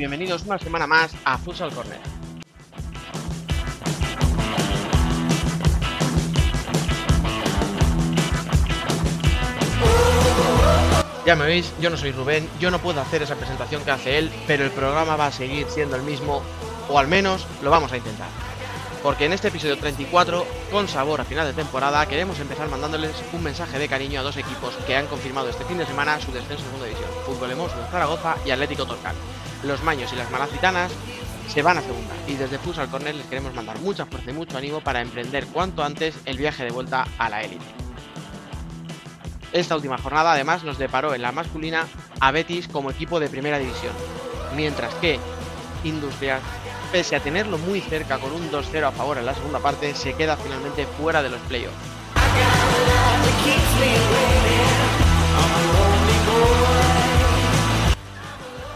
bienvenidos una semana más a Futsal Corner. Ya me veis, yo no soy Rubén, yo no puedo hacer esa presentación que hace él, pero el programa va a seguir siendo el mismo, o al menos lo vamos a intentar. Porque en este episodio 34, con sabor a final de temporada, queremos empezar mandándoles un mensaje de cariño a dos equipos que han confirmado este fin de semana su descenso a segunda división, Fútbol Emoso de Zaragoza y Atlético Torcal. Los Maños y las Malacitanas se van a segunda y desde Futsal Corner les queremos mandar mucha fuerza y mucho ánimo para emprender cuanto antes el viaje de vuelta a la élite. Esta última jornada además nos deparó en la masculina a Betis como equipo de primera división, mientras que Industrias, pese a tenerlo muy cerca con un 2-0 a favor en la segunda parte, se queda finalmente fuera de los playoffs.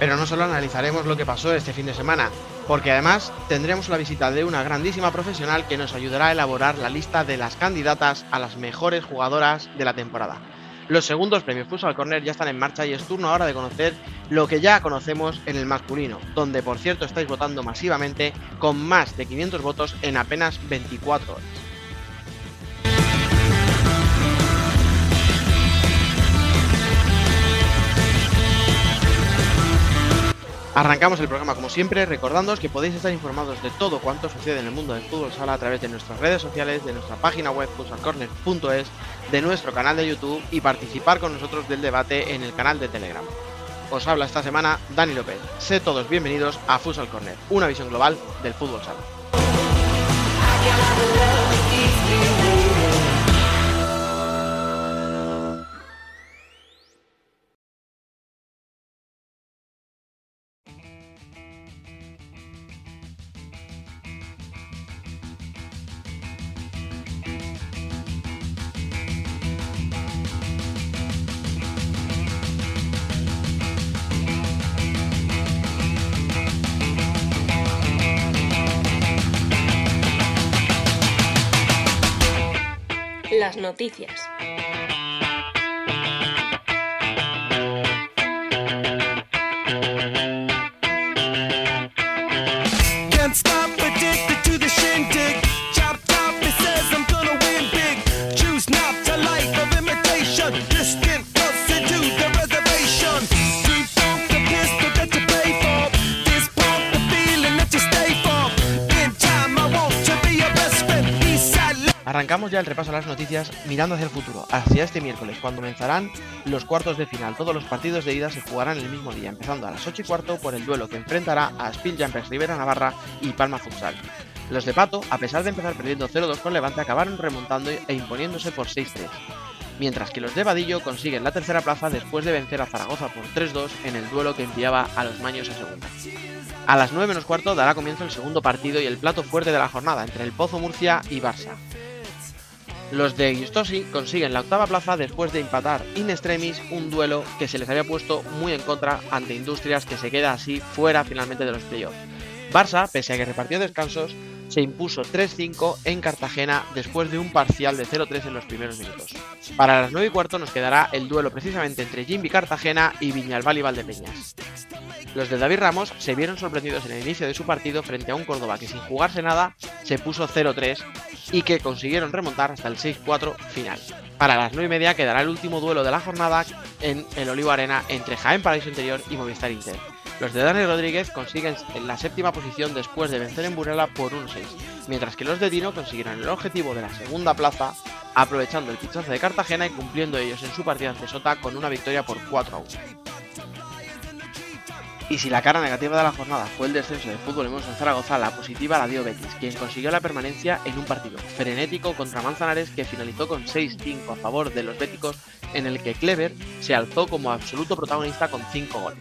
Pero no solo analizaremos lo que pasó este fin de semana, porque además tendremos la visita de una grandísima profesional que nos ayudará a elaborar la lista de las candidatas a las mejores jugadoras de la temporada. Los segundos premios Futsal Corner ya están en marcha y es turno ahora de conocer lo que ya conocemos en el masculino, donde por cierto estáis votando masivamente con más de 500 votos en apenas 24 horas. Arrancamos el programa como siempre, recordándoos que podéis estar informados de todo cuanto sucede en el mundo del fútbol sala a través de nuestras redes sociales, de nuestra página web futsalcorner.es, de nuestro canal de YouTube y participar con nosotros del debate en el canal de Telegram. Os habla esta semana Dani López. Sé todos bienvenidos a Futsal Corner, una visión global del fútbol sala. Noticias. Las noticias mirando hacia el futuro, hacia este miércoles, cuando comenzarán los cuartos de final. Todos los partidos de ida se jugarán el mismo día, empezando a las 8 y cuarto por el duelo que enfrentará a Spill Jumpers Rivera Navarra y Palma Futsal. Los de Pato, a pesar de empezar perdiendo 0-2 con Levante, acabaron remontando e imponiéndose por 6-3. Mientras que los de Vadillo consiguen la tercera plaza después de vencer a Zaragoza por 3-2 en el duelo que enviaba a los Maños a segunda. A las 9 menos cuarto dará comienzo el segundo partido y el plato fuerte de la jornada entre el Pozo Murcia y Barça. Los de Giustosi consiguen la octava plaza después de empatar in extremis un duelo que se les había puesto muy en contra ante Industrias que se queda así fuera finalmente de los playoffs. Barça, pese a que repartió descansos, se impuso 3-5 en Cartagena después de un parcial de 0-3 en los primeros minutos. Para las 9 y cuarto nos quedará el duelo precisamente entre Jimby Cartagena y Viñalbal y Valdepeñas. Los de David Ramos se vieron sorprendidos en el inicio de su partido frente a un Córdoba que sin jugarse nada se puso 0-3 y que consiguieron remontar hasta el 6-4 final. Para las 9 y media quedará el último duelo de la jornada en el Olivo Arena entre Jaén Paraíso Interior y Movistar Inter. Los de Dani Rodríguez consiguen en la séptima posición después de vencer en Burela por 1-6, mientras que los de Dino consiguieron el objetivo de la segunda plaza aprovechando el pichazo de Cartagena y cumpliendo ellos en su partida ante Sota con una victoria por 4-1. Y si la cara negativa de la jornada fue el descenso de fútbol en Zaragoza, la positiva la dio Betis, quien consiguió la permanencia en un partido frenético contra Manzanares que finalizó con 6-5 a favor de los béticos, en el que Clever se alzó como absoluto protagonista con 5 goles.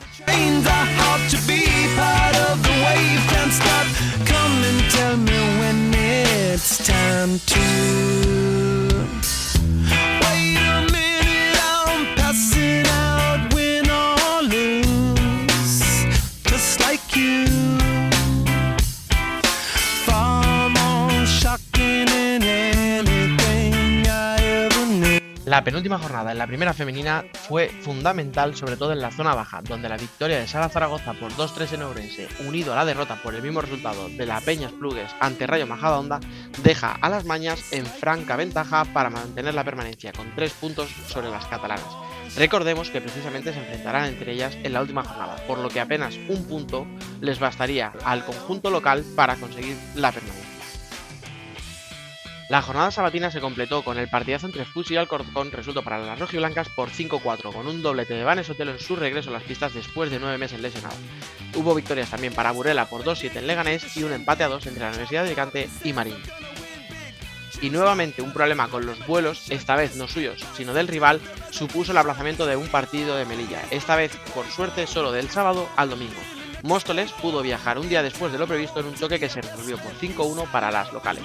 La penúltima jornada en la primera femenina fue fundamental, sobre todo en la zona baja, donde la victoria de Sara Zaragoza por 2-3 en Ourense, unido a la derrota por el mismo resultado de la Peñas Plugues ante Rayo Majadahonda, deja a las mañas en franca ventaja para mantener la permanencia con 3 puntos sobre las catalanas. Recordemos que precisamente se enfrentarán entre ellas en la última jornada, por lo que apenas un punto les bastaría al conjunto local para conseguir la permanencia. La jornada sabatina se completó con el partidazo entre Fus y Alcorcón resuelto para las rojiblancas por 5-4, con un doblete de Vanes Otelo en su regreso a las pistas después de nueve meses lesionado. Hubo victorias también para Burela por 2-7 en Leganés y un empate a 2 entre la Universidad de Alicante y Marín. Y nuevamente un problema con los vuelos, esta vez no suyos, sino del rival, supuso el aplazamiento de un partido de Melilla, esta vez por suerte solo del sábado al domingo. Móstoles pudo viajar un día después de lo previsto en un choque que se resolvió por 5-1 para las locales.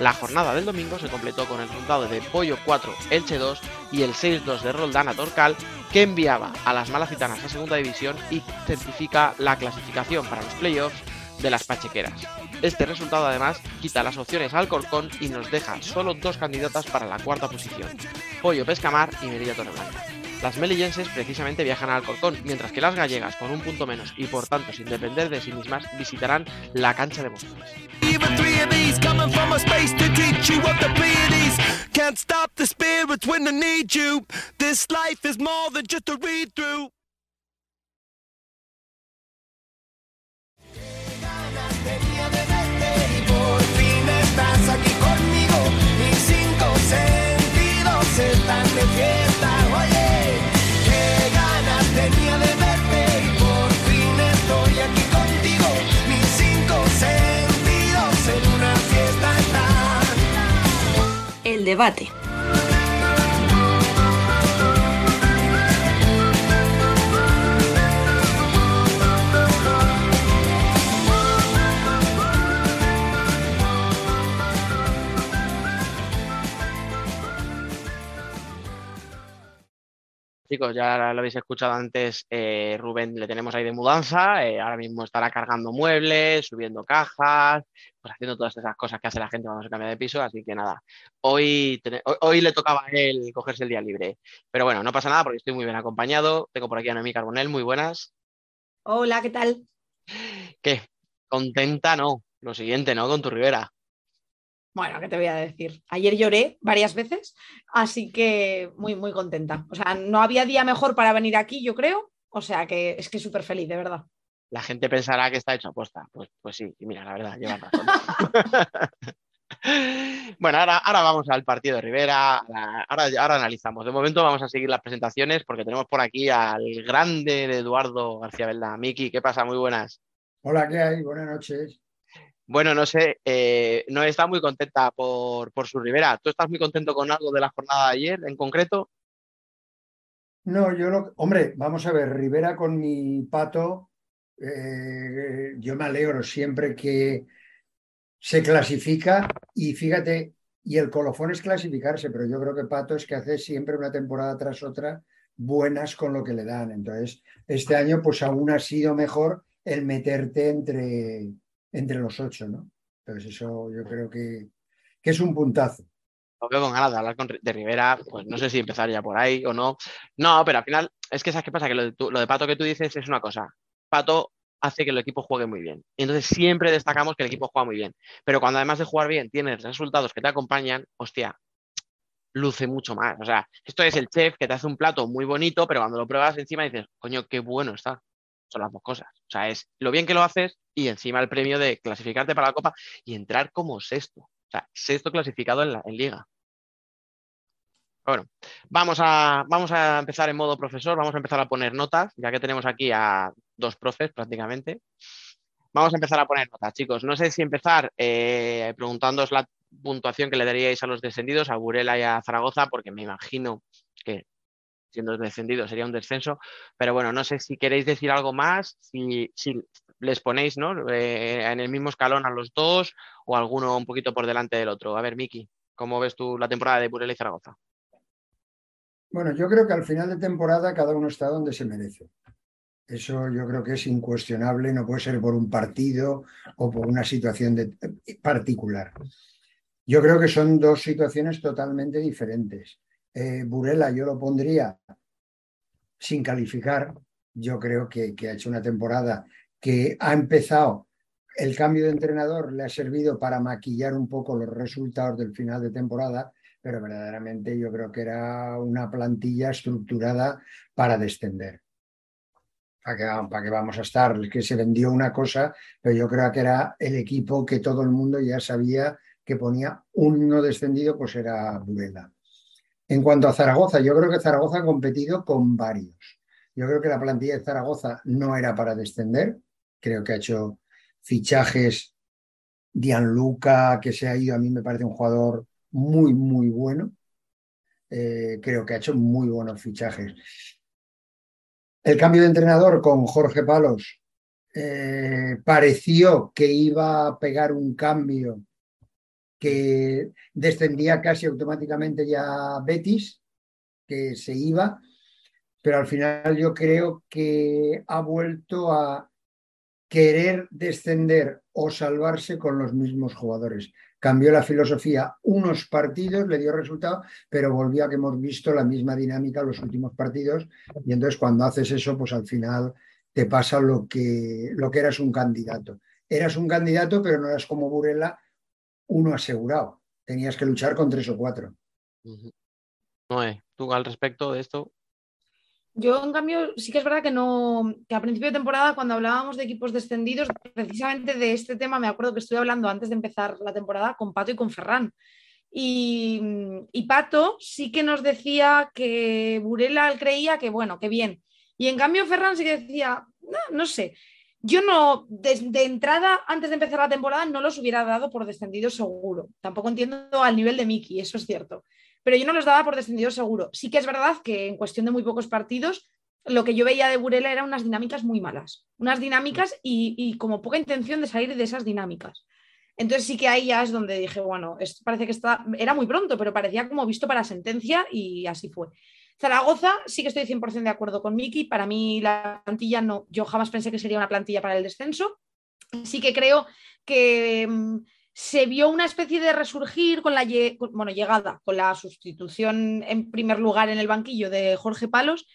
La jornada del domingo se completó con el resultado de Pollo 4, Elche 2 y el 6-2 de Roldán a Torcal, que enviaba a las malacitanas a segunda división y certifica la clasificación para los playoffs de las Pachequeras. Este resultado además quita las opciones al Corcón y nos deja solo dos candidatas para la cuarta posición, Pollo Pescamar y Merilla Torreblanca. Las melillenses precisamente viajan al Alcorcón, mientras que las gallegas, con un punto menos y por tanto sin depender de sí mismas, visitarán la cancha de Móstoles. Debate. Chicos, ya lo habéis escuchado antes, eh, Rubén le tenemos ahí de mudanza, eh, ahora mismo estará cargando muebles, subiendo cajas, pues haciendo todas esas cosas que hace la gente cuando se cambia de piso, así que nada, hoy, hoy, hoy le tocaba a él cogerse el día libre, pero bueno, no pasa nada porque estoy muy bien acompañado, tengo por aquí a Noemí Carbonell, muy buenas, Hola, ¿qué tal? ¿qué? ¿Contenta? No, lo siguiente, ¿no? Con tu Rivera. Bueno, ¿qué te voy a decir? Ayer lloré varias veces, así que muy, muy contenta. O sea, no había día mejor para venir aquí, yo creo. O sea, que es que súper feliz, de verdad. La gente pensará que está hecho aposta, pues, pues sí, y mira, la verdad, lleva razón. Bueno, ahora, ahora vamos al partido de Rivera, ahora, ahora analizamos. De momento vamos a seguir las presentaciones porque tenemos por aquí al grande de Eduardo García Belda. Miki, ¿qué pasa? Muy buenas. Hola, ¿qué hay? Buenas noches. Bueno, no sé, eh, no está muy contenta por, por su Rivera. ¿Tú estás muy contento con algo de la jornada de ayer en concreto? No, yo lo... Hombre, vamos a ver, Rivera con mi pato, eh, yo me alegro siempre que se clasifica y fíjate, y el colofón es clasificarse, pero yo creo que Pato es que hace siempre una temporada tras otra buenas con lo que le dan. Entonces, este año pues aún ha sido mejor el meterte entre, entre los ocho, ¿no? Entonces eso yo creo que, que es un puntazo. Lo veo con ganas de hablar con, de Rivera, pues no sé si empezar ya por ahí o no. No, pero al final, es que ¿sabes qué pasa? Que lo de, lo de Pato que tú dices es una cosa. Pato hace que el equipo juegue muy bien. Y entonces siempre destacamos que el equipo juega muy bien. Pero cuando además de jugar bien tienes resultados que te acompañan, hostia, luce mucho más. O sea, esto es el chef que te hace un plato muy bonito, pero cuando lo pruebas encima dices, coño, qué bueno está. Las dos cosas. O sea, es lo bien que lo haces y encima el premio de clasificarte para la Copa y entrar como sexto. O sea, sexto clasificado en la en liga. Bueno, vamos a, vamos a empezar en modo profesor, vamos a empezar a poner notas, ya que tenemos aquí a dos profes prácticamente. Vamos a empezar a poner notas, chicos. No sé si empezar eh, preguntándoos la puntuación que le daríais a los descendidos, a Burela y a Zaragoza, porque me imagino que siendo descendidos sería un descenso. Pero bueno, no sé si queréis decir algo más, si, les ponéis ¿no? Eh, en el mismo escalón a los dos o alguno un poquito por delante del otro. A ver, Miki, ¿cómo ves tú la temporada de Burela y Zaragoza? Bueno, yo creo que al final de temporada cada uno está donde se merece. Eso yo creo que es incuestionable, no puede ser por un partido o por una situación de- particular. Yo creo que son dos situaciones totalmente diferentes. Eh, Burela yo lo pondría sin calificar. Yo creo que, ha hecho una temporada que ha empezado, el cambio de entrenador le ha servido para maquillar un poco los resultados del final de temporada, pero verdaderamente yo creo que era una plantilla estructurada para descender. ¿Para qué, vamos a estar? Que se vendió una cosa, pero yo creo que era el equipo que todo el mundo ya sabía que ponía un no descendido, pues era Burela. En cuanto a Zaragoza, yo creo que Zaragoza ha competido con varios. Yo creo que la plantilla de Zaragoza no era para descender. Creo que ha hecho fichajes. Gianluca, que se ha ido, a mí me parece un jugador muy, muy bueno. Eh, creo que ha hecho muy buenos fichajes. El cambio de entrenador con Jorge Palos eh, pareció que iba a pegar un cambio que descendía casi automáticamente ya Betis, que se iba, pero al final yo creo que ha vuelto a querer descender o salvarse con los mismos jugadores. Cambió la filosofía unos partidos, le dio resultado, pero volvió a que hemos visto la misma dinámica los últimos partidos y entonces cuando haces eso, pues al final te pasa lo que, lo que eras un candidato. Eras un candidato, pero no eras como Burela, uno asegurado. Tenías que luchar con tres o cuatro. Noé, tú al respecto de esto. Yo, en cambio, sí que es verdad que no, que a principio de temporada, cuando hablábamos de equipos descendidos, precisamente de este tema, me acuerdo que estuve hablando antes de empezar la temporada con Pato y con Ferran. Y, y Pato sí que nos decía que Burela creía que, bueno, que bien. Y en cambio, Ferran sí que decía, no, no sé, yo no, de, entrada, antes de empezar la temporada, no los hubiera dado por descendidos seguro. Tampoco entiendo al nivel de Miki, eso es cierto. Pero yo no los daba por descendidos seguro. Sí que es verdad que en cuestión de muy pocos partidos, lo que yo veía de Burela eran unas dinámicas muy malas. Unas dinámicas y, y como poca intención de salir de esas dinámicas. Entonces sí que ahí ya es donde dije, bueno, esto parece que está, era muy pronto, pero parecía como visto para sentencia y así fue. Zaragoza sí que estoy 100% de acuerdo con Miki. Para mí la plantilla no, yo jamás pensé que sería una plantilla para el descenso. Sí que creo que um, se vio una especie de resurgir con la bueno, llegada, con la sustitución en primer lugar en el banquillo de Jorge Palos.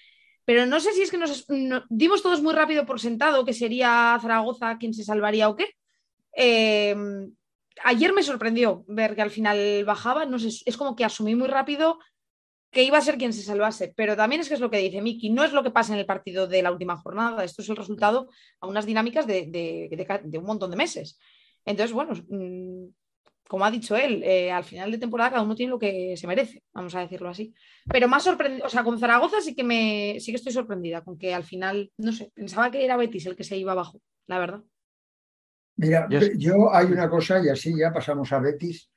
Pero no sé si es que nos no, dimos todos muy rápido por sentado que sería Zaragoza quien se salvaría o qué. Eh, ayer me sorprendió ver que al final bajaba. No sé, es como que asumí muy rápido que iba a ser quien se salvase, pero también es que es lo que dice Miki, no es lo que pasa en el partido de la última jornada, esto es el resultado a unas dinámicas de, de, de, de un montón de meses. Entonces, bueno, mmm, como ha dicho él, eh, al final de temporada cada uno tiene lo que se merece, vamos a decirlo así. Pero más sorprendido, o sea, con Zaragoza sí que me sí que estoy sorprendida, con que al final, no sé, pensaba que era Betis el que se iba abajo, la verdad. Mira, yo hay una cosa, y así ya pasamos a Betis.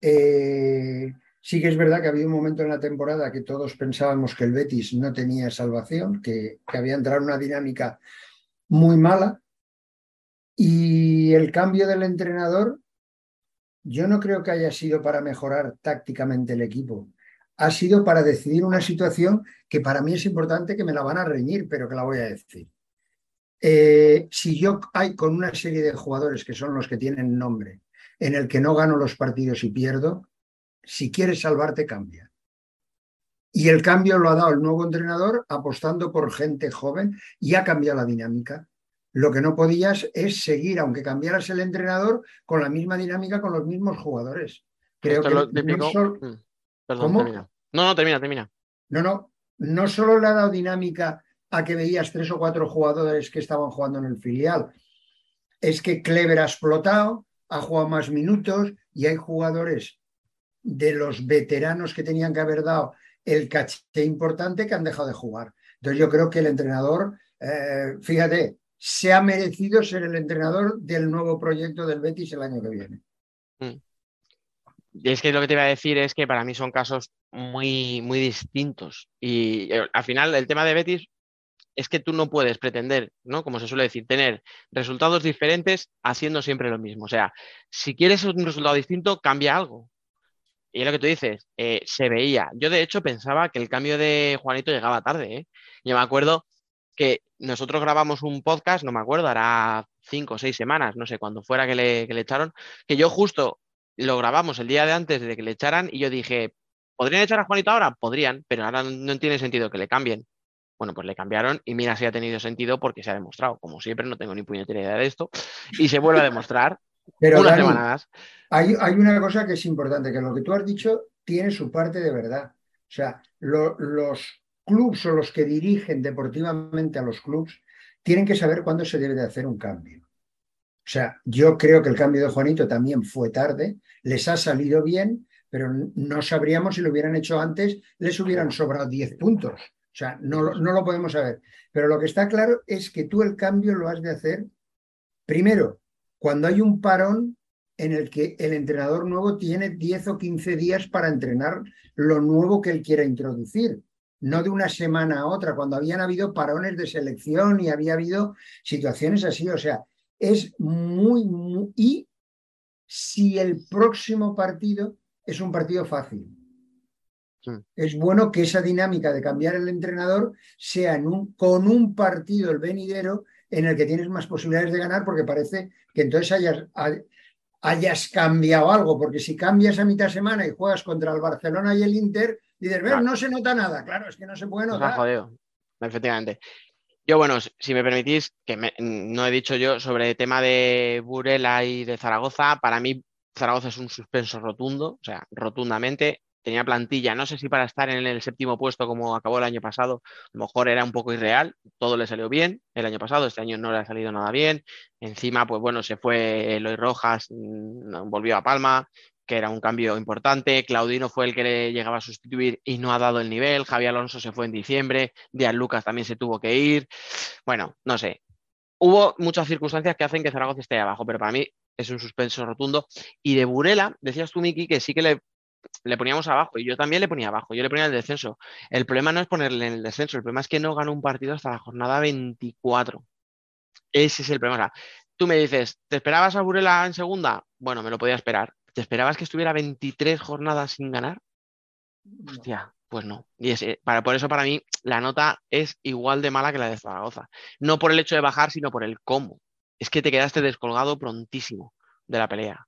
Eh, Sí que es verdad que había un momento en la temporada que todos pensábamos que el Betis no tenía salvación, que, había entrado en una dinámica muy mala. Y el cambio del entrenador, yo no creo que haya sido para mejorar tácticamente el equipo. Ha sido para decidir una situación que para mí es importante, que me la van a reñir, pero que la voy a decir. Eh, si yo hay con una serie de jugadores que son los que tienen nombre, en el que no gano los partidos y pierdo, si quieres salvarte, cambia. Y el cambio lo ha dado el nuevo entrenador apostando por gente joven y ha cambiado la dinámica. Lo que no podías es seguir, aunque cambiaras el entrenador, con la misma dinámica, con los mismos jugadores. Creo que no, solo... Perdón, termina. No, no, termina, termina. No, no, no solo le ha dado dinámica a que veías tres o cuatro jugadores que estaban jugando en el filial, es que Clever ha explotado, ha jugado más minutos y hay jugadores de los veteranos que tenían que haber dado el caché importante que han dejado de jugar. Entonces yo creo que el entrenador, eh, fíjate, se ha merecido ser el entrenador del nuevo proyecto del Betis el año que viene. Mm. Y es que lo que te iba a decir es que para mí son casos muy, muy distintos. Y eh, al final el tema de Betis es que tú no puedes pretender, ¿no? Como se suele decir, tener resultados diferentes haciendo siempre lo mismo. O sea, si quieres un resultado distinto, cambia algo. Y es lo que tú dices, eh, se veía. Yo de hecho pensaba que el cambio de Juanito llegaba tarde. ¿eh? Yo me acuerdo que nosotros grabamos un podcast, no me acuerdo, hará cinco o seis semanas, no sé, cuando fuera que le, que le echaron, que yo justo lo grabamos el día de antes de que le echaran y yo dije, ¿Podrían echar a Juanito ahora? Podrían, pero ahora no tiene sentido que le cambien. Bueno, pues le cambiaron y mira si ha tenido sentido porque se ha demostrado. Como siempre, no tengo ni puñetera idea de esto. Y se vuelve a demostrar Pero una Dani, semana más. hay, hay una cosa que es importante, que lo que tú has dicho tiene su parte de verdad. O sea, lo- los clubs o los que dirigen deportivamente a los clubs tienen que saber cuándo se debe de hacer un cambio. O sea, yo creo que el cambio de Juanito también fue tarde, les ha salido bien, pero no sabríamos si lo hubieran hecho antes, les hubieran sobrado 10 puntos. O sea, no, no lo podemos saber. Pero lo que está claro es que tú el cambio lo has de hacer primero cuando hay un parón en el que el entrenador nuevo tiene 10 o 15 días para entrenar lo nuevo que él quiera introducir. No de una semana a otra, cuando habían habido parones de selección y había habido situaciones así. O sea, es muy, muy... Y si el próximo partido es un partido fácil. Sí. Es bueno que esa dinámica de cambiar el entrenador sea en un, con un partido el venidero en el que tienes más posibilidades de ganar porque parece que entonces hayas, hay- hayas cambiado algo, porque si cambias a mitad semana y juegas contra el Barcelona y el Inter, dices, "Ves, Claro. no se nota nada. Claro, es que no se puede notar. jodido. Efectivamente. Yo, bueno, si me permitís, que me- no he dicho yo sobre el tema de Burela y de Zaragoza, para mí Zaragoza es un suspenso rotundo, o sea, rotundamente. Tenía plantilla, no sé si para estar en el séptimo puesto como acabó el año pasado, a lo mejor era un poco irreal, todo le salió bien el año pasado, este año no le ha salido nada bien. Encima, pues bueno, se fue Eloy Rojas, mm, volvió a Palma, que era un cambio importante. Claudino fue el que le llegaba a sustituir y no ha dado el nivel. Javier Alonso se fue en diciembre. Díaz Lucas también se tuvo que ir. Bueno, no sé. Hubo muchas circunstancias que hacen que Zaragoza esté abajo, pero para mí es un suspenso rotundo. Y de Burela, decías tú, Miki, que sí que le, le poníamos abajo. Y yo también le ponía abajo. Yo le ponía el descenso. El problema no es ponerle en el descenso. El problema es que no ganó un partido hasta la jornada 24. Ese es el problema. O sea, tú me dices, ¿te esperabas a Burela en segunda? Bueno, me lo podía esperar. ¿Te esperabas que estuviera 23 jornadas sin ganar? Hostia, pues no. Y ese- para, por eso para mí la nota es igual de mala que la de Zaragoza. No por el hecho de bajar, sino por el cómo. Es que te quedaste descolgado prontísimo de la pelea.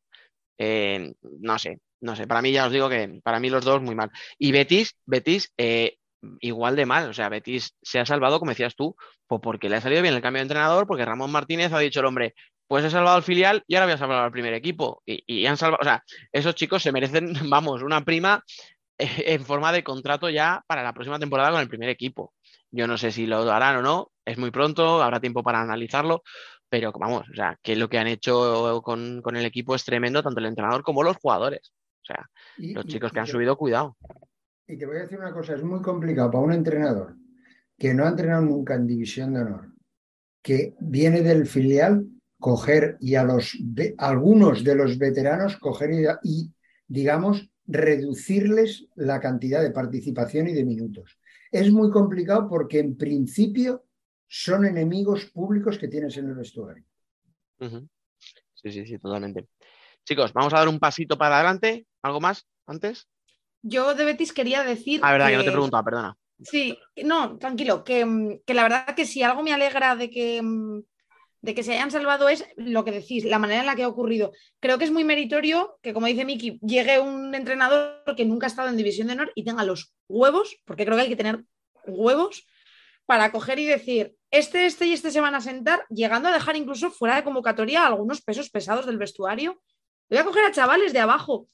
Eh, no sé, no sé. Para mí ya os digo que para mí los dos muy mal. Y Betis, Betis, eh, igual de mal. O sea, Betis se ha salvado, como decías tú, pues porque le ha salido bien el cambio de entrenador, porque Ramón Martínez ha dicho el hombre, pues he salvado al filial y ahora voy a salvar al primer equipo. Y, y han salvado, o sea, esos chicos se merecen, vamos, una prima eh, en forma de contrato ya para la próxima temporada con el primer equipo. Yo no sé si lo harán o no, es muy pronto, habrá tiempo para analizarlo, pero vamos, o sea, que lo que han hecho con, con el equipo es tremendo, tanto el entrenador como los jugadores. O sea, Y- los chicos y que han subido, cuidado. Y te voy a decir una cosa, es muy complicado para un entrenador que no ha entrenado nunca en División de Honor, que viene del filial, coger y a los algunos de los veteranos coger y, digamos, reducirles la cantidad de participación y de minutos. Es muy complicado porque en principio son enemigos públicos que tienes en el vestuario. Sí, sí, sí, totalmente. Chicos, vamos a dar un pasito para adelante. ¿Algo más antes? Yo de Betis quería decir. Ah, verdad, que no te preguntado, perdona. Sí, no, tranquilo, que, mm, que la verdad que si algo me alegra de que, mm, de que se hayan salvado es lo que decís, la manera en la que ha ocurrido. Creo que es muy meritorio que, como dice Miki, llegue un entrenador que nunca ha estado en División de Honor y tenga los huevos, porque creo que hay que tener huevos para coger y decir, este, este y este se van a sentar, llegando a dejar incluso fuera de convocatoria algunos pesos pesados del vestuario. Voy a coger a chavales de abajo.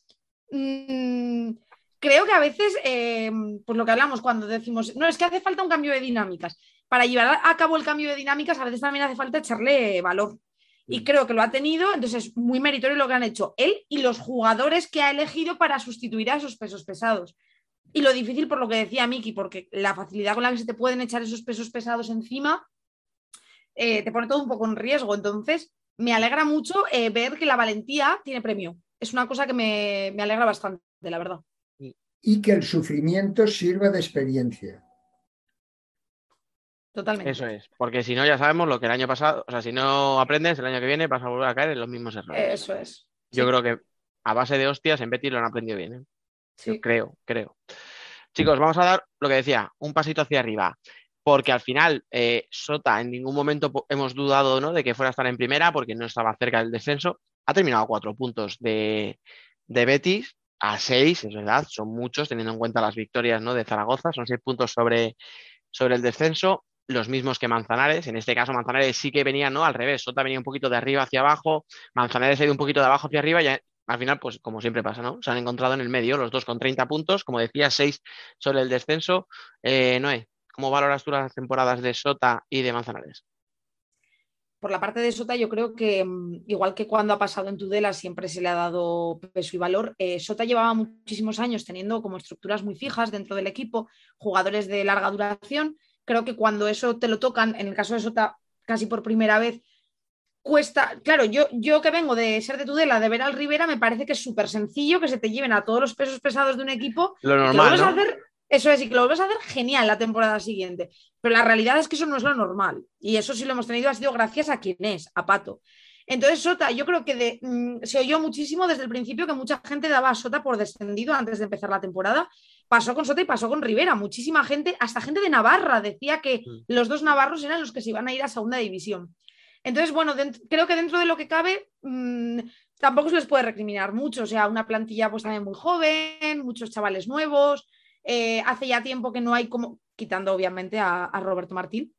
Mm, creo que a veces, eh, pues lo que hablamos cuando decimos, no, es que hace falta un cambio de dinámicas. Para llevar a cabo el cambio de dinámicas, a veces también hace falta echarle valor. Y creo que lo ha tenido, entonces es muy meritorio lo que han hecho él y los jugadores que ha elegido para sustituir a esos pesos pesados. Y lo difícil, por lo que decía Miki, porque la facilidad con la que se te pueden echar esos pesos pesados encima eh, te pone todo un poco en riesgo. Entonces, me alegra mucho eh, ver que la valentía tiene premio. Es una cosa que me, me alegra bastante, la verdad. Y que el sufrimiento sirva de experiencia. Totalmente. Eso es, porque si no, ya sabemos lo que el año pasado, o sea, si no aprendes, el año que viene vas a volver a caer en los mismos errores. Eso es. Yo sí. creo que a base de hostias en Betis lo han aprendido bien. ¿eh? Yo Sí. creo, creo. Chicos, vamos a dar lo que decía, un pasito hacia arriba. Porque al final, eh, Sota, en ningún momento hemos dudado ¿no? de que fuera a estar en primera porque no estaba cerca del descenso. Ha terminado a cuatro puntos de, de Betis. a 6, es verdad, son muchos, teniendo en cuenta las victorias ¿no? de Zaragoza, son 6 puntos sobre, sobre el descenso, los mismos que Manzanares. En este caso, Manzanares sí que venía ¿no? al revés, Sota venía un poquito de arriba hacia abajo, Manzanares ha ido un poquito de abajo hacia arriba y al final, pues como siempre pasa, ¿no? Se han encontrado en el medio, los dos con 30 puntos, como decía, 6 sobre el descenso. Eh, Noé, ¿cómo valoras tú las temporadas de Sota y de Manzanares? por la parte de Sota, yo creo que mm, igual que cuando ha pasado en Tudela siempre se le ha dado peso y valor, eh, Sota llevaba muchísimos años teniendo como estructuras muy fijas dentro del equipo, jugadores de larga duración. Creo que cuando eso te lo tocan, en el caso de Sota, casi por primera vez, cuesta. Claro, yo, yo que vengo de ser de Tudela, de ver al Rivera, me parece que es súper sencillo que se te lleven a todos los pesos pesados de un equipo. Lo y que hacer eso es, y que lo vuelves a hacer genial la temporada siguiente. Pero la realidad es que eso no es lo normal. Y eso sí lo hemos tenido, ha sido gracias a quien es, a Pato. Entonces, Sota, yo creo que de, mm, se oyó muchísimo desde el principio que mucha gente daba a Sota por descendido antes de empezar la temporada. Pasó con Sota y pasó con Rivera. Muchísima gente, hasta gente de Navarra, decía que Mm. los dos navarros eran los que se iban a ir a segunda división. Entonces, bueno, creo que dentro de lo que cabe, mm, tampoco se les puede recriminar mucho. O sea, una plantilla pues también muy joven, muchos chavales nuevos. Eh, hace ya tiempo que no hay como, quitando obviamente a, Roberto Martín,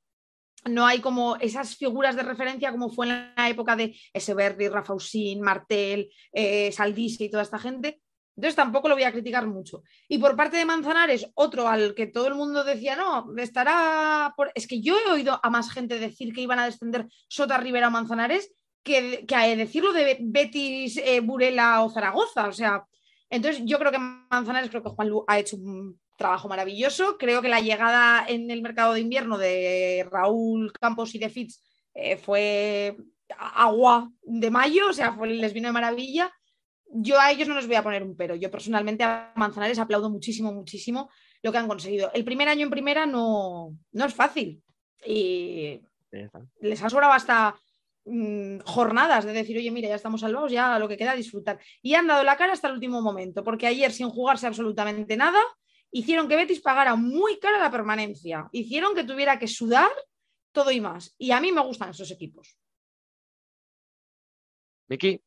no hay como esas figuras de referencia como fue en la época de Eseberri, Rafa Usín, Martel, eh, Saldisi y toda esta gente. Entonces tampoco lo voy a criticar mucho. Y por parte de Manzanares, otro al que todo el mundo decía, no, estará por... Es que yo he oído a más gente decir que iban a descender Sota, Rivera o Manzanares que, que a decirlo de Betis, eh, Burela o Zaragoza. O sea, entonces yo creo que Manzanares, creo que Juan Lu ha hecho un trabajo maravilloso. Creo que la llegada en el mercado de invierno de Raúl Campos y de Fitz eh, fue agua de mayo, o sea, fue, les vino de maravilla. Yo a ellos no les voy a poner un pero. Yo personalmente a Manzanares aplaudo muchísimo, muchísimo lo que han conseguido. El primer año en primera no, no es fácil y les han sobrado hasta mm, jornadas de decir, oye, mira, ya estamos salvados, ya lo que queda disfrutar. Y han dado la cara hasta el último momento, porque ayer, sin jugarse absolutamente nada, hicieron que Betis pagara muy cara la permanencia. Hicieron que tuviera que sudar todo y más. Y a mí me gustan esos equipos. Miki,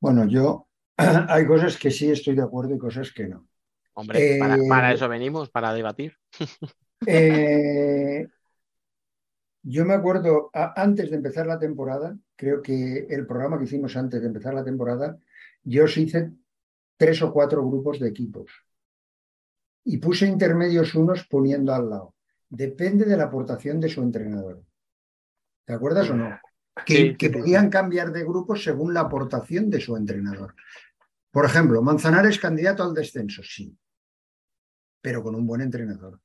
Bueno, yo hay cosas que sí estoy de acuerdo y cosas que no. hombre, para, Eh, para eso venimos, para debatir. Eh, yo me acuerdo, a- antes de empezar la temporada, creo que el programa que hicimos antes de empezar la temporada, yo os hice tres o cuatro grupos de equipos y puse intermedios unos poniendo al lado. Depende de la aportación de su entrenador. ¿Te acuerdas o no? Que, Sí, sí, que sí, podían cambiar de grupo según la aportación de su entrenador. Por ejemplo, Manzanares candidato al descenso, sí, pero con un buen entrenador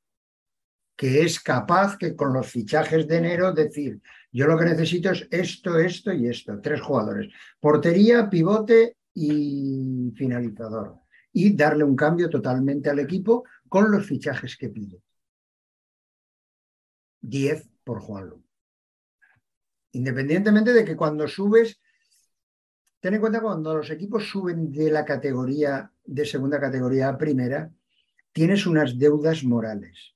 que es capaz que con los fichajes de enero decir, yo lo que necesito es esto, esto y esto, tres jugadores, portería, pivote y finalizador, y darle un cambio totalmente al equipo con los fichajes que pide. 10 por Juanlu. Independientemente de que cuando subes, ten en cuenta cuando los equipos suben de la categoría, de segunda categoría a primera, tienes unas deudas morales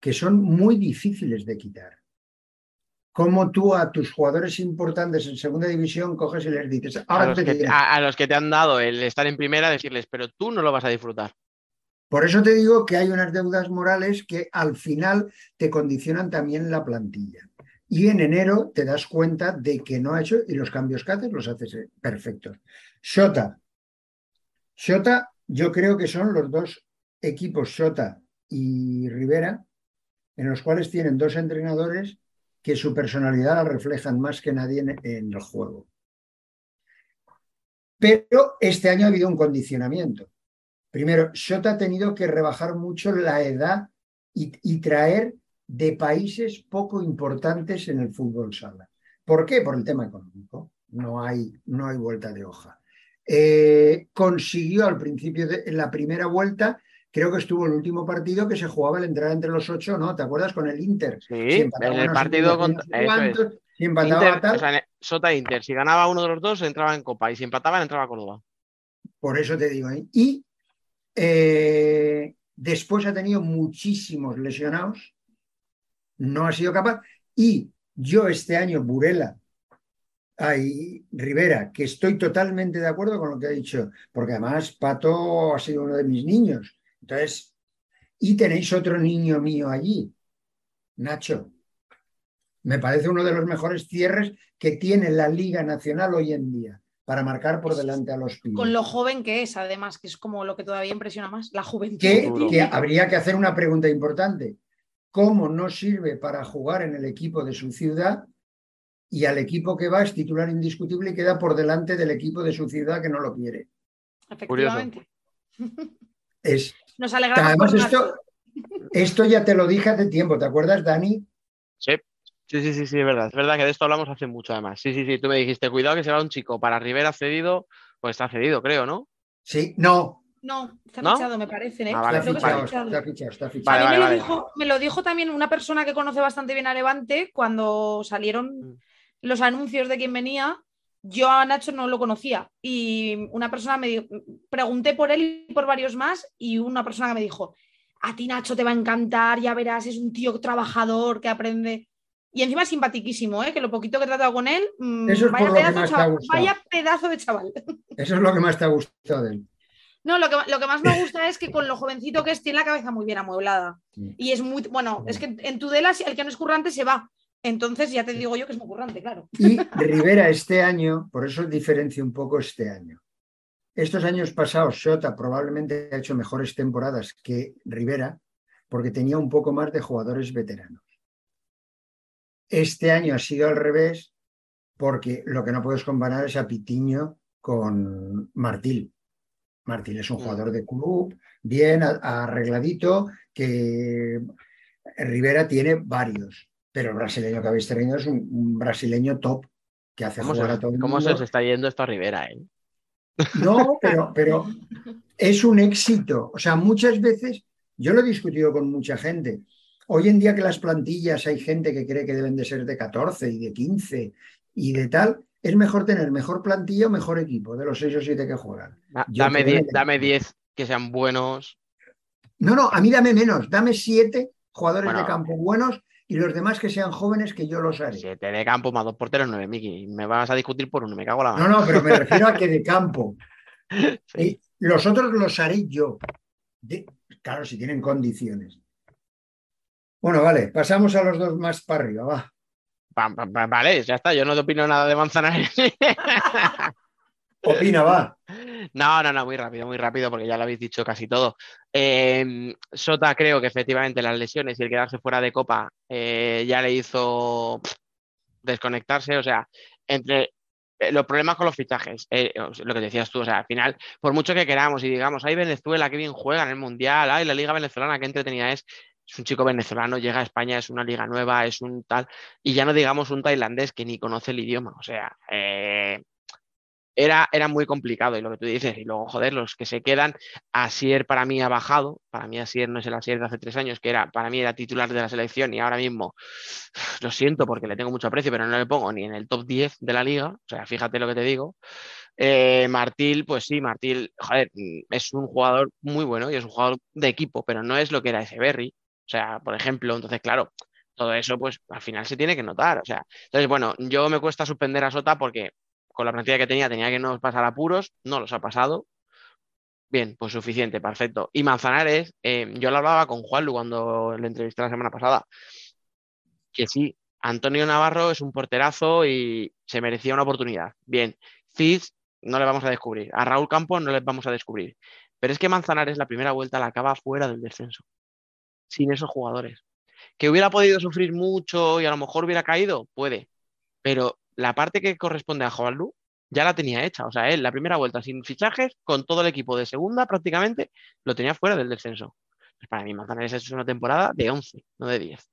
que son muy difíciles de quitar. Como tú a tus jugadores importantes en segunda división coges y les dices, A ahora los, te que, diré". a- a los que te han dado el estar en primera, decirles, pero tú no lo vas a disfrutar. Por eso te digo que hay unas deudas morales que al final te condicionan también la plantilla. Y en enero te das cuenta de que no ha hecho y los cambios que haces los haces eh, perfectos. Shota. Shota, yo creo que son los dos equipos, Shota y Rivera, en los cuales tienen dos entrenadores que su personalidad la reflejan más que nadie en, el juego. Pero este año ha habido un condicionamiento. Primero, Shota ha tenido que rebajar mucho la edad y, y traer de países poco importantes en el fútbol sala. ¿Por qué? Por el tema económico. No hay, no hay vuelta de hoja. Eh, consiguió al principio de en la primera vuelta, creo que estuvo el último partido que se jugaba el entrar entre los ocho, ¿no? ¿Te acuerdas con el Inter? Sí, en el partido contra. es. si empataba Inter, tal, o sea, Sota Inter, si ganaba uno de los dos, entraba en Copa, y si empataban, entraba a Córdoba. Por eso te digo. ¿eh? Y eh, después ha tenido muchísimos lesionados, no ha sido capaz. Y yo este año, Burela, Ay, Rivera, que estoy totalmente de acuerdo con lo que ha dicho, porque además Pato ha sido uno de mis niños. Entonces, y tenéis otro niño mío allí, Nacho. Me parece uno de los mejores cierres que tiene la Liga Nacional hoy en día para marcar por delante a los pibes. Con lo joven que es, además, que es como lo que todavía impresiona más, la juventud. que, habría que hacer una pregunta importante. ¿Cómo no sirve para jugar en el equipo de su ciudad y al equipo que va es titular indiscutible y queda por delante del equipo de su ciudad que no lo quiere? Efectivamente. Es, Nos alegramos. además esto, esto ya te lo dije hace tiempo, ¿te acuerdas, Dani? Sí, sí, sí, sí, sí, es verdad. Es verdad que de esto hablamos hace mucho, además. Sí, sí, sí. Tú me dijiste, cuidado que se va un chico para Rivera cedido. Pues está cedido, creo, ¿no? Sí, no, No, está ¿No? fichado, me parece. ¿eh? Ah, vale, está Creo que está fichado, fichado. está fichado, está A fichado. Vale, mí me, vale, lo dijo, me lo dijo también una persona que conoce bastante bien a Levante cuando salieron Mm. los anuncios de quién venía. Yo a Nacho no lo conocía y una persona me dijo, pregunté por él y por varios más y una persona que me dijo, a ti Nacho te va a encantar, ya verás, es un tío trabajador que aprende. Y encima es simpaticísimo, ¿eh? que lo poquito que he tratado con él, Eso es vaya, por lo que pedazo más de te ha chaval, gustado. vaya pedazo de chaval. Eso es lo que más te ha gustado de él. No, lo que, lo que más me gusta es que con lo jovencito que es, tiene la cabeza muy bien amueblada. Sí. Y es muy, bueno, es que en Tudela el que no es currante se va. Entonces ya te digo yo que es muy currante, claro. Y Rivera este año, por eso diferencio un poco este año. Estos años pasados, Shota probablemente ha hecho mejores temporadas que Rivera porque tenía un poco más de jugadores veteranos. Este año ha sido al revés porque lo que no puedes comparar es a Pitiño con Martil. Martil es un Mm. jugador de club, bien arregladito, que Rivera tiene varios, pero el brasileño que habéis tenido es un, un brasileño top que hace ¿Cómo, jugar se, a todo el cómo se os está yendo esto a Rivera, eh? No, pero, pero es un éxito. O sea, muchas veces, yo lo he discutido con mucha gente. Hoy en día que las plantillas hay gente que cree que deben de ser de 14 y de 15 y de tal, es mejor tener mejor plantilla o mejor equipo de los 6 o 7 que juegan. Dame creo 10 que- dame 10 que sean buenos. No, no, a mí dame menos, dame 7 jugadores Bueno. de campo buenos y los demás que sean jóvenes que yo los haré. Siete de campo más dos porteros, nueve, Miki. Me vas a discutir por uno, me cago en la No, mano. no, pero me refiero a que de campo. Sí. Y los otros los haré yo. De- claro, si tienen condiciones. Bueno, vale, pasamos a los dos más para arriba, va. Vale, ya está. Yo no te opino nada de Manzanares. Opina, va. No, no, no, muy rápido, muy rápido, porque ya lo habéis dicho casi todo. Eh, Sota, creo que efectivamente las lesiones y el quedarse fuera de Copa eh, ya le hizo desconectarse. O sea, entre eh, los problemas con los fichajes, eh, lo que decías tú, o sea, al final, por mucho que queramos y digamos, ay, Venezuela, qué bien juega en el Mundial, ay, la Liga Venezolana, qué entretenida es. Es un chico venezolano, llega a España, es una liga nueva, es un tal, y ya no digamos un tailandés que ni conoce el idioma. O sea, era, era muy complicado y lo que tú dices, y luego, joder, los que se quedan, Asier para mí ha bajado, para mí Asier no es el Asier de hace tres años, que era, para mí era titular de la selección y ahora mismo, lo siento porque le tengo mucho aprecio, pero no le pongo ni en el top 10 de la liga, o sea, fíjate lo que te digo. Eh, Martil, pues sí, Martil, joder, mm, es un jugador muy bueno y es un jugador de equipo, pero no es lo que era ese Berry, o sea, por ejemplo, entonces, claro, todo eso, pues al final se tiene que notar, o sea, entonces, bueno, yo me cuesta suspender a Sota porque con la plantilla que tenía tenía que no pasar apuros, no los ha pasado. Bien, pues suficiente, perfecto. Y Manzanares, eh, yo lo hablaba con Juanlu cuando le entrevisté la semana pasada, que sí, Antonio Navarro es un porterazo y se merecía una oportunidad. Bien, Cis no le vamos a descubrir, a Raúl Campos no les vamos a descubrir. Pero es que Manzanares la primera vuelta la acaba fuera del descenso, sin esos jugadores. Que hubiera podido sufrir mucho y a lo mejor hubiera caído, puede. Pero la parte que corresponde a Jovalú ya la tenía hecha. O sea, él la primera vuelta sin fichajes, con todo el equipo de segunda prácticamente, lo tenía fuera del descenso. Pues para mí Manzanares es una temporada de 11, no de 10.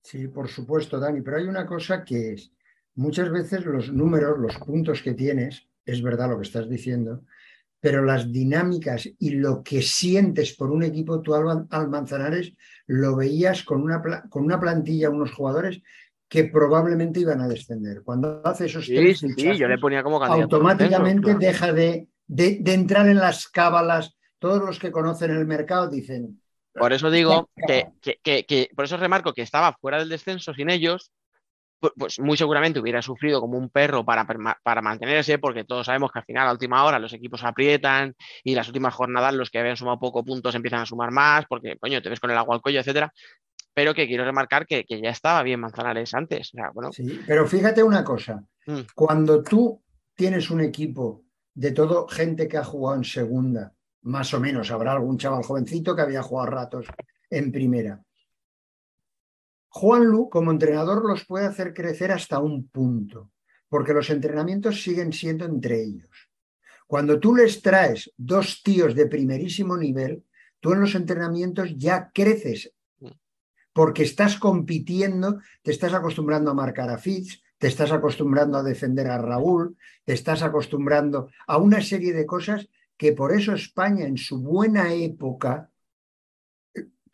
Sí, por supuesto, Dani, pero hay una cosa que es, muchas veces los números, los puntos que tienes, es verdad lo que estás diciendo, pero las dinámicas y lo que sientes por un equipo, tú al, al Manzanares lo veías con una, con una plantilla, unos jugadores que probablemente iban a descender. Cuando hace esos Sí, tres sí, sí, fichajes, yo le ponía como candidato. al automáticamente claro. deja de, de- de entrar en las cábalas. Todos los que conocen el mercado dicen, Por eso digo que, que- que- que- por eso remarco que estaba fuera del descenso sin ellos, pu- pues muy seguramente hubiera sufrido como un perro para, para mantenerse, porque todos sabemos que al final, a última hora, los equipos aprietan y las últimas jornadas los que habían sumado poco puntos empiezan a sumar más, porque, coño, te ves con el agua al cuello, etcétera. Pero que quiero remarcar que, que ya estaba bien Manzanares antes. O sea, bueno, Sí, pero fíjate una cosa, Mm. cuando tú tienes un equipo de todo gente que ha jugado en segunda, más o menos, habrá algún chaval jovencito que había jugado ratos en primera. Juan Lu, como entrenador, los puede hacer crecer hasta un punto, porque los entrenamientos siguen siendo entre ellos. Cuando tú les traes dos tíos de primerísimo nivel, tú en los entrenamientos ya creces, porque estás compitiendo, te estás acostumbrando a marcar a Fitz, te estás acostumbrando a defender a Raúl, te estás acostumbrando a una serie de cosas que por eso España en su buena época,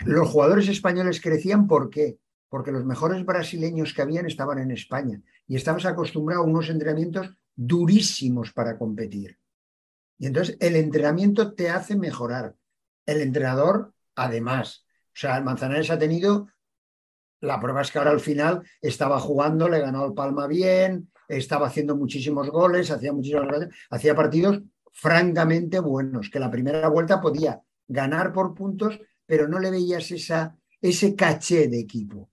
los jugadores españoles crecían, ¿por qué? Porque los mejores brasileños que habían estaban en España y estabas acostumbrado a unos entrenamientos durísimos para competir. Y entonces el entrenamiento te hace mejorar. El entrenador, además. O sea, el Manzanares ha tenido, la prueba es que ahora al final estaba jugando, le ganó el Palma bien, estaba haciendo muchísimos goles, hacía muchísimos goles, hacía partidos francamente buenos, que la primera vuelta podía ganar por puntos, pero no le veías esa, ese caché de equipo.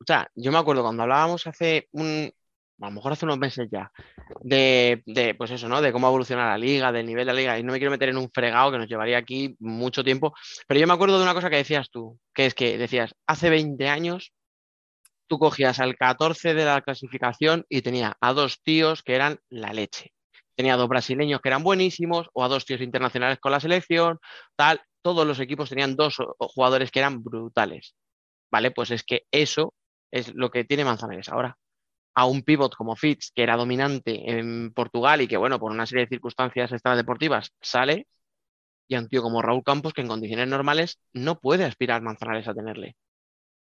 O sea, yo me acuerdo cuando hablábamos hace un, a lo mejor hace unos meses ya, de, de, pues eso, ¿no? De cómo evoluciona la liga, del nivel de la liga, y no me quiero meter en un fregado que nos llevaría aquí mucho tiempo, pero yo me acuerdo de una cosa que decías tú, que es que decías, hace 20 años tú cogías al 14 de la clasificación y tenía a dos tíos que eran la leche. Tenía a dos brasileños que eran buenísimos, o a dos tíos internacionales con la selección, tal. Todos los equipos tenían dos jugadores que eran brutales. ¿Vale? Pues es que eso es lo que tiene Manzanares ahora. A un pivot como Fitz, que era dominante en Portugal y que, bueno, por una serie de circunstancias extradeportivas sale, y a un tío como Raúl Campos, que en condiciones normales no puede aspirar Manzanares a tenerle.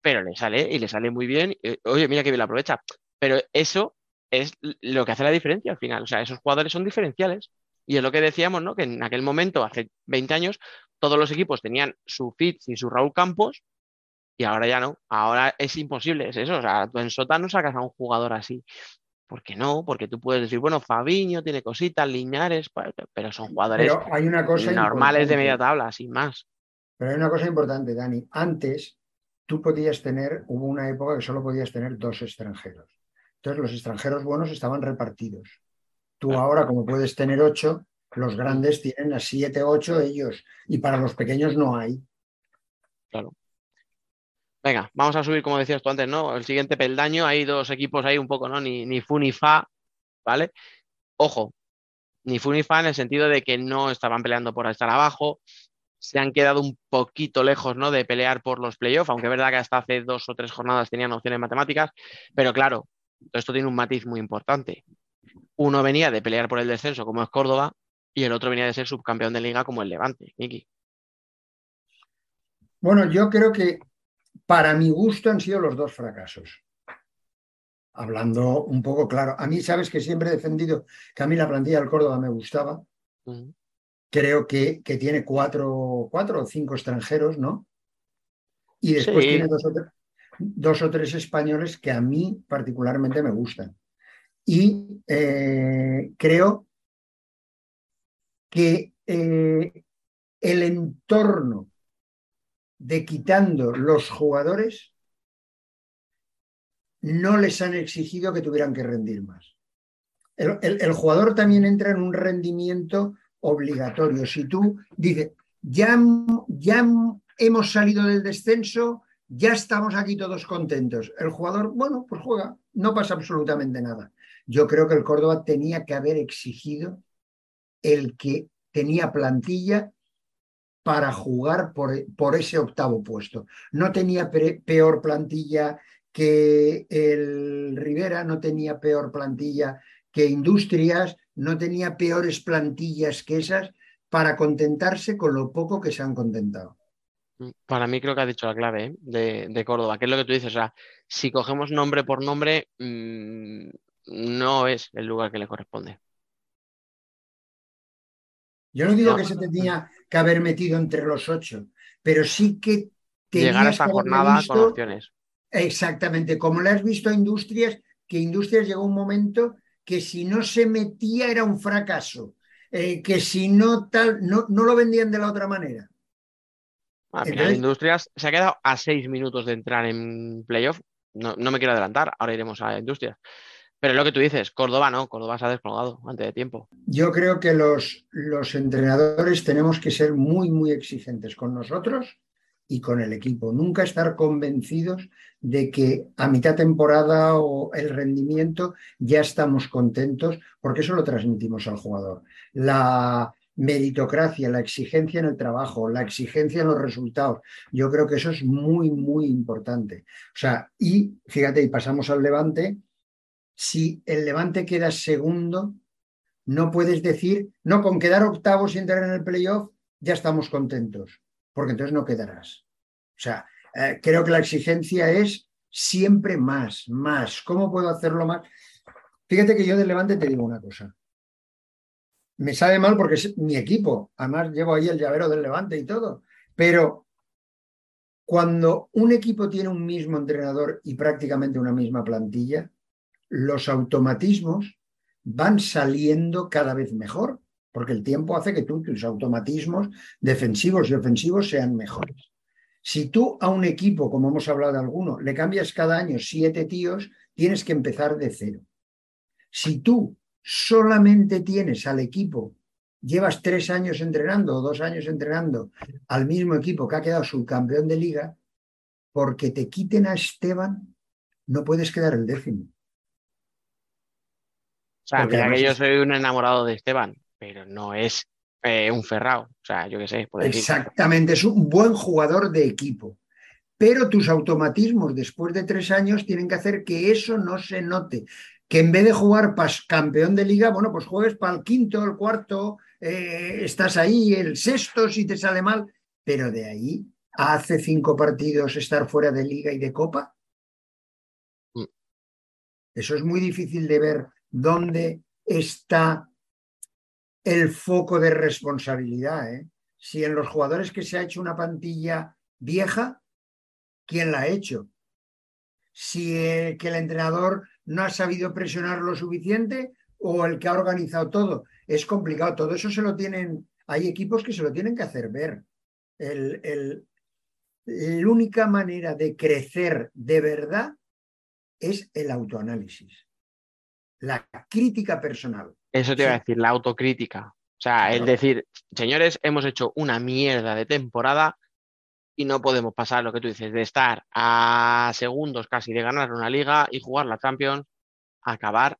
Pero le sale y le sale muy bien. Oye, mira que bien lo aprovecha. Pero eso es lo que hace la diferencia al final. O sea, esos jugadores son diferenciales. Y es lo que decíamos, ¿no? Que en aquel momento, hace 20 años, todos los equipos tenían su Fitz y su Raúl Campos, y ahora ya no. Ahora es imposible, es eso. O sea, tú en Sota no sacas a un jugador así. ¿Por qué no? Porque tú puedes decir, bueno, Fabiño tiene cositas, Liñares, pa- pero son jugadores Pero hay una cosa normales de media tabla, sin más. Pero hay una cosa importante, Dani. Antes tú podías tener, hubo una época que solo podías tener dos extranjeros. Entonces los extranjeros buenos estaban repartidos. Tú Claro. ahora, como puedes tener ocho, los grandes tienen a siete, ocho ellos. Y para los pequeños no hay. Venga, vamos a subir, como decías tú antes, ¿no? El siguiente peldaño, hay dos equipos ahí un poco, ¿no? Ni, ni fu ni fa, ¿vale? Ojo, ni fu ni fa en el sentido de que no estaban peleando por estar abajo, se han quedado un poquito lejos, ¿no? De pelear por los playoffs, aunque es verdad que hasta hace dos o tres jornadas tenían opciones matemáticas, pero claro, esto tiene un matiz muy importante. Uno venía de pelear por el descenso, como es Córdoba, y el otro venía de ser subcampeón de liga, como el Levante, Miki. Bueno, yo creo que para mi gusto han sido los dos fracasos. Hablando un poco claro. A mí, sabes que siempre he defendido que a mí la plantilla del Córdoba me gustaba. Creo que, que tiene cuatro, cuatro o cinco extranjeros, ¿no? Y después Sí. tiene dos o, tre- dos o tres españoles que a mí particularmente me gustan. Y eh, creo que eh, el entorno de quitando los jugadores no les han exigido que tuvieran que rendir más. El, jugador también entra en un rendimiento obligatorio. Si tú dices, ya, ya hemos salido del descenso, ya estamos aquí todos contentos. El jugador, bueno, pues juega, no pasa absolutamente nada. Yo creo que el Córdoba tenía que haber exigido el que tenía plantilla para jugar por, por ese octavo puesto. No tenía peor plantilla que el Rivera, no tenía peor plantilla que Industrias, no tenía peores plantillas que esas para contentarse con lo poco que se han contentado. Para mí creo que has dicho la clave ¿eh? de, de Córdoba, que es lo que tú dices. O sea, si cogemos nombre por nombre, mm, no es el lugar que le corresponde. Yo no digo que se tenía que haber metido entre los ocho, pero sí que Llegar a haberle jornada con opciones. Exactamente, como le has visto a Industrias, que Industrias llegó un momento que si no se metía era un fracaso, eh, que si no tal, no, no lo vendían de la otra manera. Industrias se ha quedado a seis minutos de entrar en playoff. No, no me quiero adelantar, ahora iremos a Industrias. Pero es lo que tú dices, Córdoba no, Córdoba se ha descolgado antes de tiempo. Yo creo que los, los entrenadores tenemos que ser muy, muy exigentes con nosotros y con el equipo. Nunca estar convencidos de que a mitad temporada o el rendimiento ya estamos contentos, porque eso lo transmitimos al jugador. La meritocracia, la exigencia en el trabajo, la exigencia en los resultados. Yo creo que eso es muy, muy importante. O sea, y fíjate, y pasamos al Levante. Si el Levante queda segundo, no puedes decir, no, con quedar octavos y entrar en el playoff, ya estamos contentos, porque entonces no quedarás. O sea, eh, creo que la exigencia es siempre más, más. ¿Cómo puedo hacerlo más? Fíjate que yo del Levante te digo una cosa. Me sabe mal porque es mi equipo. Además, llevo ahí el llavero del Levante y todo. Pero cuando un equipo tiene un mismo entrenador y prácticamente una misma plantilla, los automatismos van saliendo cada vez mejor, porque el tiempo hace que tus automatismos defensivos y ofensivos sean mejores. Si tú a un equipo, como hemos hablado de alguno, le cambias cada año siete tíos, tienes que empezar de cero. Si tú solamente tienes al equipo, llevas tres años entrenando o dos años entrenando al mismo equipo que ha quedado subcampeón de liga, porque te quiten a Esteban, no puedes quedar el décimo. O sea, mira que yo soy un enamorado de Esteban, pero no es eh, un ferrao. O sea, yo qué sé, por decir. Exactamente, es un buen jugador de equipo. Pero tus automatismos después de tres años tienen que hacer que eso no se note. Que en vez de jugar para campeón de liga, bueno, pues juegues para el quinto, el cuarto, eh, estás ahí, el sexto si te sale mal. Pero de ahí hace cinco partidos estar fuera de liga y de copa. Mm. Eso es muy difícil de ver dónde está el foco de responsabilidad. ¿eh? Si en los jugadores que se ha hecho una plantilla vieja, ¿quién la ha hecho? Si eh, que el entrenador no ha sabido presionar lo suficiente o el que ha organizado todo. Es complicado. Todo eso se lo tienen, hay equipos que se lo tienen que hacer ver. El, el- la única manera de crecer de verdad es el autoanálisis, la crítica personal. Eso te iba a decir, la autocrítica. O sea, el decir, señores, hemos hecho una mierda de temporada y no podemos pasar lo que tú dices, de estar a segundos casi de ganar una liga y jugar la Champions, a acabar,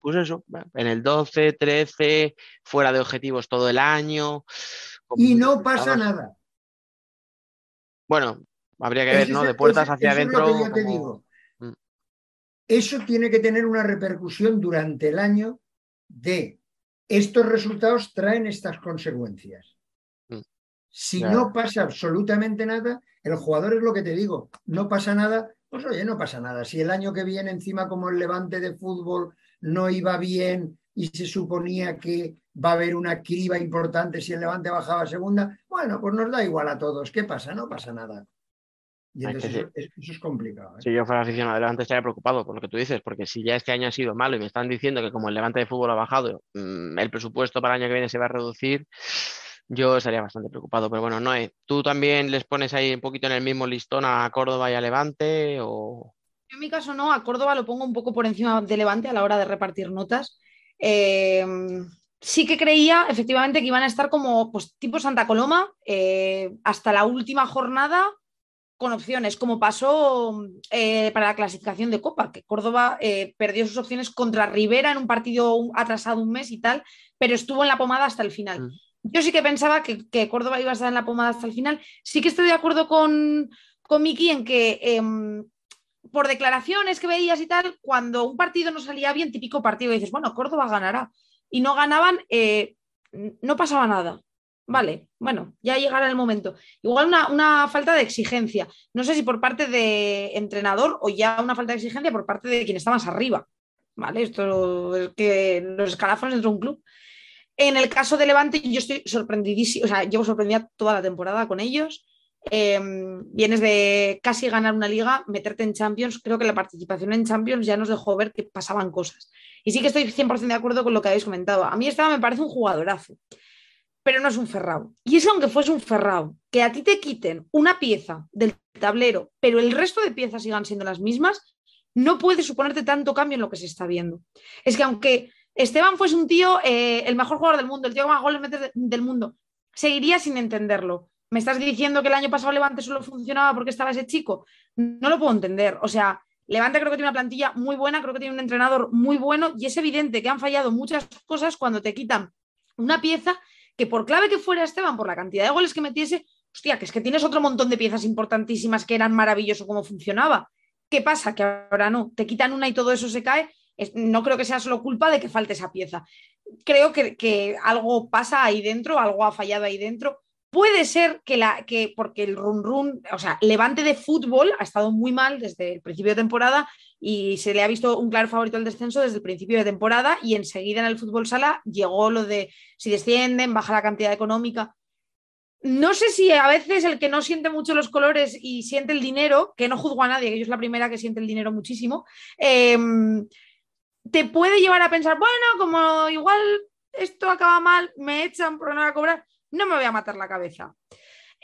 pues eso, en el 12, 13, fuera de objetivos todo el año. Y no pasa resultados. nada. Bueno, habría que ver, ¿no? De puertas hacia eso es lo adentro. que yo te como- digo. Eso tiene que tener una repercusión durante el año de estos resultados traen estas consecuencias. Mm. Si no pasa absolutamente nada, el jugador es lo que te digo, no pasa nada, pues oye, no pasa nada. Si el año que viene encima como el levante de fútbol no iba bien y se suponía que va a haber una criba importante si el levante bajaba a segunda, bueno, pues nos da igual a todos. ¿Qué pasa? No pasa nada. Y entonces eso, es- eso es complicado. ¿eh? Si yo fuera aficionado del Levante estaría preocupado por lo que tú dices, porque si ya este año ha sido malo y me están diciendo que como el Levante de fútbol ha bajado, mm, el presupuesto para el año que viene se va a reducir, yo estaría bastante preocupado. Pero bueno, Noé, ¿tú también les pones ahí un poquito en el mismo listón a Córdoba y a Levante? O... Yo en mi caso no, a Córdoba lo pongo un poco por encima de Levante a la hora de repartir notas. Eh, sí que creía efectivamente que iban a estar como pues, tipo Santa Coloma eh, hasta la última jornada con opciones, como pasó eh, para la clasificación de Copa, que Córdoba eh, perdió sus opciones contra Rivera en un partido atrasado un mes y tal, pero estuvo en la pomada hasta el final. Mm. Yo sí que pensaba que, que Córdoba iba a estar en la pomada hasta el final. Sí que estoy de acuerdo con, con Miki en que em, por declaraciones que veías y tal, cuando un partido no salía bien, típico partido, dices, bueno, Córdoba ganará. Y no ganaban, eh, no pasaba nada. Vale, bueno, ya llegará el momento. Igual una, una falta de exigencia. No sé si por parte de entrenador o ya una falta de exigencia por parte de quien está más arriba. ¿Vale? Esto es que los escalafones dentro de un club. En el caso de Levante, yo estoy sorprendidísima, o sea, llevo sorprendida toda la temporada con ellos. eh, vienes de casi ganar una liga, meterte en Champions, creo que la participación en Champions ya nos dejó ver que pasaban cosas. Y sí que estoy 100% de acuerdo con lo que habéis comentado. A mí Esteban me parece un jugadorazo, pero no es un Ferrao. Y eso aunque fuese un Ferrao, que a ti te quiten una pieza del tablero, pero el resto de piezas sigan siendo las mismas, no puede suponerte tanto cambio en lo que se está viendo. Es que aunque Esteban fuese un tío, eh, el mejor jugador del mundo, el tío que más goles mete de- del mundo, seguiría sin entenderlo. ¿Me estás diciendo que el año pasado Levante solo funcionaba porque estaba ese chico? No lo puedo entender. O sea, Levante creo que tiene una plantilla muy buena, creo que tiene un entrenador muy bueno y es evidente que han fallado muchas cosas cuando te quitan una pieza que por clave que fuera Esteban, por la cantidad de goles que metiese, hostia, que es que tienes otro montón de piezas importantísimas que eran maravilloso cómo funcionaba. ¿Qué pasa? Que ahora no, te quitan una y todo eso se cae. No creo que sea solo culpa de que falte esa pieza. Creo que, que algo pasa ahí dentro, algo ha fallado ahí dentro. Puede ser que, la, que porque el run run, o sea, Levante de fútbol ha estado muy mal desde el principio de temporada y se le ha visto un claro favorito al descenso desde el principio de temporada y enseguida en el fútbol sala llegó lo de si descienden, baja la cantidad económica. No sé si a veces el que no siente mucho los colores y siente el dinero, que no juzgo a nadie, que yo es la primera que siente el dinero muchísimo, eh, te puede llevar a pensar, bueno, como igual esto acaba mal, me echan por no cobrar, no me voy a matar la cabeza.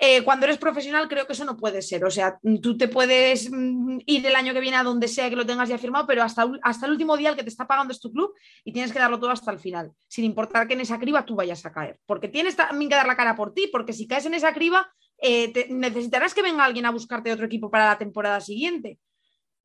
Eh, cuando eres profesional creo que eso no puede ser. O sea, tú te puedes mm, ir el año que viene a donde sea que lo tengas ya firmado, pero hasta, hasta el último día el que te está pagando es tu club y tienes que darlo todo hasta el final, sin importar que en esa criba tú vayas a caer. Porque tienes también que dar la cara por ti, porque si caes en esa criba, eh, te- necesitarás que venga alguien a buscarte otro equipo para la temporada siguiente.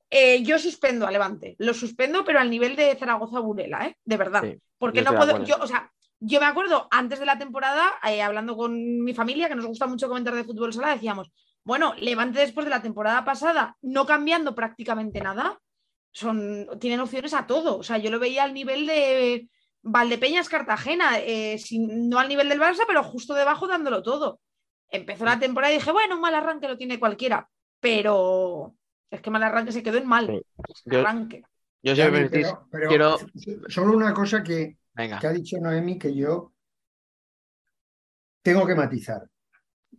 Eh, yo suspendo a Levante, lo suspendo, pero al nivel de Zaragoza Burela, ¿eh? de verdad. Sí, porque no puedo, yo, o sea, yo me acuerdo antes de la temporada, eh, hablando con mi familia, que nos gusta mucho comentar de fútbol sala, decíamos, bueno, Levante después de la temporada pasada, no cambiando prácticamente nada, son, tienen opciones a todo. O sea, yo lo veía al nivel de Valdepeñas Cartagena, eh, sin- no al nivel del Barça, pero justo debajo dándolo todo. Empezó la temporada y dije, bueno, un mal arranque lo tiene cualquiera, pero es que mal arranque se quedó en mal. Yo- Arranque. Yo, pero, pero quiero- solo una cosa que, que ha dicho Noemi que yo tengo que matizar.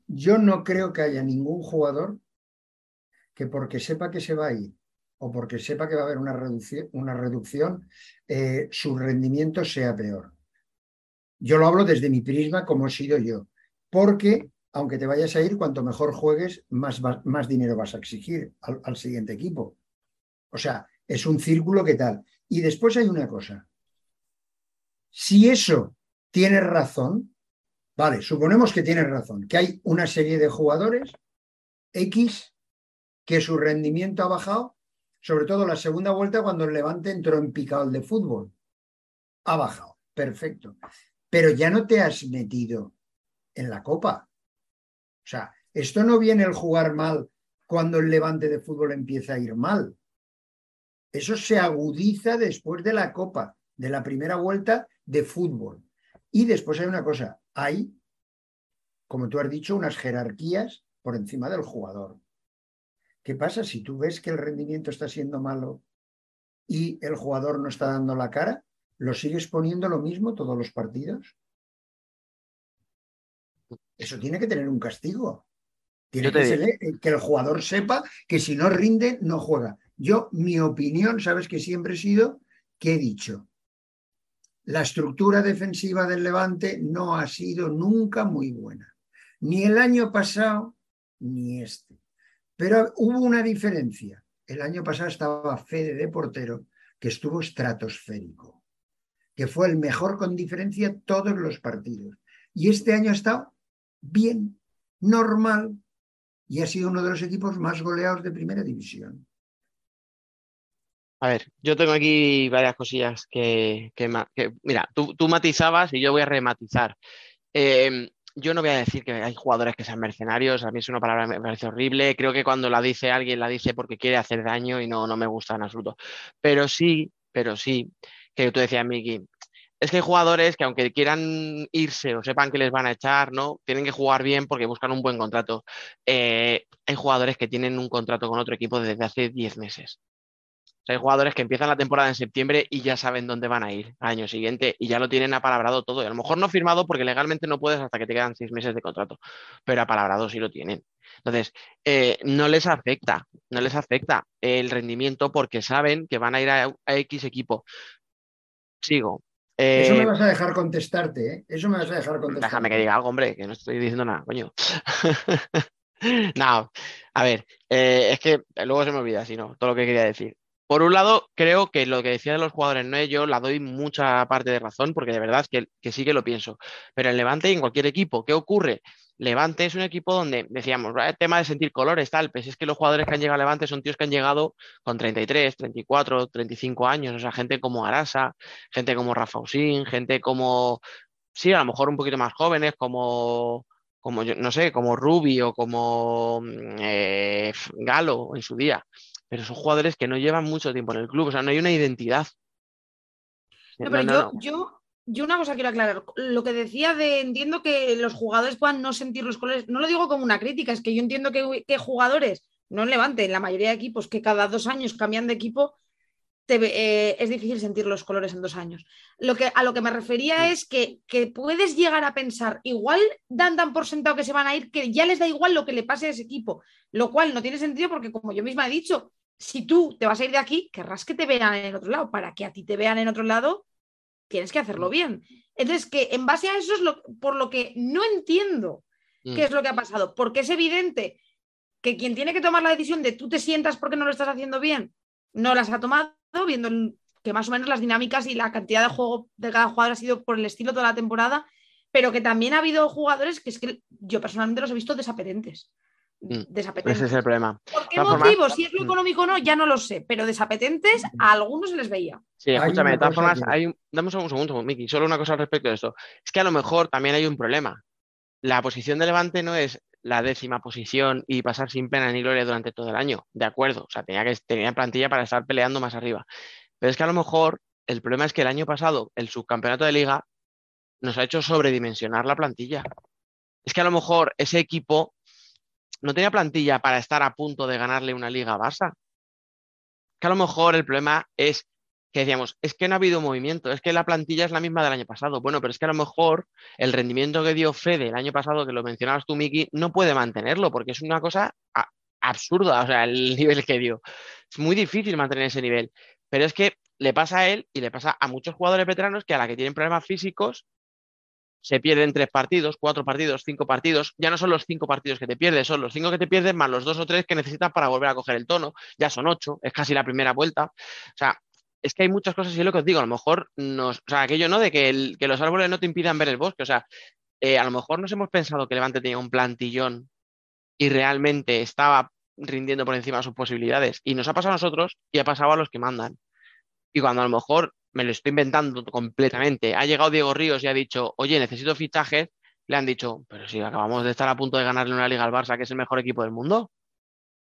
Yo no creo que haya ningún jugador que porque sepa que se va a ir o porque sepa que va a haber una reducción, una reducción eh, su rendimiento sea peor. Yo lo hablo desde mi prisma como he sido yo, porque aunque te vayas a ir, cuanto mejor juegues, más, más dinero vas a exigir al, al siguiente equipo. O sea, es un círculo que tal. Y después hay una cosa. Si eso tiene razón, vale, suponemos que tiene razón, que hay una serie de jugadores X que su rendimiento ha bajado, sobre todo la segunda vuelta cuando el Levante entró en picado de fútbol. Ha bajado, perfecto. Pero ya no te has metido en la copa. O sea, esto no viene el jugar mal cuando el Levante de fútbol empieza a ir mal. Eso se agudiza después de la copa, de la primera vuelta de fútbol. Y después hay una cosa, hay, como tú has dicho, unas jerarquías por encima del jugador. ¿Qué pasa si tú ves que el rendimiento está siendo malo y el jugador no está dando la cara? ¿Lo sigues poniendo lo mismo todos los partidos? Eso tiene que tener un castigo. Tiene que, ser- que el jugador sepa que si no rinde, no juega. Yo, mi opinión, sabes que siempre he sido que he dicho, la estructura defensiva del Levante no ha sido nunca muy buena. Ni el año pasado, ni este. Pero hubo una diferencia. El año pasado estaba Fede de portero, que estuvo estratosférico, que fue el mejor con diferencia todos los partidos. Y este año ha estado bien, normal, y ha sido uno de los equipos más goleados de primera división. A ver, yo tengo aquí varias cosillas que, que mira, tú, tú matizabas y yo voy a rematizar. Eh, yo no voy a decir que hay jugadores que sean mercenarios, a mí es una palabra que me parece horrible, creo que cuando la dice alguien la dice porque quiere hacer daño y no, no me gusta en absoluto. Pero sí, pero sí, que tú decías, Miki, es que hay jugadores que aunque quieran irse o sepan que les van a echar, ¿no? Tienen que jugar bien porque buscan un buen contrato. Eh, hay jugadores que tienen un contrato con otro equipo desde hace 10 meses. Sea, hay jugadores que empiezan la temporada en septiembre y ya saben dónde van a ir al año siguiente y ya lo tienen apalabrado todo. Y a lo mejor no firmado porque legalmente no puedes hasta que te quedan seis meses de contrato, pero apalabrado sí lo tienen. Entonces, eh, no les afecta, no les afecta el rendimiento porque saben que van a ir a, a X equipo. Sigo. Eso Eh, me vas a dejar contestarte, ¿eh? Eso me vas a dejar contestarte. Déjame que diga algo, hombre, que no estoy diciendo nada, coño. No, a ver, eh, es que luego se me olvida, si no, todo lo que quería decir. Por un lado, creo que lo que decía de los jugadores no yo, la doy mucha parte de razón, porque de verdad que, que sí que lo pienso. Pero en Levante y en cualquier equipo, ¿qué ocurre? Levante es un equipo donde decíamos, "Ah, el tema de sentir colores, tal, pues es que los jugadores que han llegado a Levante son tíos que han llegado con 33, 34, 35 años, o sea, gente como Arasa, gente como Rafa Usín, gente como, sí, a lo mejor un poquito más jóvenes, como, como no sé, como Rubi o como mm, eh, Galo en su día. Pero son jugadores que no llevan mucho tiempo en el club, o sea, no hay una identidad. No, No, pero no, yo, no. yo, yo una cosa quiero aclarar. Lo que decía de entiendo que los jugadores puedan no sentir los colores, no lo digo como una crítica, es que yo entiendo que, que jugadores, no en Levante, en la mayoría de equipos que cada dos años cambian de equipo, te eh, es difícil sentir los colores en dos años. Lo que, a lo que me refería es que, que puedes llegar a pensar, igual dan tan por sentado que se van a ir, que ya les da igual lo que le pase a ese equipo, lo cual no tiene sentido porque, como yo misma he dicho, si tú te vas a ir de aquí, querrás que te vean en el otro lado. Para que a ti te vean en otro lado, tienes que hacerlo bien. Entonces, que en base a eso es lo, por lo que no entiendo Mm. qué es lo que ha pasado, porque es evidente que quien tiene que tomar la decisión de tú te sientas porque no lo estás haciendo bien, no las ha tomado, viendo que más o menos las dinámicas y la cantidad de juego de cada jugador ha sido por el estilo toda la temporada, pero que también ha habido jugadores que es que yo personalmente los he visto desapetentes. Mm, Desapetentes. Ese es el problema. ¿Por qué formas- motivo? Si es lo Mm. económico o no, ya no lo sé, pero desapetentes a algunos se les veía. Sí, escúchame, de todas formas, hay un... dame un segundo, un segundo, Miki, solo una cosa al respecto de esto. Es que a lo mejor también hay un problema. La posición de Levante no es la décima posición y pasar sin pena ni gloria durante todo el año, de acuerdo, o sea, tenía que tenía plantilla para estar peleando más arriba. Pero es que a lo mejor el problema es que el año pasado el subcampeonato de liga nos ha hecho sobredimensionar la plantilla. Es que a lo mejor ese equipo no tenía plantilla para estar a punto de ganarle una liga a Barça. Que a lo mejor el problema es que decíamos, es que no ha habido movimiento, es que la plantilla es la misma del año pasado. Bueno, pero es que a lo mejor el rendimiento que dio Fede el año pasado, que lo mencionabas tú, Miki, no puede mantenerlo, porque es una cosa absurda, o sea, el nivel que dio. Es muy difícil mantener ese nivel. Pero es que le pasa a él y le pasa a muchos jugadores veteranos que a la que tienen problemas físicos se pierden tres partidos, cuatro partidos, cinco partidos. Ya no son los cinco partidos que te pierdes, son los cinco que te pierdes más los dos o tres que necesitas para volver a coger el tono. Ya son ocho, es casi la primera vuelta. O sea, es que hay muchas cosas y es lo que os digo, a lo mejor nos, o sea, aquello no de que, los árboles no te impidan ver el bosque, o sea, eh, a lo mejor nos hemos pensado que Levante tenía un plantillón y realmente estaba rindiendo por encima de sus posibilidades y nos ha pasado a nosotros y ha pasado a los que mandan. Y cuando a lo mejor me lo estoy inventando completamente, ha llegado Diego Ríos y ha dicho, oye, necesito fichajes, le han dicho, pero si acabamos de estar a punto de ganarle una liga al Barça, que es el mejor equipo del mundo,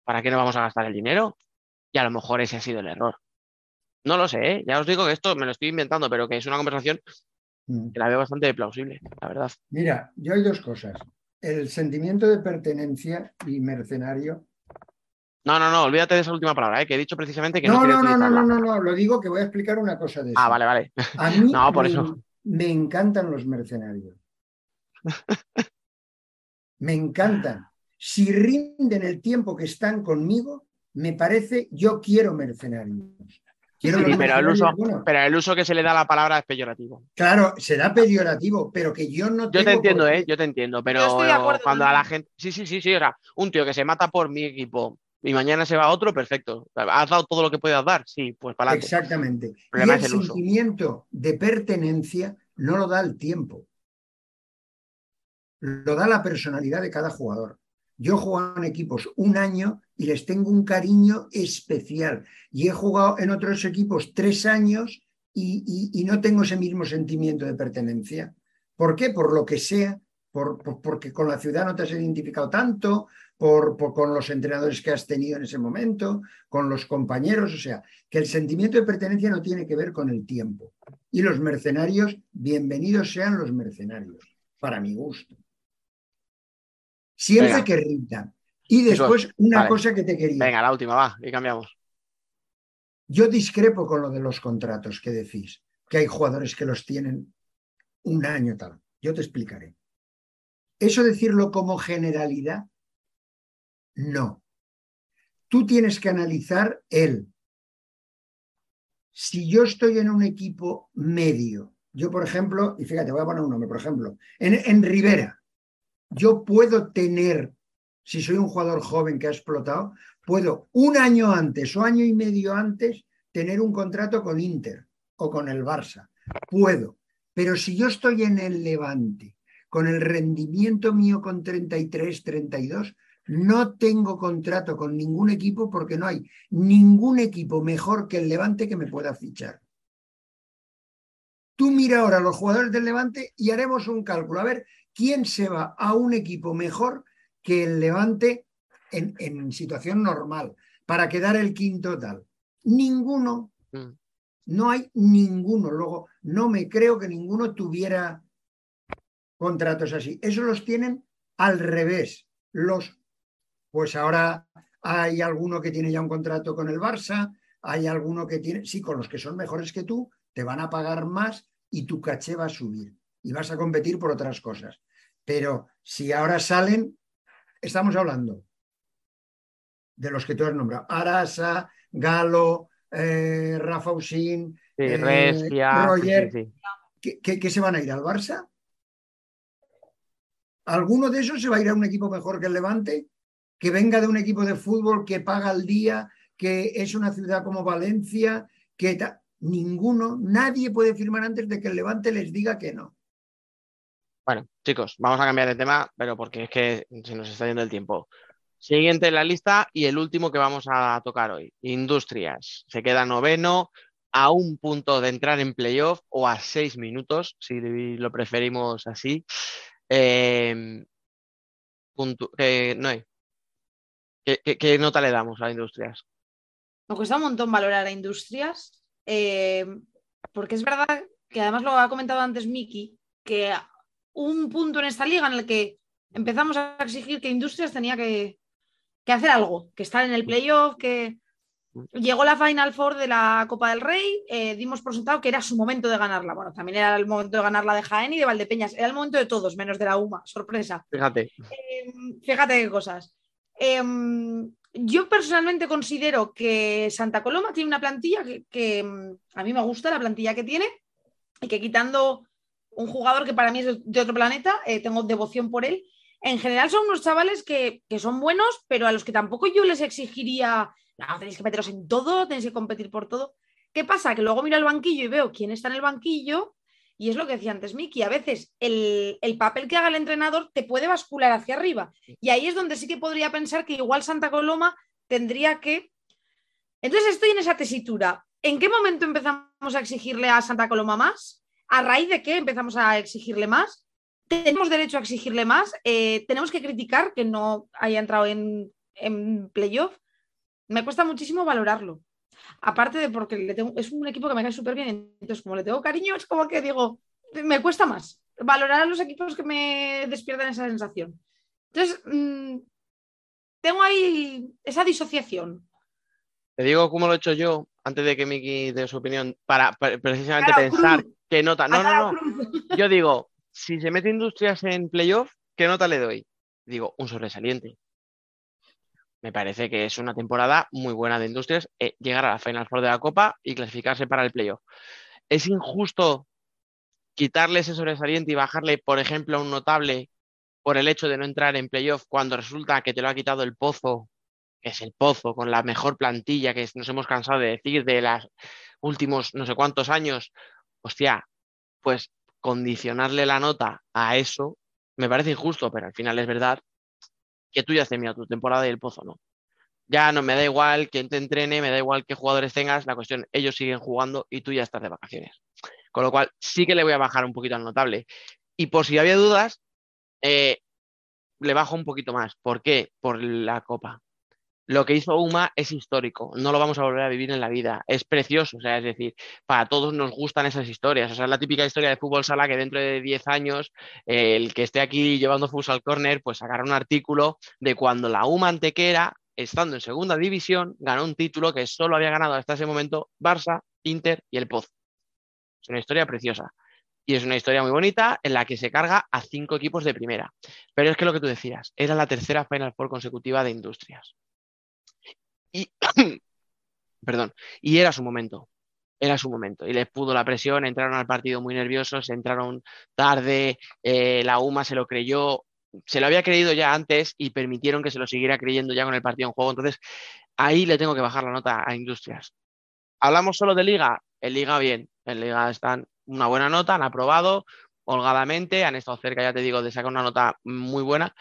¿para qué no vamos a gastar el dinero? Y a lo mejor ese ha sido el error. No lo sé, ¿eh? ya os digo que esto me lo estoy inventando, pero que es una conversación Mm. que la veo bastante plausible, la verdad. Mira, yo hay dos cosas. El sentimiento de pertenencia y mercenario. No, no, no, olvídate de esa última palabra, ¿eh? que he dicho precisamente que no, No, quiero no, no, no, no, no, no, lo digo que voy a explicar una cosa de eso. Ah, vale, vale. A mí No, por me, eso. me encantan los mercenarios. Me encantan. Si rinden el tiempo que están conmigo, me parece, yo quiero mercenarios. Quiero Sí, pero el mercenarios, uso, bueno, pero el uso que se le da a la palabra es peyorativo. claro, será peyorativo, pero que yo no Yo tengo te entiendo, por ¿eh? Yo te entiendo, pero Yo estoy de acuerdo cuando a la gente. Sí, sí, sí, sí. O sea, un tío que se mata por mi equipo y mañana se va otro, perfecto. ¿Has dado todo lo que puedas dar? Sí, pues para adelante. Exactamente. Y el es el sentimiento de pertenencia no lo da el tiempo. Lo da la personalidad de cada jugador. Yo he jugado en equipos un año y les tengo un cariño especial. Y he jugado en otros equipos tres años y, y- y no tengo ese mismo sentimiento de pertenencia. ¿Por qué? Por lo que sea, por, por- porque con la ciudad no te has identificado tanto, por, por- con los entrenadores que has tenido en ese momento, con los compañeros, o sea, que el sentimiento de pertenencia no tiene que ver con el tiempo. Y los mercenarios, bienvenidos sean los mercenarios, para mi gusto. Siempre Venga. que rindan. Y después, una vale. cosa que te quería. Venga, la última, va, y cambiamos. Yo discrepo con lo de los contratos que decís, que hay jugadores que los tienen un año tal. Yo te explicaré. ¿Eso decirlo como generalidad? No. Tú tienes que analizar el. Si yo estoy en un equipo medio, yo por ejemplo, y fíjate, voy a poner un nombre, por ejemplo, en, en Rivera, yo puedo tener, si soy un jugador joven que ha explotado, puedo un año antes o año y medio antes tener un contrato con Inter o con el Barça. Puedo. Pero si yo estoy en el Levante, con el rendimiento mío con 33, 32, no tengo contrato con ningún equipo porque no hay ningún equipo mejor que el Levante que me pueda fichar. Tú mira ahora a los jugadores del Levante y haremos un cálculo. A ver quién se va a un equipo mejor que el Levante en, en situación normal para quedar el quinto tal. Ninguno. Mm. No hay ninguno. Luego, no me creo que ninguno tuviera contratos así. Eso los tienen al revés. Los, pues ahora hay alguno que tiene ya un contrato con el Barça, hay alguno que tiene, sí, con los que son mejores que tú, te van a pagar más y tu caché va a subir y vas a competir por otras cosas. Pero si ahora salen, estamos hablando de los que tú has nombrado, Arasa, Galo, eh, Rafa Usín, Sí, eh, Restia, Roger, sí, sí. ¿qué, qué- qué se van a ir al Barça? ¿Alguno de esos se va a ir a un equipo mejor que el Levante? Que venga de un equipo de fútbol que paga al día, que es una ciudad como Valencia, que ninguno, nadie puede firmar antes de que el Levante les diga que no. Bueno, chicos, vamos a cambiar de tema, pero porque es que se nos está yendo el tiempo. Siguiente en la lista y el último que vamos a tocar hoy, Industrias. Se queda noveno, a un punto de entrar en playoff o a seis minutos, si lo preferimos así. Eh, eh, no hay. ¿Qué, qué- qué nota le damos a Industrias? Me cuesta un montón valorar a Industrias, eh, porque es verdad que además lo ha comentado antes Miki, que un punto en esta liga en el que empezamos a exigir que Industrias tenía que, que hacer algo, que estar en el playoff, que llegó la Final Four de la Copa del Rey, eh, dimos por sentado que era su momento de ganarla. Bueno, también era el momento de ganarla de Jaén y de Valdepeñas, era el momento de todos, menos de la UMA, sorpresa. Fíjate, Eh, fíjate qué cosas. Eh, yo personalmente considero que Santa Coloma tiene una plantilla que, que, mm, a mí me gusta, la plantilla que tiene, y que quitando un jugador que para mí es de otro planeta, eh, tengo devoción por él. En general son unos chavales que, que son buenos, pero a los que tampoco yo les exigiría, no, tenéis que meteros en todo, tenéis que competir por todo. ¿Qué pasa? Que luego miro al banquillo y veo quién está en el banquillo y es lo que decía antes Miki, a veces el, el, papel que haga el entrenador te puede bascular hacia arriba. Y ahí es donde sí que podría pensar que igual Santa Coloma tendría que... Entonces estoy en esa tesitura. ¿En qué momento empezamos a exigirle a Santa Coloma más? ¿A raíz de qué empezamos a exigirle más? ¿Tenemos derecho a exigirle más? Eh, ¿Tenemos que criticar que no haya entrado en, en playoff? Me cuesta muchísimo valorarlo. Aparte de porque le tengo, es un equipo que me cae súper bien, entonces como le tengo cariño, es como que digo, me cuesta más valorar a los equipos que me despiertan esa sensación. Entonces, mmm, tengo ahí esa disociación. Te digo cómo lo he hecho yo, antes de que Miki dé su opinión, para, para precisamente pensar cruz. qué nota. No, no, no. Yo digo, si se mete Industrias en playoff, ¿qué nota le doy? Digo, un sobresaliente me parece que es una temporada muy buena de Industrias eh, llegar a la Final Four de la Copa y clasificarse para el playoff. ¿Es injusto quitarle ese sobresaliente y bajarle, por ejemplo, a un notable por el hecho de no entrar en playoff cuando resulta que te lo ha quitado el pozo, que es el pozo, con la mejor plantilla que nos hemos cansado de decir de los últimos no sé cuántos años? Hostia, pues condicionarle la nota a eso me parece injusto, pero al final es verdad que tú ya has terminado tu temporada y el pozo no. Ya no me da igual quién te entrene, me da igual qué jugadores tengas, la cuestión, ellos siguen jugando y tú ya estás de vacaciones. Con lo cual, sí que le voy a bajar un poquito al notable. Y por si había dudas, eh, le bajo un poquito más. ¿Por qué? Por la copa. Lo que hizo UMA es histórico, no lo vamos a volver a vivir en la vida, es precioso, o sea, es decir, para todos nos gustan esas historias, o sea, es la típica historia de fútbol sala que dentro de 10 años eh, el que esté aquí llevando Futsal Corner, pues sacará un artículo de cuando la UMA Antequera estando en segunda división, ganó un título que solo había ganado hasta ese momento Barça, Inter y el Pozo. Es una historia preciosa. Y es una historia muy bonita en la que se carga a cinco equipos de primera. Pero es que lo que tú decías, era la tercera Final Four consecutiva de Industrias. Y, perdón, y era su momento. Era su momento. Y les pudo la presión, entraron al partido muy nerviosos, entraron tarde, eh, la UMA se lo creyó, se lo había creído ya antes y permitieron que se lo siguiera creyendo ya con el partido en juego. Entonces, ahí le tengo que bajar la nota a Industrias. Hablamos solo de liga, en liga bien, en liga están una buena nota, han aprobado holgadamente, han estado cerca, ya te digo, de sacar una nota muy buena,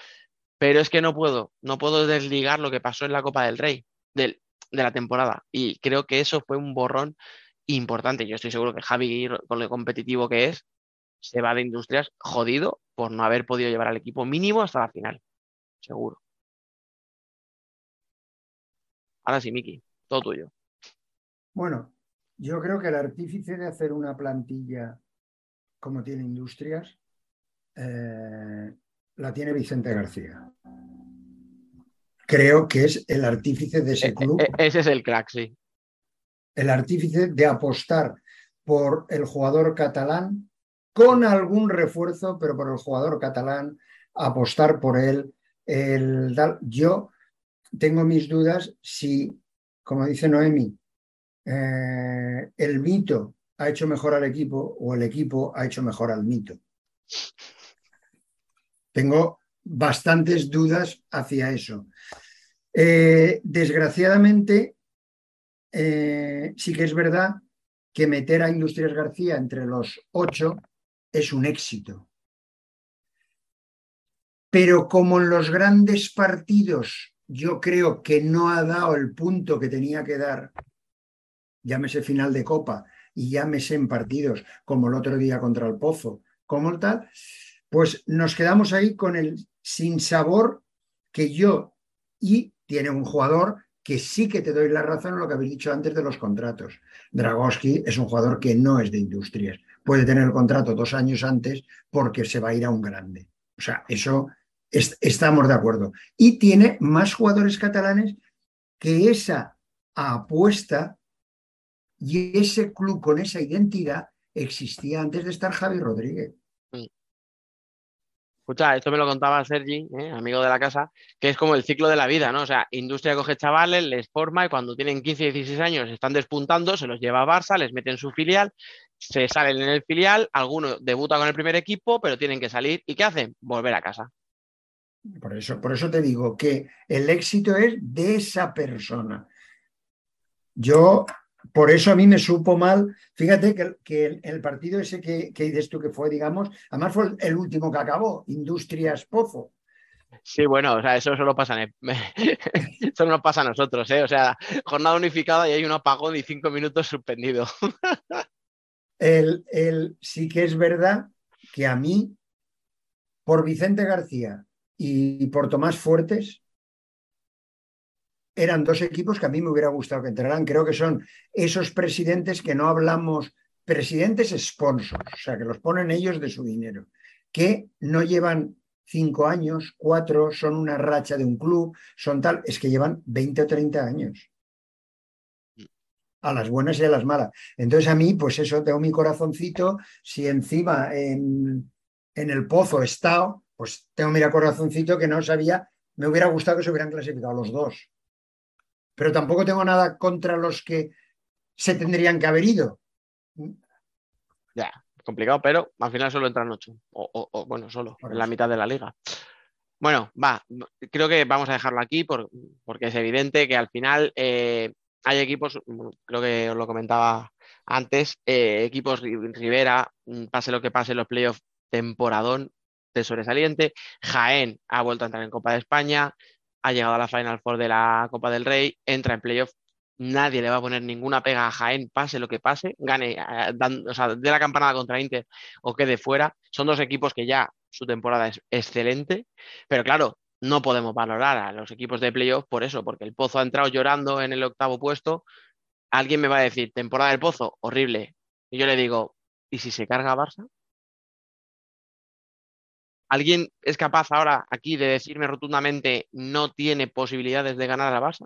pero es que no puedo, no puedo desligar lo que pasó en la Copa del Rey de la temporada y creo que eso fue un borrón importante. Yo estoy seguro que Javi, con lo competitivo que es, se va de Industrias jodido por no haber podido llevar al equipo mínimo hasta la final, seguro. Ahora sí, Miki, todo tuyo. Bueno, yo creo que el artífice de hacer una plantilla como tiene Industrias eh, la tiene Vicente García. Creo que es el artífice de ese club, E- ese es el crack, sí. el artífice de apostar por el jugador catalán con algún refuerzo, pero por el jugador catalán, apostar por él. El, yo tengo mis dudas si, como dice Noemi, eh, el mito ha hecho mejor al equipo o el equipo ha hecho mejor al mito. Tengo bastantes dudas hacia eso. Eh, desgraciadamente, eh, sí que es verdad que meter a Industrias García entre los ocho es un éxito. Pero como en los grandes partidos yo creo que no ha dado el punto que tenía que dar, llámese final de Copa y llámese en partidos como el otro día contra el Pozo, como el tal, pues nos quedamos ahí con el sinsabor que yo y tiene un jugador que sí que te doy la razón en lo que habéis dicho antes de los contratos. Dragowski es un jugador que no es de industrias. Puede tener el contrato dos años antes porque se va a ir a un grande. O sea, eso es- estamos de acuerdo. Y tiene más jugadores catalanes que esa apuesta y ese club con esa identidad existía antes de estar Javi Rodríguez. Escucha, esto me lo contaba Sergi, ¿eh? amigo de la casa, que es como el ciclo de la vida, ¿no? O sea, Industria coge chavales, les forma y cuando tienen 15, 16 años están despuntando, se los lleva a Barça, les mete en su filial, se salen en el filial, alguno debuta con el primer equipo, pero tienen que salir. ¿Y qué hacen? Volver a casa. Por eso, por eso te digo que el éxito es de esa persona. Yo, por eso a mí me supo mal. Fíjate que, que el, el partido ese que, que dices tú que fue, digamos, además fue el, el último que acabó, Industrias Pozo. Sí, bueno, o sea, eso solo pasa en eso no pasa a nosotros, ¿eh? O sea, jornada unificada y hay un apagón y cinco minutos suspendido. El, el, sí que es verdad que a mí, por Vicente García y por Tomás Fuertes, eran dos equipos que a mí me hubiera gustado que entraran. Creo que son esos presidentes que no hablamos, presidentes sponsors, o sea, que los ponen ellos de su dinero, que no llevan cinco años, cuatro, son una racha de un club, son tal, es que llevan 20 o 30 años. A las buenas y a las malas. Entonces a mí, pues eso, tengo mi corazoncito, si encima en, el pozo he estado, pues tengo mi corazoncito que no sabía, me hubiera gustado que se hubieran clasificado los dos. Pero tampoco tengo nada contra los que se tendrían que haber ido. Ya, complicado, pero al final solo entran ocho. O, o- o, bueno, solo, en la mitad de la liga. Bueno, va, creo que vamos a dejarlo aquí por- porque es evidente que al final eh, hay equipos, creo que os lo comentaba antes, eh, equipos Ri- Rivera, mm, pase lo que pase en los playoffs, temporadón de sobresaliente. Jaén ha vuelto a entrar en Copa de España, ha llegado a la Final Four de la Copa del Rey, entra en playoff. Nadie le va a poner ninguna pega a Jaén, pase lo que pase, gane, eh, dan- o sea, de la campanada contra Inter o quede fuera. Son dos equipos que ya su temporada es excelente, pero claro, no podemos valorar a los equipos de playoff por eso, porque el Pozo ha entrado llorando en el octavo puesto. Alguien me va a decir, temporada del Pozo, horrible. Y yo le digo, ¿y si se carga a Barça? ¿Alguien es capaz ahora aquí de decirme rotundamente no tiene posibilidades de ganar a la Barça?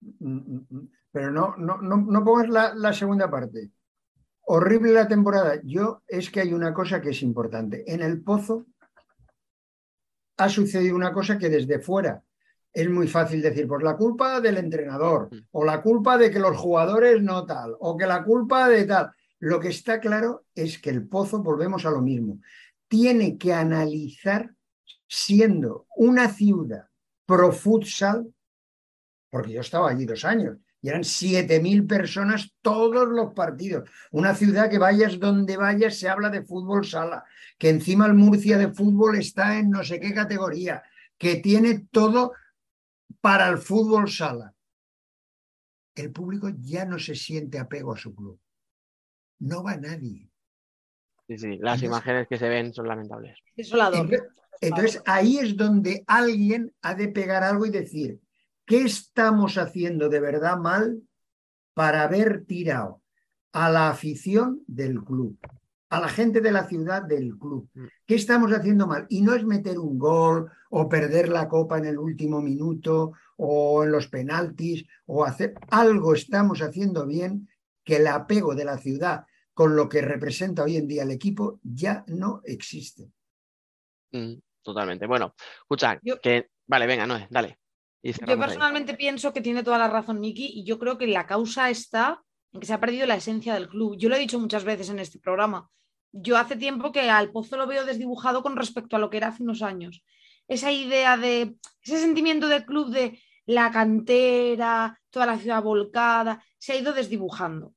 Mm, mm, mm. Pero no, no, no, no pongas la, la segunda parte. Horrible la temporada. Yo es que hay una cosa que es importante. En el pozo ha sucedido una cosa que desde fuera es muy fácil decir, pues la culpa del entrenador, o la culpa de que los jugadores no tal, o que la culpa de tal. Lo que está claro es que el pozo, volvemos a lo mismo, tiene que analizar siendo una ciudad pro futsal, porque yo estaba allí dos años, y eran 7.000 personas todos los partidos. Una ciudad que vayas donde vayas se habla de fútbol sala, que encima el Murcia de fútbol está en no sé qué categoría, que tiene todo para el fútbol sala. El público ya no se siente apego a su club. No va nadie. Sí, sí, las Entonces- imágenes que se ven son lamentables. Desolador. Entonces, entonces, ahí es donde alguien ha de pegar algo y decir, ¿qué estamos haciendo de verdad mal para haber tirado a la afición del club, a la gente de la ciudad del club? Mm. ¿Qué estamos haciendo mal? Y no es meter un gol o perder la copa en el último minuto o en los penaltis o hacer algo estamos haciendo bien que el apego de la ciudad con lo que representa hoy en día el equipo ya no existe. Mm, totalmente. Bueno, escucha, Yo- que. Vale, venga, no, dale. Y Yo ahí. personalmente pienso que tiene toda la razón Miki y yo creo que la causa está en que se ha perdido la esencia del club. Yo lo he dicho muchas veces en este programa. Yo hace tiempo que al Pozo lo veo desdibujado con respecto a lo que era hace unos años. Esa idea de, ese sentimiento del club de la cantera, toda la ciudad volcada, se ha ido desdibujando.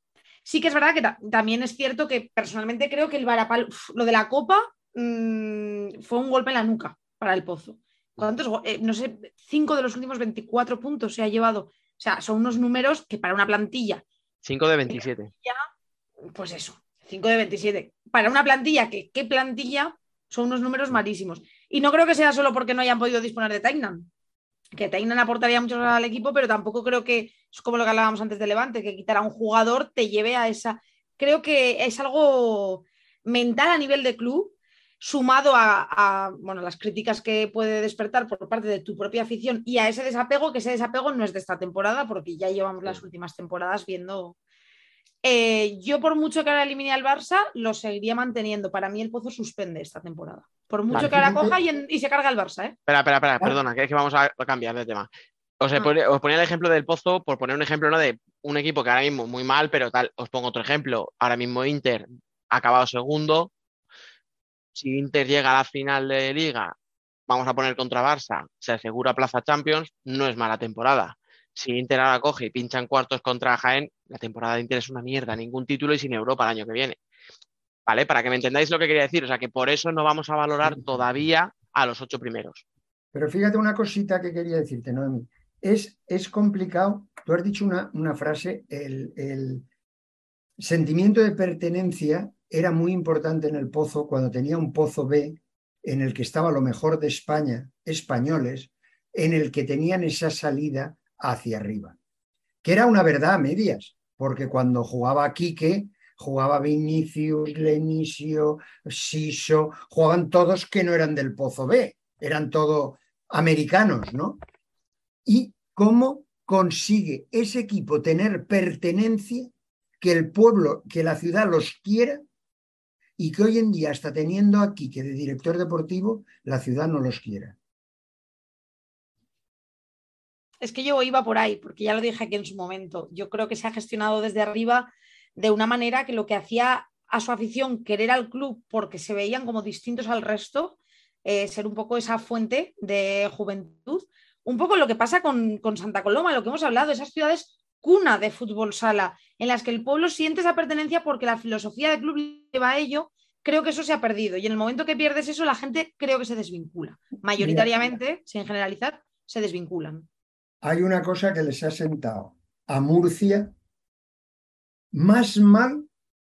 Sí que es verdad que ta- también es cierto que personalmente creo que el Varapal, uf, lo de la Copa mm, fue un golpe en la nuca para el Pozo. ¿Cuántos? eh, no sé, cinco de los últimos 24 puntos se ha llevado. O sea, son unos números que para una plantilla, 5 de 27. pues eso, 5 de 27. Para una plantilla, que qué plantilla, son unos números malísimos. Y no creo que sea solo porque no hayan podido disponer de Tainan. Que Tainan aportaría mucho al equipo, pero tampoco creo que es como lo que hablábamos antes de Levante, que quitar a un jugador te lleve a esa. Creo que es algo mental a nivel de club, sumado a, a, bueno, las críticas que puede despertar por parte de tu propia afición y a ese desapego, que ese desapego no es de esta temporada, porque ya llevamos las últimas temporadas viendo. Eh, yo, por mucho que ahora elimine al Barça, lo seguiría manteniendo. Para mí, el Pozo suspende esta temporada. Por mucho que ahora coja y, en- y se carga el Barça, ¿eh? Espera, espera, espera, perdona, que es que vamos a cambiar de tema. Os, he Ah. pone- os ponía el ejemplo del Pozo por poner un ejemplo ¿no? de un equipo que ahora mismo muy mal, pero tal. Os pongo otro ejemplo. Ahora mismo Inter ha acabado segundo. Si Inter llega a la final de Liga, vamos a poner contra Barça, se asegura plaza Champions, no es mala temporada. Si Inter ahora coge y pincha en cuartos contra Jaén, la temporada de Inter es una mierda, ningún título y sin Europa el año que viene. ¿Vale? Para que me entendáis lo que quería decir. O sea que por eso no vamos a valorar todavía a los ocho primeros. Pero fíjate una cosita que quería decirte, Noemi. Es, complicado. Tú has dicho una, una frase, el, el sentimiento de pertenencia era muy importante en el pozo cuando tenía un pozo B en el que estaba lo mejor de España, españoles, en el que tenían esa salida hacia arriba. Que era una verdad a medias, porque cuando jugaba Quique, jugaba Vinicius, Lenisio, Siso, jugaban todos que no eran del pozo B, eran todos americanos, ¿no? Y cómo consigue ese equipo tener pertenencia, que el pueblo, que la ciudad los quiera y que hoy en día, hasta teniendo aquí que de director deportivo, la ciudad no los quiera. Es que yo iba por ahí, porque ya lo dije aquí en su momento. Yo creo que se ha gestionado desde arriba de una manera que lo que hacía a su afición querer al club porque se veían como distintos al resto, eh, ser un poco esa fuente de juventud. Un poco lo que pasa con, con Santa Coloma, lo que hemos hablado, esas ciudades cuna de fútbol sala, en las que el pueblo siente esa pertenencia porque la filosofía del club lleva a ello, creo que eso se ha perdido. Y en el momento que pierdes eso, la gente creo que se desvincula. Mayoritariamente, sin generalizar, se desvinculan. Hay una cosa que les ha sentado a Murcia más mal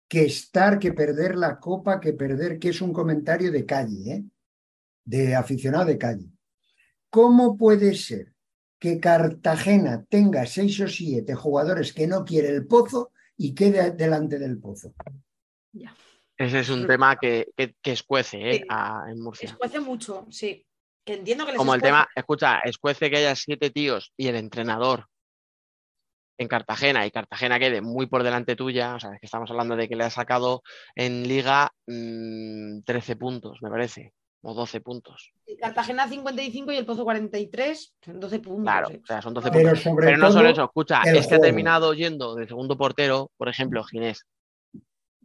que estar, que perder la copa, que perder, que es un comentario de calle, ¿eh? de aficionado de calle. ¿Cómo puede ser que Cartagena tenga seis o siete jugadores que no quiere el pozo y quede delante del pozo? Ya. Ese es un tema que, que, que escuece ¿eh? Sí. a- en Murcia. Escuece mucho, sí. Que entiendo que les Como el tema, escucha, escuece que haya siete tíos y el entrenador en Cartagena y Cartagena quede muy por delante tuya, o sea, es que estamos hablando de que le ha sacado en liga mm, 13 puntos, me parece, o 12 puntos. Cartagena 55 y el Pozo 43, son 12 puntos. Claro, eh. o sea, son 12 Pero puntos. sobre Pero no solo eso, escucha, el es que ha juego. terminado yendo de segundo portero, por ejemplo, Ginés,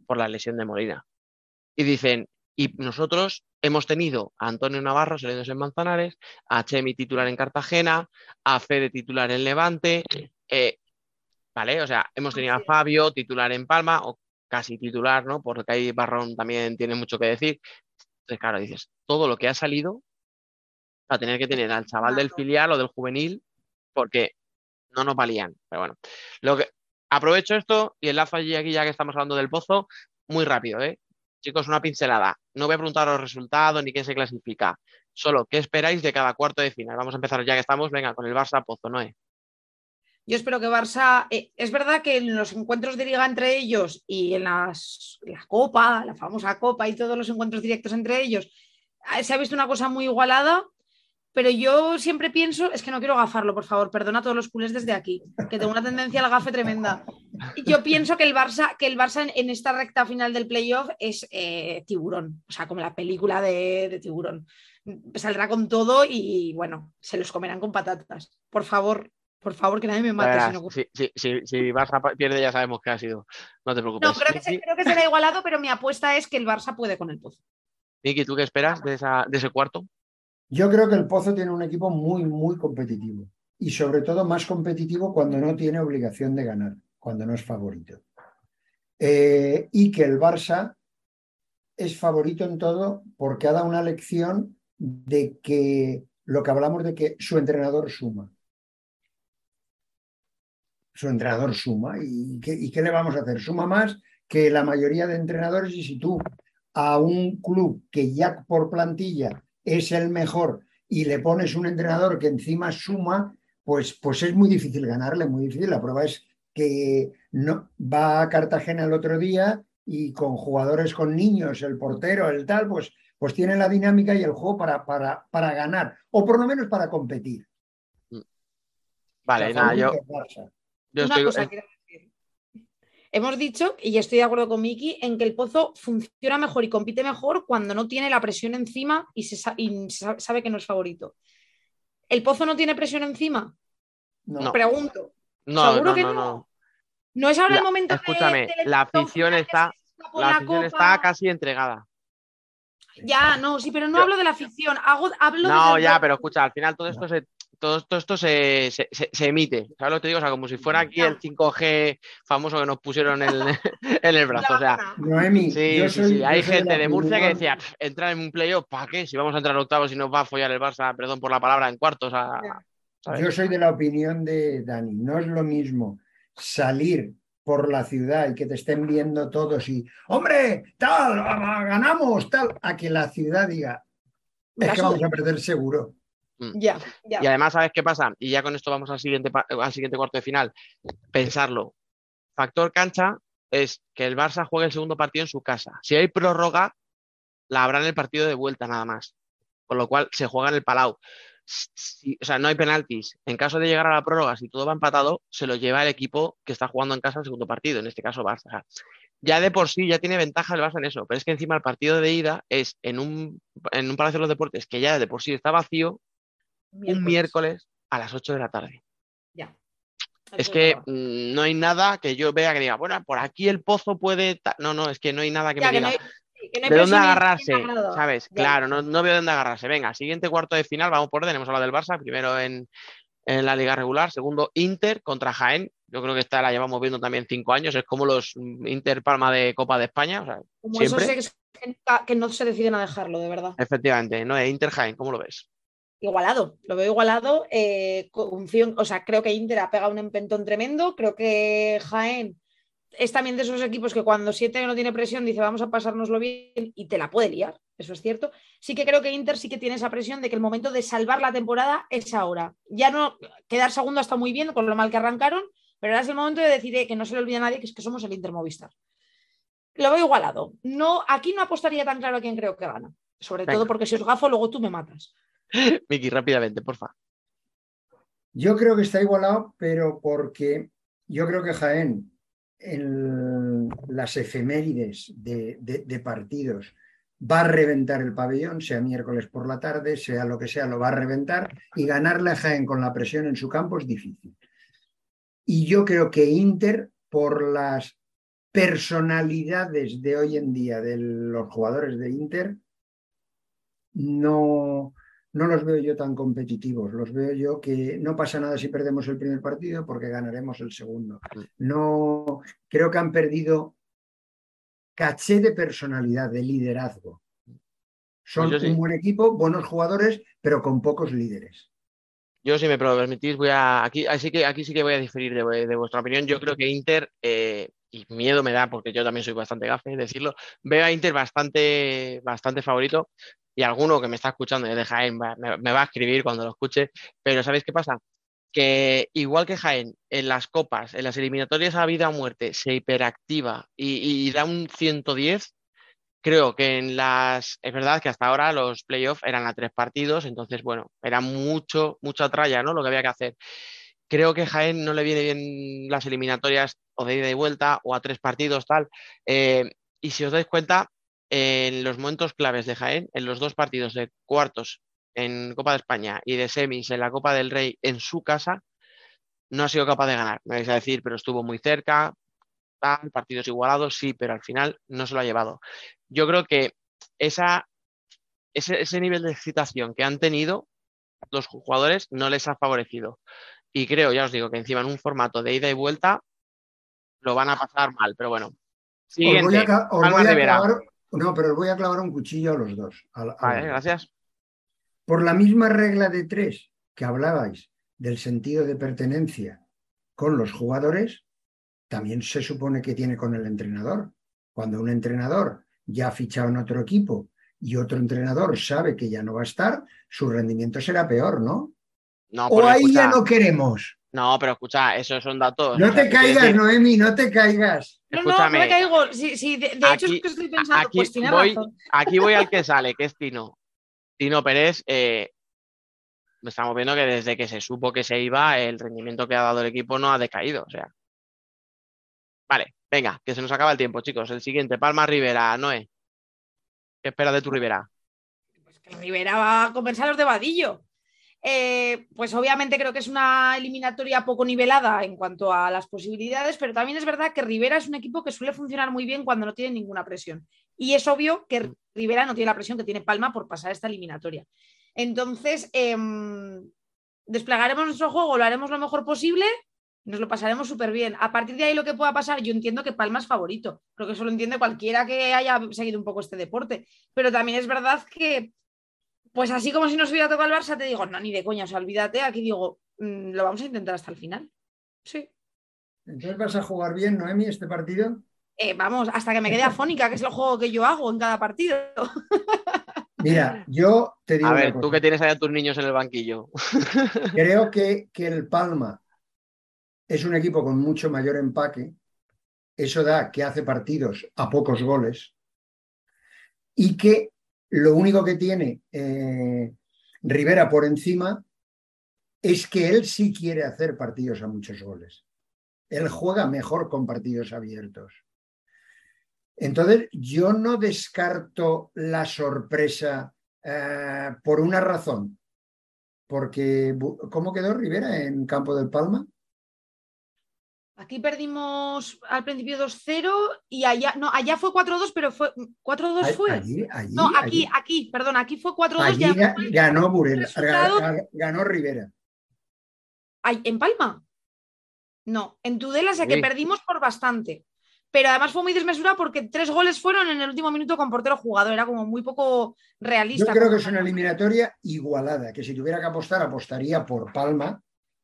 por la lesión de Molina. Y dicen, y nosotros hemos tenido a Antonio Navarro saliendo en Manzanares, a Chemi titular en Cartagena, a Fede titular en Levante, eh, ¿vale? O sea, hemos tenido a. Fabio titular en Palma, o casi titular, ¿no? Porque ahí Barrón también tiene mucho que decir. Entonces, claro, dices, todo lo que ha salido a tener que tener al chaval del filial o del juvenil, porque no nos valían. Pero bueno, lo que aprovecho esto y enlazo allí aquí ya que estamos hablando del pozo, muy rápido, ¿eh? Chicos, una pincelada. No voy a preguntar los resultados ni quién se clasifica. Solo, ¿qué esperáis de cada cuarto de final? Vamos a empezar ya que estamos, venga, con el Barça Pozo, Noé. Yo espero que Barça. eh, es verdad que en los encuentros de liga entre ellos y en las, la Copa, la famosa Copa y todos los encuentros directos entre ellos, eh, se ha visto una cosa muy igualada. Pero yo siempre pienso, es que no quiero gafarlo, por favor, perdona a todos los culés desde aquí, que tengo una tendencia al gafe tremenda. Yo pienso que el Barça, que el Barça en, esta recta final del playoff es eh, tiburón, o sea, como la película de, de tiburón. Saldrá con todo y bueno, se los comerán con patatas. Por favor, por favor, que nadie me mate. verás, si no- si, si- Barça pierde ya sabemos qué ha sido. No te preocupes. No, creo que, se- creo que será igualado, pero mi apuesta es que el Barça puede con el Pozo. Miki, ¿tú qué esperas de, esa- de ese cuarto? Yo creo que el Pozo tiene un equipo muy, muy competitivo. Y sobre todo más competitivo cuando no tiene obligación de ganar, cuando no es favorito. Eh, y que el Barça es favorito en todo porque ha dado una lección de que lo que hablamos de que su entrenador suma. Su entrenador suma. ¿Y qué, y qué le vamos a hacer? Suma más que la mayoría de entrenadores y si tú a un club que ya por plantilla es el mejor y le pones un entrenador que encima suma, pues, pues es muy difícil ganarle, muy difícil. La prueba es que no, va a Cartagena el otro día y con jugadores con niños, el portero, el tal, pues, pues tiene la dinámica y el juego para, para, para ganar, o por lo menos para competir. Vale, O sea, nada, yo, Barça. Yo Una estoy. cosa quiero decir. Hemos dicho, y estoy de acuerdo con Miki, en que el Pozo funciona mejor y compite mejor cuando no tiene la presión encima y se, sa- y se sa- sabe que no es favorito. ¿El Pozo no tiene presión encima? No. Pregunto. no, ¿Seguro no, que no, no? no. ¿No es ahora La- el momento de- escúchame, del la equipo afición está- La afición Copa? está casi entregada. Ya, no, sí, pero no Yo- hablo de la afición, hago, hablo No, ya, pero escucha, al final todo esto se, todo, todo esto se, se- se- se emite. ¿Sabes lo que te digo? O sea, como si fuera aquí el 5G famoso que nos pusieron en, el- en el brazo. O sea, Noemi, sí, yo sí, soy- sí. Hay gente de Murcia que decía, "Pff, entrar en un playoff, ¿para qué? Si vamos a entrar a octavos y nos va a follar el Barça, perdón por la palabra, en cuartos. a-. ¿sabes? Yo soy de la opinión de Dani. No es lo mismo salir por la ciudad y que te estén viendo todos y, hombre, tal, ah, ganamos, tal, a que la ciudad diga, es que vamos a perder seguro. Ya, ya. Y además, ¿sabes qué pasa? Y ya con esto vamos al siguiente, al siguiente cuarto de final. Pensarlo. Factor cancha es que el Barça juegue el segundo partido en su casa. Si hay prórroga, la habrá en el partido de vuelta nada más. Con lo cual se juega en el Palau. Si- o sea, no hay penaltis. En caso de llegar a la prórroga, si todo va empatado, se lo lleva el equipo que está jugando en casa el segundo partido, en este caso Barça. O sea, ya de por sí ya tiene ventaja el Barça en eso, pero es que encima el partido de ida es en un, en un Palacio de los Deportes que ya de por sí está vacío, un miércoles a las 8 de la tarde. Ya. Es que mm, no hay nada que yo vea que diga, bueno, por aquí el pozo puede. ta-". No, no, es que no hay nada que Ya, me que diga no hay- sí, que no hay de dónde agarrarse. ¿sabes? Ya. Claro, no, no veo de dónde agarrarse. Venga, siguiente cuarto de final, vamos por orden. Hemos hablado del Barça, primero en, en la liga regular, segundo Inter contra Jaén. Yo creo que esta la llevamos viendo también cinco años, es como los mm, Inter Palma de Copa de España. O sea, Como eso siempre. sé que, es- que no se deciden a dejarlo, de verdad. efectivamente, ¿no? Inter Jaén, ¿cómo lo ves? Igualado, lo veo igualado. eh, confío en- o sea, creo que Inter ha pegado un empentón tremendo. Creo que Jaén es también de esos equipos que cuando siete no tiene presión dice vamos a pasárnoslo bien y te la puede liar. Eso es cierto. Sí que creo que Inter sí que tiene esa presión de que el momento de salvar la temporada es ahora. Ya no quedar segundo está muy bien con lo mal que arrancaron, pero ahora es el momento de decir eh, que no se le olvide a nadie que es que somos el Inter Movistar. lo veo igualado. No, aquí no apostaría tan claro a quién creo que gana. Sobre Venga. todo porque si os gafo, luego tú me matas. Miki, rápidamente, porfa. Yo creo que está igualado, pero porque yo creo que Jaén, en las efemérides de, de- de partidos, va a reventar el pabellón, sea miércoles por la tarde, sea lo que sea, lo va a reventar y ganarle a Jaén con la presión en su campo es difícil. Y yo creo que Inter, por las personalidades de hoy en día de los jugadores de Inter, no, no los veo yo tan competitivos. Los veo yo que no pasa nada si perdemos el primer partido porque ganaremos el segundo. No creo que han perdido caché de personalidad, de liderazgo. Son Pues sí. un buen equipo, buenos jugadores, pero con pocos líderes. Yo, si me permitís, voy a. Aquí, así que, aquí sí que voy a diferir de, de vuestra opinión. Yo creo que Inter, eh, y miedo me da porque yo también soy bastante gafe, decirlo, veo a Inter bastante, bastante favorito. Y alguno que me está escuchando desde Jaén me, va a escribir cuando lo escuche. Pero ¿sabéis qué pasa? Que igual que Jaén, en las copas, en las eliminatorias a vida o muerte, se hiperactiva y, y da un 110. Creo que en las. Es verdad que hasta ahora los playoffs eran a tres partidos, entonces, bueno, era mucho, mucha tralla, ¿no? Lo que había que hacer. Creo que Jaén no le viene bien las eliminatorias o de ida y vuelta o a tres partidos, tal. Eh, y si os dais cuenta, en los momentos claves de Jaén, en los dos partidos de cuartos en Copa de España y de semis en la Copa del Rey en su casa, no ha sido capaz de ganar. Me vais a decir, pero estuvo muy cerca, tal, partidos igualados, sí, pero al final no se lo ha llevado. Yo creo que esa, ese, ese nivel de excitación que han tenido los jugadores no les ha favorecido. Y creo, ya os digo, que encima en un formato de ida y vuelta lo van a pasar mal, pero bueno. Os voy Siguiente. a, os voy a. no, pero os voy a clavar un cuchillo a los dos. a- a Vale, los dos. gracias. Por la misma regla de tres que hablabais del sentido de pertenencia con los jugadores, también se supone que tiene con el entrenador. Cuando un entrenador ya ha fichado en otro equipo y otro entrenador sabe que ya no va a estar, su rendimiento será peor, ¿no? No, O ahí ya no queremos. No, pero escucha, esos son datos. No O sea, te caigas, decir, Noemi, no te caigas. No, no, no Escúchame. me caigo. Sí, sí, de, de hecho Aquí- es que estoy pensando, aquí pues tiene voy- razón. Aquí voy al que sale, que es Tino. Tino Pérez, eh, estamos viendo que desde que se supo que se iba, el rendimiento que ha dado el equipo no ha decaído. O sea. Vale, venga, que se nos acaba el tiempo, chicos. El siguiente, Palma Rivera, Noé. ¿Qué espera de tu Rivera? Pues que Rivera va a compensar los de Vadillo. Eh, pues obviamente creo que es una eliminatoria poco nivelada en cuanto a las posibilidades, pero también es verdad que Rivera es un equipo que suele funcionar muy bien cuando no tiene ninguna presión. Y es obvio que Rivera no tiene la presión que tiene Palma por pasar esta eliminatoria. Entonces, em, desplegaremos nuestro juego, lo haremos lo mejor posible, nos lo pasaremos súper bien. A partir de ahí lo que pueda pasar, yo entiendo que Palma es favorito. Creo que eso lo entiende cualquiera que haya seguido un poco este deporte. Pero también es verdad que pues así como si nos hubiera tocado el Barça, te digo, no, ni de coña, o sea, olvídate, aquí digo, mm, lo vamos a intentar hasta el final. Sí. Entonces vas a jugar bien, Noemi, este partido. Eh, vamos, hasta que me quede afónica, que es el juego que yo hago en cada partido. Mira, yo te digo A ver, tú que tienes ahí a tus niños en el banquillo. Creo que, que el Palma es un equipo con mucho mayor empaque. Eso da que hace partidos a pocos goles. Y que lo único que tiene eh, Rivera por encima es que él sí quiere hacer partidos a muchos goles. Él juega mejor con partidos abiertos. Entonces, yo no descarto la sorpresa eh, por una razón. Porque, ¿cómo quedó Rivera en Campo del Palma? Aquí perdimos al principio 2-0 y allá, no, allá fue 4-2, pero fue 4-2 fue. Allí, allí, no, aquí, allí, aquí, perdón, aquí fue 4-2 allí y ga- además- ganó Burel, resultado- ga- ga- ganó Rivera. Ay, ¿En Palma? No, en Tudela sé que Sí. perdimos por bastante. Pero además fue muy desmesurado porque tres goles fueron en el último minuto con portero jugado. Era como muy poco Yo realista. creo que es una eliminatoria igualada, que si tuviera que apostar, apostaría por Palma,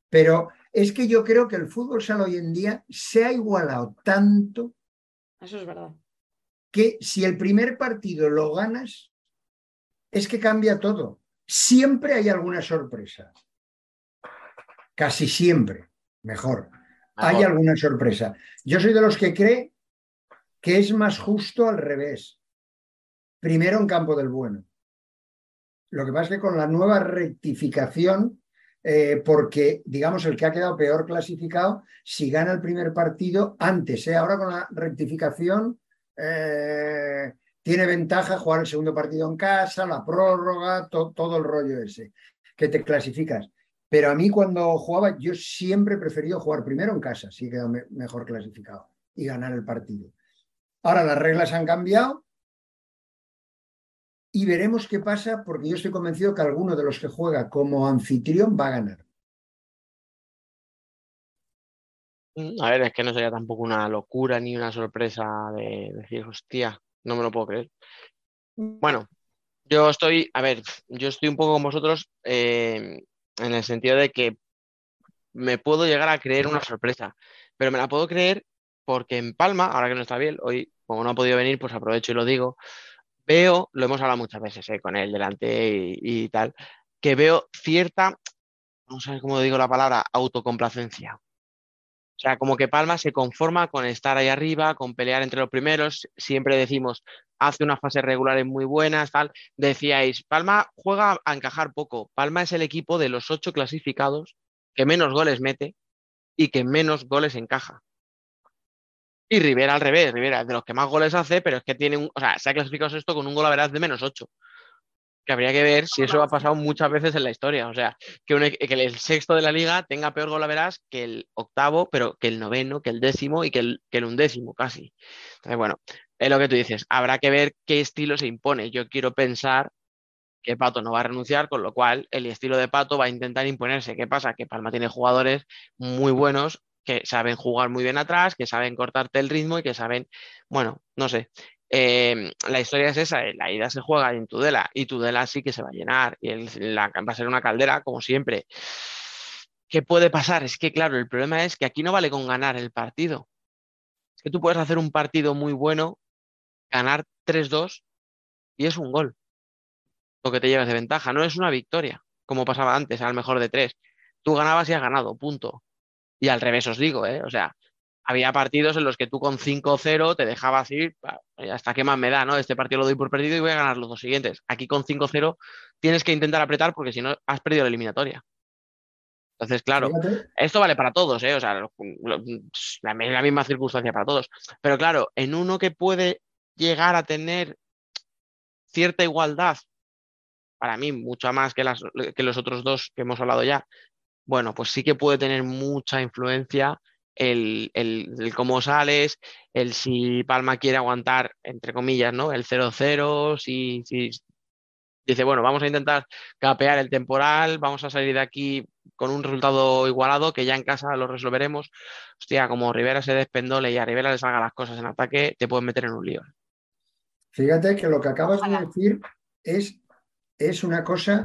pero es que yo creo que el fútbol sala hoy en día se ha igualado tanto Eso es verdad. que si el primer partido lo ganas, es que cambia todo. Siempre hay alguna sorpresa. Casi siempre, mejor. Hay alguna sorpresa. Yo soy de los que cree que es más justo al revés. Primero en campo del bueno. Lo que pasa es que con la nueva rectificación, eh, porque digamos el que ha quedado peor clasificado, si gana el primer partido antes, ¿eh? ahora con la rectificación eh, tiene ventaja jugar el segundo partido en casa, la prórroga, to- todo el rollo ese, que te clasificas. Pero a mí cuando jugaba, yo siempre he preferido jugar primero en casa, si he quedado me- mejor clasificado y ganar el partido. Ahora las reglas han cambiado y veremos qué pasa, porque yo estoy convencido que alguno de los que juega como anfitrión va a ganar. A ver, es que no sería tampoco una locura ni una sorpresa de decir, hostia, no me lo puedo creer. Bueno, yo estoy, a ver, yo estoy un poco con vosotros eh, en el sentido de que me puedo llegar a creer una sorpresa, pero me la puedo creer porque en Palma, ahora que no está bien, hoy, como no ha podido venir, pues aprovecho y lo digo, veo, lo hemos hablado muchas veces eh, con él delante y, tal, que veo cierta, no sé cómo digo la palabra, autocomplacencia. O sea, como que Palma se conforma con estar ahí arriba, con pelear entre los primeros. Siempre decimos, hace unas fases regulares muy buenas, tal. Decíais, Palma juega a encajar poco. Palma es el equipo de los ocho clasificados que menos goles mete y que menos goles encaja. Y Rivera al revés, Rivera de los que más goles hace, pero es que tiene un, o sea, se ha clasificado esto con un gol a veraz de menos ocho. Que habría que ver si eso ha pasado muchas veces en la historia. O sea, que, e- el sexto de la liga tenga peor gol a verás que el octavo, pero que el noveno, que el décimo y que el, que el undécimo casi. Entonces, bueno, es lo que tú dices. Habrá que ver qué estilo se impone. Yo quiero pensar que Pato no va a renunciar, con lo cual el estilo de Pato va a intentar imponerse. ¿Qué pasa? Que Palma tiene jugadores muy buenos que saben jugar muy bien atrás, que saben cortarte el ritmo y que saben, bueno, no sé. Eh, la historia es esa, eh, la ida se juega en Tudela y Tudela sí que se va a llenar y la, va a ser una caldera como siempre. ¿Qué puede pasar? Es que claro, el problema es que aquí no vale con ganar el partido. Es que tú puedes hacer un partido muy bueno, ganar 3-2 y es un gol lo que te llevas de ventaja. No es una victoria, como pasaba antes, al mejor de tres. Tú ganabas y has ganado, punto. Y al revés os digo, ¿eh? O sea, había partidos en los que tú con 5-0 te dejabas ir, "Ah, hasta qué más me da, ¿no? Este partido lo doy por perdido y voy a ganar los dos siguientes. Aquí con 5-0 tienes que intentar apretar porque si no has perdido la eliminatoria. Entonces, claro, Fíjate, esto vale para todos, ¿eh? O sea, lo- lo- la, la misma circunstancia para todos. Pero claro, en uno que puede llegar a tener cierta igualdad, para mí, mucha más que, las, que los otros dos que hemos hablado ya, bueno, pues sí que puede tener mucha influencia el, el- el cómo sales, el si Palma quiere aguantar, entre comillas, ¿no? El 0-0, si, si dice, bueno, vamos a intentar capear el temporal, vamos a salir de aquí con un resultado igualado, que ya en casa lo resolveremos. Hostia, como Rivera se despendole y a Rivera le salgan las cosas en ataque, te pueden meter en un lío. fíjate que lo que acabas de decir es, es una cosa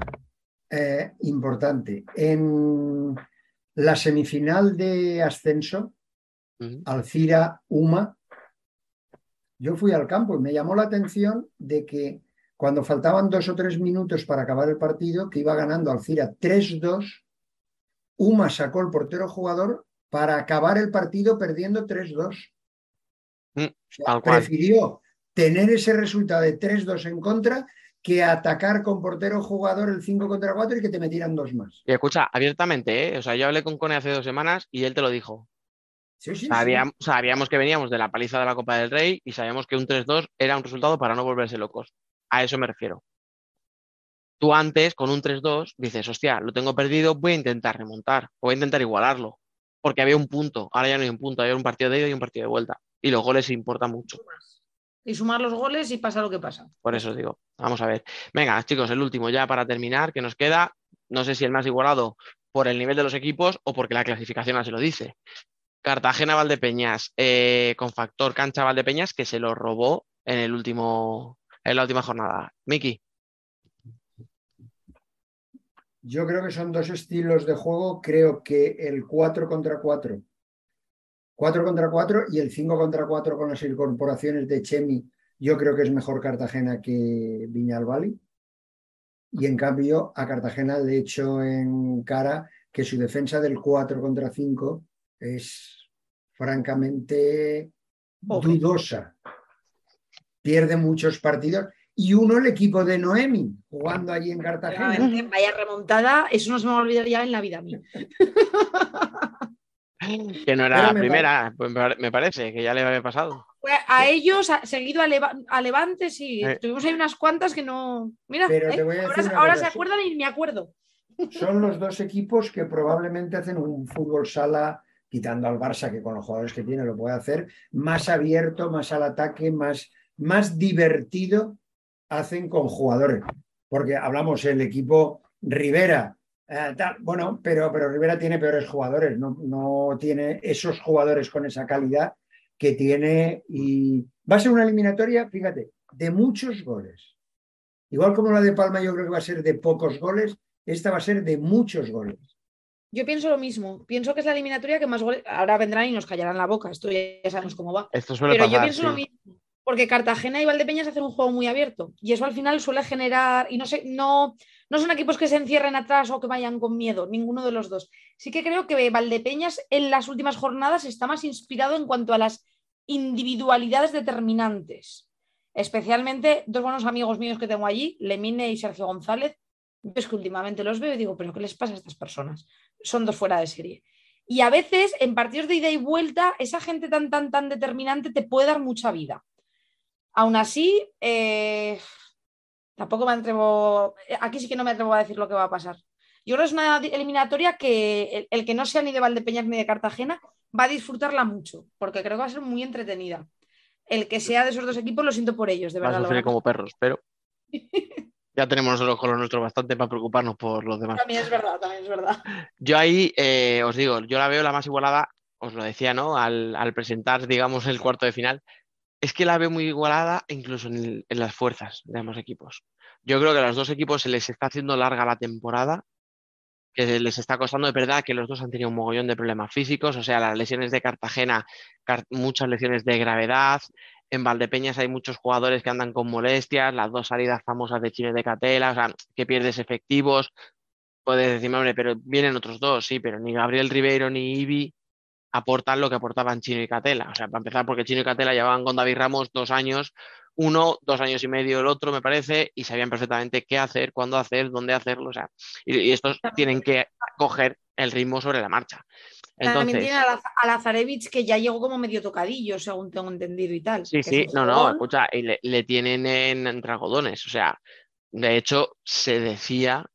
eh, importante. En la semifinal de ascenso. Alcira Uma, yo fui al campo y me llamó la atención de que cuando faltaban dos o tres minutos para acabar el partido, que iba ganando Alcira 3-2, Uma sacó el portero jugador para acabar el partido perdiendo 3-2. Mm, O sea, prefirió tener ese resultado de 3-2 en contra que atacar con portero jugador el 5 contra 4 y que te metieran dos más. Y escucha, abiertamente, ¿eh? O sea, yo hablé con Cone hace dos semanas y él te lo dijo. Sí, sí, sí. Sabíamos, que veníamos de la paliza de la Copa del Rey y sabíamos que un 3-2 era un resultado para no volverse locos. A eso me refiero. Tú antes, con un 3-2, dices, hostia, lo tengo perdido, voy a intentar remontar, o voy a intentar igualarlo. Porque había un punto, ahora ya no hay un punto, había un partido de ida y un partido de vuelta. Y los goles importan mucho. Y sumar los goles y pasa lo que pasa. Por eso os digo, vamos a ver. Venga, chicos, el último ya para terminar, que nos queda, no sé si el más igualado por el nivel de los equipos o porque la clasificación así lo dice. Cartagena Valdepeñas, eh, con factor cancha Valdepeñas, que se lo robó en el último, en la última jornada. Miki, Yo creo que son dos estilos de juego. Creo que el 4 contra 4, 4 contra 4 y el 5 contra 4 con las incorporaciones de Chemi, yo creo que es mejor Cartagena que Viñalbali. Y en cambio, a Cartagena le echo en cara que su defensa del 4 contra 5 es francamente Pobre. dudosa. Pierde muchos partidos. Y uno el equipo de Noemi, jugando allí en Cartagena. Realmente, Vaya remontada, eso no se me va a olvidar ya en la vida a mí. Que no era Pero la me primera, pues me pare- me parece, que ya le había pasado. A ellos, a- seguido a, Leva- a Levante, sí. Eh. Tuvimos ahí unas cuantas que no. Mira, Pero ¿eh? te voy a ahora, ahora cosa, se acuerdan y me acuerdo. Son los dos equipos que probablemente hacen un fútbol sala, quitando al Barça, que con los jugadores que tiene lo puede hacer, más abierto, más al ataque, más, más divertido hacen con jugadores. Porque hablamos el equipo Rivera, eh, tal, bueno, pero, pero Rivera tiene peores jugadores, no, no tiene esos jugadores con esa calidad que tiene y va a ser una eliminatoria, fíjate, de muchos goles. Igual como la de Palma yo creo que va a ser de pocos goles, esta va a ser de muchos goles. Yo pienso lo mismo. Pienso que es la eliminatoria que más goles. Ahora vendrán y nos callarán la boca. Esto ya sabemos cómo va. Esto suele Pero yo pienso sí. lo mismo. Porque Cartagena y Valdepeñas hacen un juego muy abierto. Y eso al final suele generar. Y no sé, no, no son equipos que se encierren atrás o que vayan con miedo, ninguno de los dos. Sí que creo que Valdepeñas en las últimas jornadas está más inspirado en cuanto a las individualidades determinantes. Especialmente dos buenos amigos míos que tengo allí, Lemine y Sergio González. Es que últimamente los veo y digo, ¿pero qué les pasa a estas personas? Son dos fuera de serie. Y a veces en partidos de ida y vuelta, esa gente tan, tan, tan determinante te puede dar mucha vida. Aún así, eh, tampoco me atrevo, aquí sí que no me atrevo a decir lo que va a pasar. Yo creo que es una eliminatoria que el, el que no sea ni de Valdepeñas ni de Cartagena va a disfrutarla mucho, porque creo que va a ser muy entretenida. El que sea de esos dos equipos, lo siento por ellos, de Va a verdad. van a como perros, pero ya tenemos nosotros con lo nuestro bastante para preocuparnos por los demás. También es verdad, también es verdad. Yo ahí eh, os digo, yo la veo la más igualada, os lo decía, ¿no? Al, al presentar, digamos, el cuarto de final. Es que la veo muy igualada incluso en, las fuerzas de ambos equipos. Yo creo que a los dos equipos se les está haciendo larga la temporada, que les está costando de verdad, que los dos han tenido un mogollón de problemas físicos, o sea, las lesiones de Cartagena, car- muchas lesiones de gravedad. En Valdepeñas hay muchos jugadores que andan con molestias, las dos salidas famosas de Chile de Catela, o sea, que pierdes efectivos. Puedes decirme, hombre, pero vienen otros dos, sí, pero ni Gabriel Ribeiro ni Ibi aportan lo que aportaban Chino y Catela. O sea, para empezar, porque Chino y Catela llevaban con David Ramos dos años, uno, dos años y medio el otro, me parece, y sabían perfectamente qué hacer, cuándo hacer, dónde hacerlo. O sea, y, y estos tienen que coger el ritmo sobre la marcha. También Entonces, tiene a, Laz- a Lazarevich, que ya llegó como medio tocadillo, según tengo entendido y tal. Sí, sí, no, no, escucha, y le, le tienen en, entre algodones. O sea, de hecho, se decía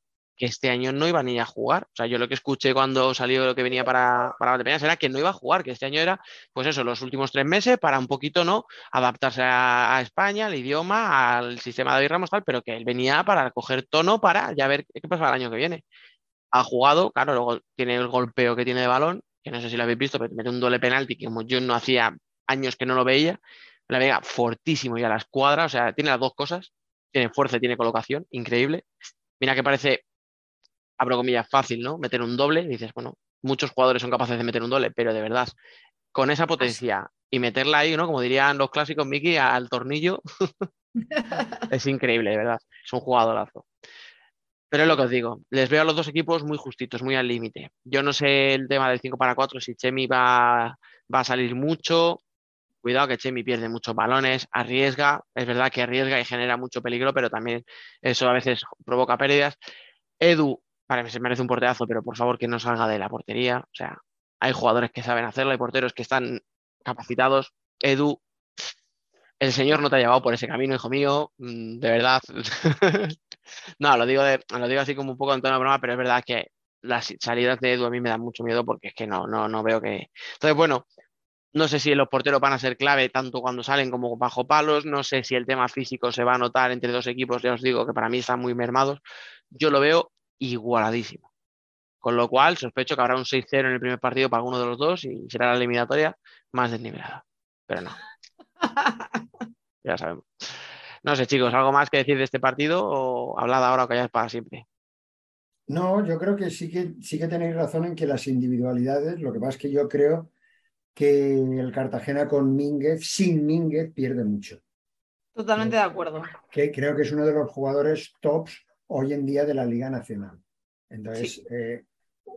que este año no iba ni a jugar. O sea, yo lo que escuché cuando salió lo que venía para, para Valdepeñas era que no iba a jugar, que este año era, pues eso, los últimos tres meses para un poquito, ¿no? Adaptarse a, a España, al idioma, al sistema de David Ramos, tal, pero que él venía para coger tono para ya ver qué pasa el año que viene. Ha jugado, claro, luego tiene el golpeo que tiene de balón, que no sé si lo habéis visto, pero mete un doble penalti que como yo no hacía años que no lo veía, la vega fortísimo y a la escuadra, o sea, tiene las dos cosas, tiene fuerza y tiene colocación, increíble. Mira que parece, abro comillas, fácil, ¿no? Meter un doble, dices, bueno, muchos jugadores son capaces de meter un doble, pero de verdad, con esa potencia y meterla ahí, ¿no? Como dirían los clásicos, Miki, al tornillo, es increíble, de verdad, es un jugadorazo. Pero es lo que os digo, les veo a los dos equipos muy justitos, muy al límite. Yo no sé el tema del 5 para 4, si Chemi va, va a salir mucho, Cuidado que Chemi pierde muchos balones, arriesga, es verdad que arriesga y genera mucho peligro, pero también eso a veces provoca pérdidas. Edu, para mí se merece un porterazo, pero por favor que no salga de la portería. O sea, hay jugadores que saben hacerlo, hay porteros que están capacitados. Edu, el señor no te ha llevado por ese camino, hijo mío, mm, de verdad. no, lo digo, lo digo así como un poco en tono de broma, pero es verdad que las salidas de Edu a mí me dan mucho miedo porque es que no, no, no veo que. Entonces, bueno, no sé si los porteros van a ser clave tanto cuando salen como bajo palos. No sé si el tema físico se va a notar entre dos equipos. Ya os digo que para mí están muy mermados. Yo lo veo igualadísimo. Con lo cual, sospecho que habrá un 6-0 en el primer partido para alguno de los dos y será la eliminatoria más desnivelada. Pero no. Ya sabemos. No sé, chicos, ¿algo más que decir de este partido o hablad ahora o calláis para siempre? No, yo creo que sí que sí que tenéis razón en que las individualidades, lo que pasa es que yo creo que el Cartagena con Mínguez, sin Mínguez, pierde mucho. Totalmente de acuerdo. Que creo que es uno de los jugadores tops hoy en día de la Liga Nacional. Entonces, eh,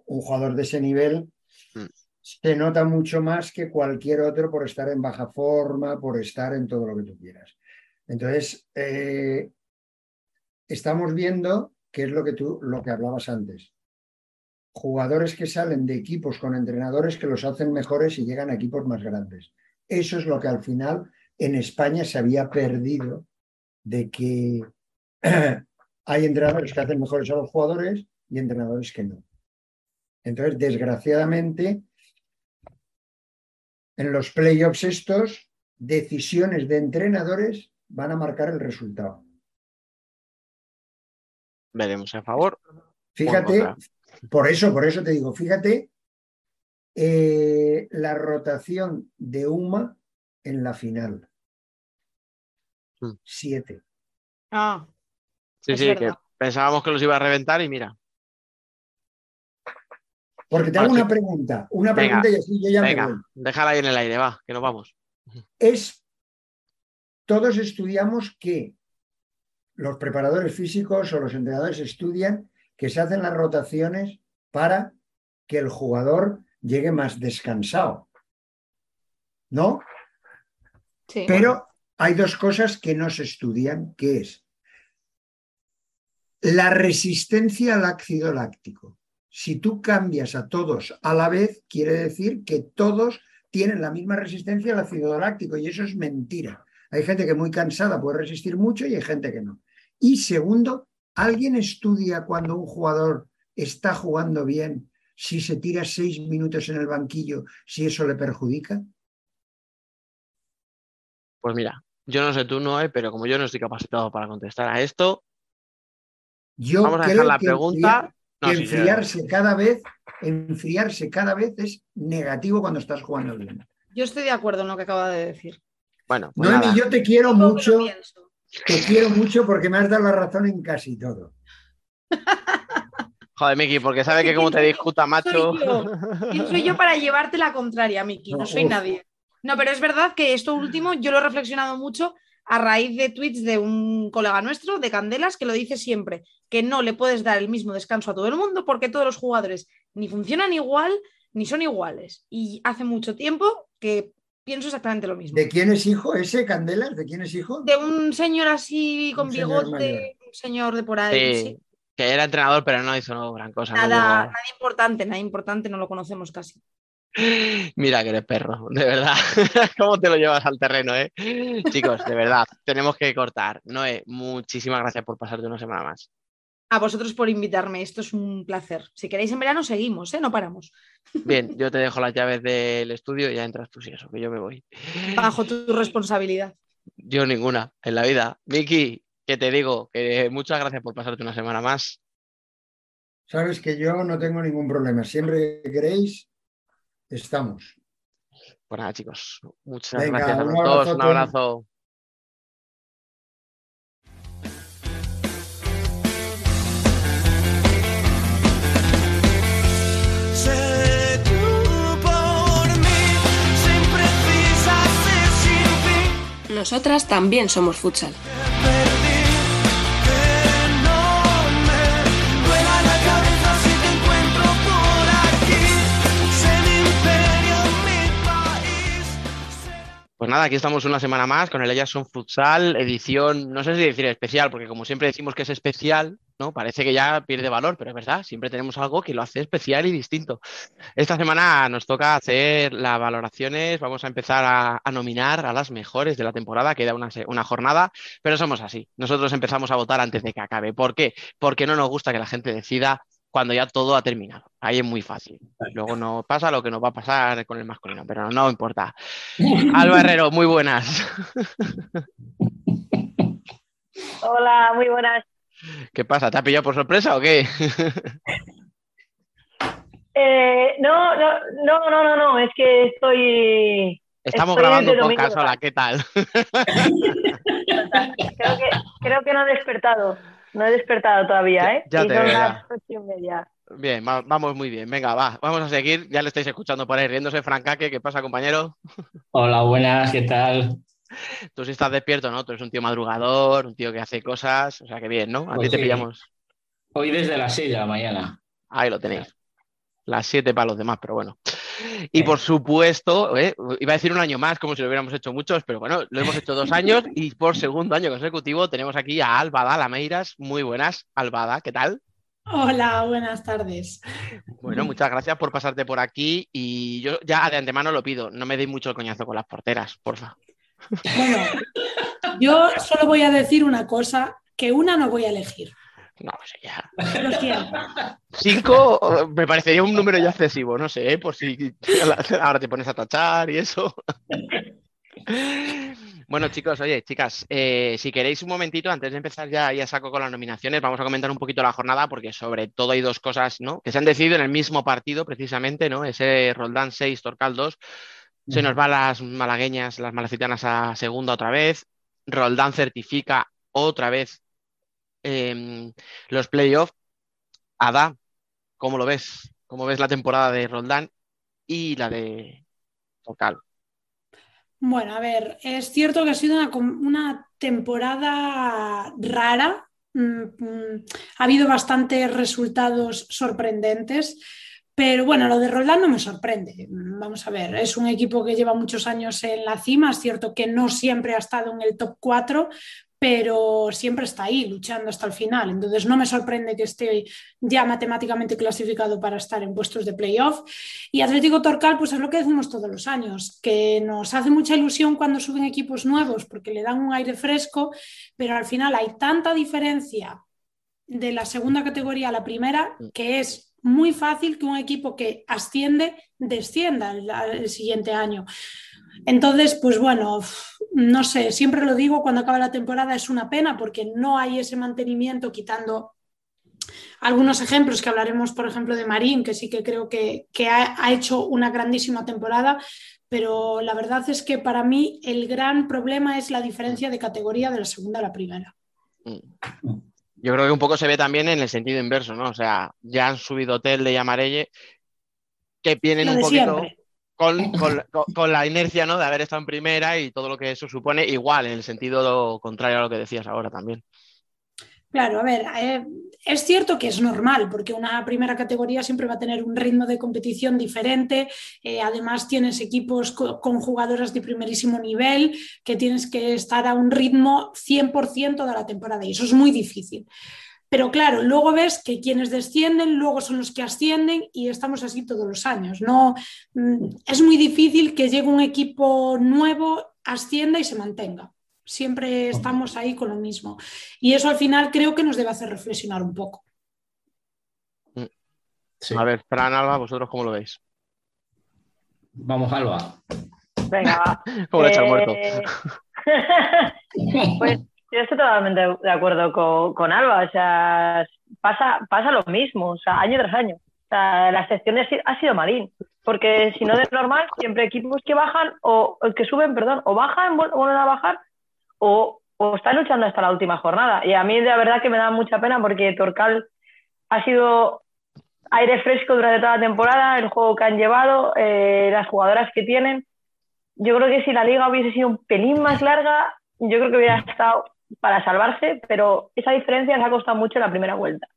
un jugador de ese nivel, Mm. se nota mucho más que cualquier otro por estar en baja forma, por estar en todo lo que tú quieras. Entonces, eh, estamos viendo qué es lo que tú, lo que hablabas antes. Jugadores que salen de equipos con entrenadores que los hacen mejores y llegan a equipos más grandes. Eso es lo que al final en España se había perdido de que hay entrenadores que hacen mejores a los jugadores y entrenadores que no. Entonces, desgraciadamente, en los playoffs estos, decisiones de entrenadores van a marcar el resultado. Veremos a favor. Fíjate, por eso, por eso te digo, fíjate eh, la rotación de Uma en la final. Mm. Siete. Ah, Sí, Es sí, que pensábamos que los iba a reventar y mira. Porque te hago Vale. una pregunta, una Venga, pregunta y así yo ya me Venga, voy. déjala ahí en el aire, va, que nos vamos. es, todos estudiamos que los preparadores físicos o los entrenadores estudian que se hacen las rotaciones para que el jugador llegue más descansado. ¿No? sí. Pero hay dos cosas que no se estudian, que es la resistencia al ácido láctico. Si tú cambias a todos a la vez, quiere decir que todos tienen la misma resistencia al ácido láctico y eso es mentira. Hay gente que muy cansada puede resistir mucho y hay gente que no. Y segundo, ¿alguien estudia cuando un jugador está jugando bien si se tira seis minutos en el banquillo, si eso le perjudica? Pues mira, yo no sé tú, Noé, pero como yo no estoy capacitado para contestar a esto, Yo vamos a creo dejar la que pregunta. No, que sí, sí, enfriarse cada vez, enfriarse cada vez es negativo cuando estás jugando bien. Yo estoy de acuerdo en lo que acaba de decir. Bueno, pues Noemi, nada. yo te quiero mucho, te quiero mucho porque me has dado la razón en casi todo. Joder, Miki, porque sabe que como te discuta, macho. Soy yo. ¿Quién soy yo para llevarte la contraria, Miki? No No, soy uf. nadie. No, pero es verdad que esto último yo lo he reflexionado mucho a raíz de tweets de un colega nuestro, de Candelas, que lo dice siempre, que no le puedes dar el mismo descanso a todo el mundo porque todos los jugadores ni funcionan igual ni son iguales. Y hace mucho tiempo que pienso exactamente lo mismo. ¿De quién es hijo ese, Candelas? ¿De quién es hijo? De un señor así con Un señor bigote, un señor de por ahí. Sí, sí. que era entrenador, pero no hizo no, gran cosa. nada importante, nada importante, no lo conocemos casi. Mira que eres perro, de verdad. ¿Cómo te lo llevas al terreno, eh? Chicos, de verdad, tenemos que cortar. Noé, muchísimas gracias por pasarte una semana más. A vosotros por invitarme, esto es un placer. Si queréis en verano, seguimos, ¿eh? No paramos. Bien, yo te dejo las llaves del estudio y ya entras tú, si eso, que yo me voy. Bajo tu responsabilidad. Yo ninguna en la vida. Miki, que te digo, que muchas gracias por pasarte una semana más. Sabes que yo no tengo ningún problema. Siempre que queréis, estamos. Pues nada, chicos, muchas Venga, gracias a un los dos. Un abrazote. abrazo. Nosotras también somos futsal. Pues nada, aquí estamos una semana más con el Ellas Son Futsal, edición, no sé si decir especial, porque como siempre decimos que es especial, ¿no? Parece que ya pierde valor, pero es verdad, siempre tenemos algo que lo hace especial y distinto. Esta semana nos toca hacer las valoraciones, vamos a empezar a, a nominar a las mejores de la temporada, queda una, una jornada, pero somos así. Nosotros empezamos a votar antes de que acabe. ¿Por qué? Porque no nos gusta que la gente decida cuando ya todo ha terminado. Ahí es muy fácil. Luego no pasa lo que nos va a pasar con el masculino, pero no importa. Alba Herrero, muy buenas. Hola, muy buenas. ¿Qué pasa? ¿Te ha pillado por sorpresa o qué? Eh, no, no, no, no, no, no, es que estoy. Estamos Estoy grabando un de domingo podcast, hola. ¿qué tal? Creo que, creo que no he despertado. No he despertado todavía, ¿eh? Ya y te son veo, ya. las ocho y media. Bien, va- vamos muy bien. Venga, va, vamos a seguir. Ya le estáis escuchando por ahí riéndose, Francaque. ¿Qué pasa, compañero? Hola, buenas, ¿qué tal? Tú sí estás despierto, ¿no? Tú eres un tío madrugador, un tío que hace cosas. O sea, que bien, ¿no? A Pues ti te sí. pillamos. Hoy desde las 6 de la mañana. Ahí lo tenéis. Las siete para los demás, pero bueno. Y por supuesto, eh, iba a decir un año más, como si lo hubiéramos hecho muchos, pero bueno, lo hemos hecho dos años y por segundo año consecutivo tenemos aquí a Albada Lameiras. Muy buenas, Albada, ¿qué tal? Hola, buenas tardes. Bueno, muchas gracias por pasarte por aquí y yo ya de antemano lo pido, no me deis mucho el coñazo con las porteras, porfa. Bueno, yo solo voy a decir una cosa, que una no voy a elegir. No, sé ya. Lo siento. Cinco eh, me parecería un número ya excesivo, no sé, ¿eh? por si ahora te pones a tachar y eso. Bueno, chicos, oye, chicas, eh, si queréis un momentito, antes de empezar ya, ya saco con las nominaciones, vamos a comentar un poquito la jornada, porque sobre todo hay dos cosas, ¿no? Que se han decidido en el mismo partido, precisamente, ¿no? Ese Roldán 6, Torcal 2. Se nos van las malagueñas, las malacitanas a segunda otra vez. Roldán certifica otra vez em, los playoffs. Ada, ¿cómo lo ves? ¿Cómo ves la temporada de Roldán y la de Torcal? Bueno, a ver, es cierto que ha sido una temporada rara. Mm, mm, Ha habido bastantes resultados sorprendentes, pero bueno, lo de Roldán no me sorprende. Vamos a ver, es un equipo que lleva muchos años en la cima. Es cierto que no siempre ha estado en el top 4, pero siempre está ahí luchando hasta el final. Entonces no me sorprende que esté ya matemáticamente clasificado para estar en puestos de playoff. Y Atlético Torcal, pues es lo que decimos todos los años, que nos hace mucha ilusión cuando suben equipos nuevos porque le dan un aire fresco, pero al final hay tanta diferencia de la segunda categoría a la primera que es muy fácil que un equipo que asciende descienda el, el siguiente año. Entonces, pues bueno, no sé, siempre lo digo, cuando acaba la temporada es una pena porque no hay ese mantenimiento quitando algunos ejemplos que hablaremos, por ejemplo, de Marín, que sí que creo que, que ha, ha, hecho una grandísima temporada, pero la verdad es que para mí el gran problema es la diferencia de categoría de la segunda a la primera. Yo creo que un poco se ve también en el sentido inverso, ¿no? O sea, ya han subido Hotel de Yamarelle, que vienen un poquito con, con, con, la inercia, ¿no? De haber estado en primera y todo lo que eso supone, igual, en el sentido contrario a lo que decías ahora también. Claro, a ver, eh, es cierto que es normal, porque una primera categoría siempre va a tener un ritmo de competición diferente. Eh, además, tienes equipos co con jugadoras de primerísimo nivel que tienes que estar a un ritmo 100% de la temporada y eso es muy difícil. Pero claro, luego ves que quienes descienden luego son los que ascienden y estamos así todos los años. No, es muy difícil que llegue un equipo nuevo, ascienda y se mantenga. Siempre estamos ahí con lo mismo. Y eso al final creo que nos debe hacer reflexionar un poco. Sí. A ver, Fran, Alba, ¿vosotros cómo lo veis? Vamos, Alba. Venga, va. ¿Cómo lo he hecho muerto? pues yo estoy totalmente de acuerdo con, con, Alba. O sea, pasa, pasa lo mismo, o sea, año tras año. O sea, la excepción ha sido Marín. Porque si no de normal, siempre equipos que bajan o, o que suben, perdón, o bajan, vuelven a bajar o, o están luchando hasta la última jornada. Y a mí de verdad que me da mucha pena porque Torcal ha sido aire fresco durante toda la temporada, el juego que han llevado, eh, las jugadoras que tienen. Yo creo que si la liga hubiese sido un pelín más larga, yo creo que hubiera estado para salvarse, pero esa diferencia les ha costado mucho en la primera vuelta.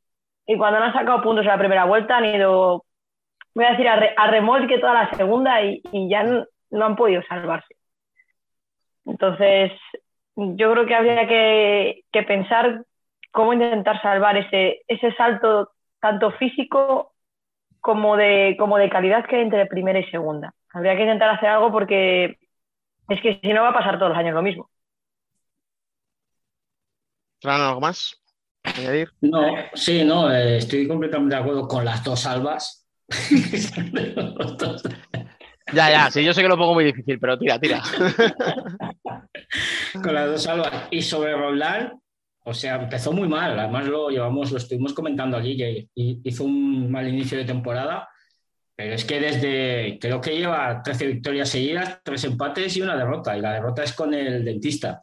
Y cuando no han sacado puntos en la primera vuelta, han ido, voy a decir, a, re, a remolque toda la segunda y, y ya no, no han podido salvarse. Entonces, yo creo que habría que, que, pensar cómo intentar salvar ese, ese salto tanto físico como de, como de calidad que hay entre primera y segunda. Habría que intentar hacer algo porque es que si no va a pasar todos los años lo mismo. Fran, ¿algo más? ¿Añadir? No, sí, no, eh, estoy completamente de acuerdo con las dos albas. Ya, ya, sí, yo sé que lo pongo muy difícil, pero tira, tira. Con las dos albas. Y sobre Roldán, o sea, empezó muy mal. Además, lo llevamos, lo estuvimos comentando aquí, que hizo un mal inicio de temporada. Pero es que desde, creo que lleva 13 victorias seguidas, tres empates y una derrota. Y la derrota es con el dentista.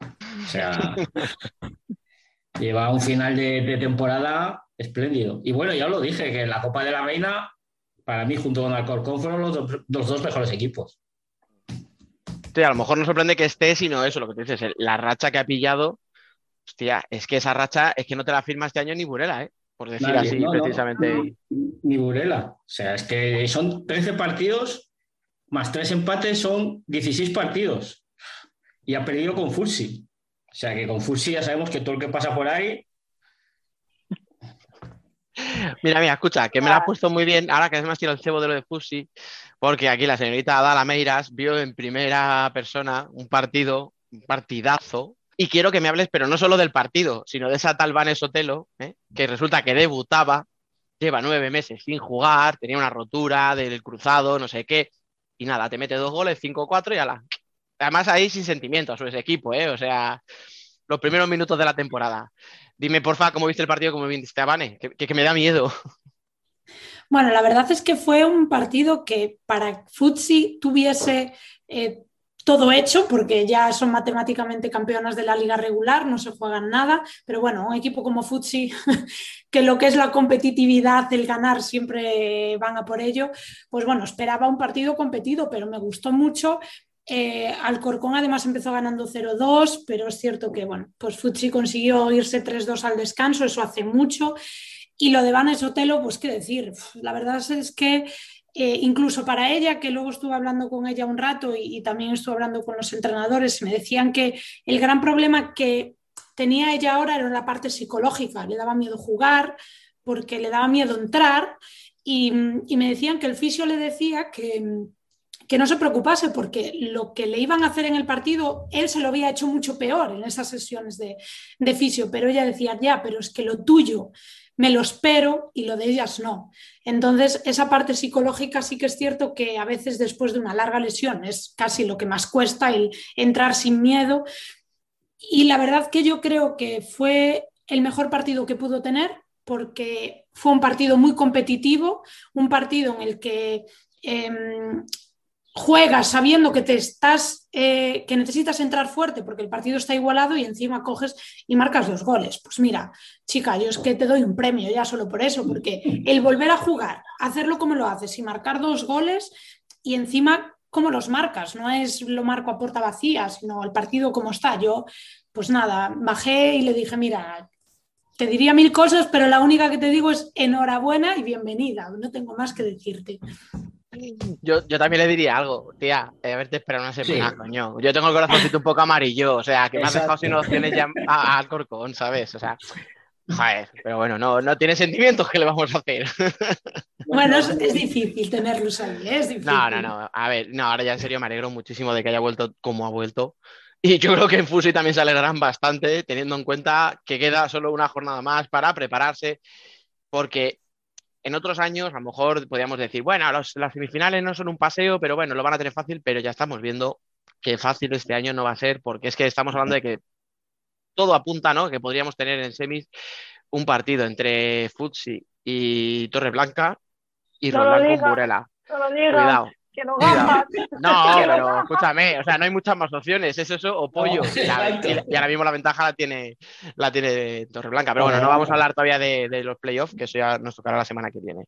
O sea, lleva un final de, de temporada espléndido. Y bueno, ya lo dije, que la Copa de la Reina para mí, junto con Alcorcón, fueron los, do los, dos mejores equipos. Sí, a lo mejor no sorprende que esté, sino eso, lo que te dices, la racha que ha pillado, hostia, es que esa racha es que no te la firma este año ni Burela, ¿eh? por decir Nadie, así no, no. precisamente. Ni Burela. O sea, es que son 13 partidos más 3 empates son 16 partidos. Y ha perdido con Fursi. O sea, que con Fursi ya sabemos que todo el que pasa por ahí. Mira, mira, escucha, que me lo has puesto muy bien, ahora que además tiro el cebo de lo de Fusi, porque aquí la señorita Adala Meiras vio en primera persona un partido, un partidazo, y quiero que me hables, pero no solo del partido, sino de esa tal Vanessa Sotelo, ¿eh? que resulta que debutaba, lleva nueve meses sin jugar, tenía una rotura del cruzado, no sé qué, y nada, te mete dos goles, 5-4 y ala. Además ahí sin sentimientos sobre ese equipo, ¿eh? o sea, los primeros minutos de la temporada. Dime, porfa, cómo viste el partido, cómo viste a Vane, que, me da miedo. Bueno, la verdad es que fue un partido que para Futsi tuviese eh, todo hecho, porque ya son matemáticamente campeonas de la liga regular, no se juegan nada, pero bueno, un equipo como Futsi, que lo que es la competitividad, el ganar, siempre van a por ello, pues bueno, esperaba un partido competido, pero me gustó mucho. Eh, Alcorcón además empezó ganando 0-2, pero es cierto que bueno, pues Futsi consiguió irse 3-2 al descanso, eso hace mucho. Y lo de Vanessa Sotelo, pues qué decir, la verdad es que eh, incluso para ella, que luego estuve hablando con ella un rato y, y también estuve hablando con los entrenadores, me decían que el gran problema que tenía ella ahora era la parte psicológica, le daba miedo jugar porque le daba miedo entrar y, y me decían que el fisio le decía que, que no se preocupase porque lo que le iban a hacer en el partido, él se lo había hecho mucho peor en esas sesiones de, fisio, pero ella decía, ya, pero es que lo tuyo me lo espero y lo de ellas no. Entonces, esa parte psicológica sí que es cierto que a veces después de una larga lesión es casi lo que más cuesta, el entrar sin miedo. Y la verdad que yo creo que fue el mejor partido que pudo tener porque fue un partido muy competitivo, un partido en el que eh, juegas sabiendo que te estás, eh, que necesitas entrar fuerte porque el partido está igualado y encima coges y marcas dos goles. Pues mira, chica, yo es que te doy un premio ya solo por eso, porque el volver a jugar, hacerlo como lo haces y marcar dos goles y encima cómo los marcas, no es lo marco a puerta vacía, sino el partido como está. Yo, pues nada, bajé y le dije, mira, te diría mil cosas, pero la única que te digo es enhorabuena y bienvenida. No tengo más que decirte. Yo, yo también le diría algo, tía, eh, haberte esperado una semana, Sí. coño. Yo tengo el corazoncito un poco amarillo, o sea, que me has dejado sin opciones ya al corcón, ¿sabes? O sea, joder, pero bueno, no, no tiene sentimientos, ¿qué le vamos a hacer? Bueno, es, es difícil tenerlos ahí, ¿eh? es difícil. No, no, no. A ver, no, ahora ya en serio me alegro muchísimo de que haya vuelto como ha vuelto. Y yo creo que en Fusi también se alegrarán bastante, teniendo en cuenta que queda solo una jornada más para prepararse, porque en otros años a lo mejor podríamos decir, bueno, los- las semifinales no son un paseo, pero bueno, lo van a tener fácil, pero ya estamos viendo que fácil este año no va a ser, porque es que estamos hablando de que todo apunta, ¿no? Que podríamos tener en semis un partido entre Futsi y Torreblanca y No Roldán con. Burela. No Cuidado. Que ganas. No, Que pero ganas. escúchame, o sea, no hay muchas más opciones, es eso o pollo. No, y, la- exacto. y la- y ahora mismo la ventaja la tiene, la tiene Torreblanca. Pero bueno, no vamos a hablar todavía de, de los playoffs, que eso ya nos tocará la semana que viene.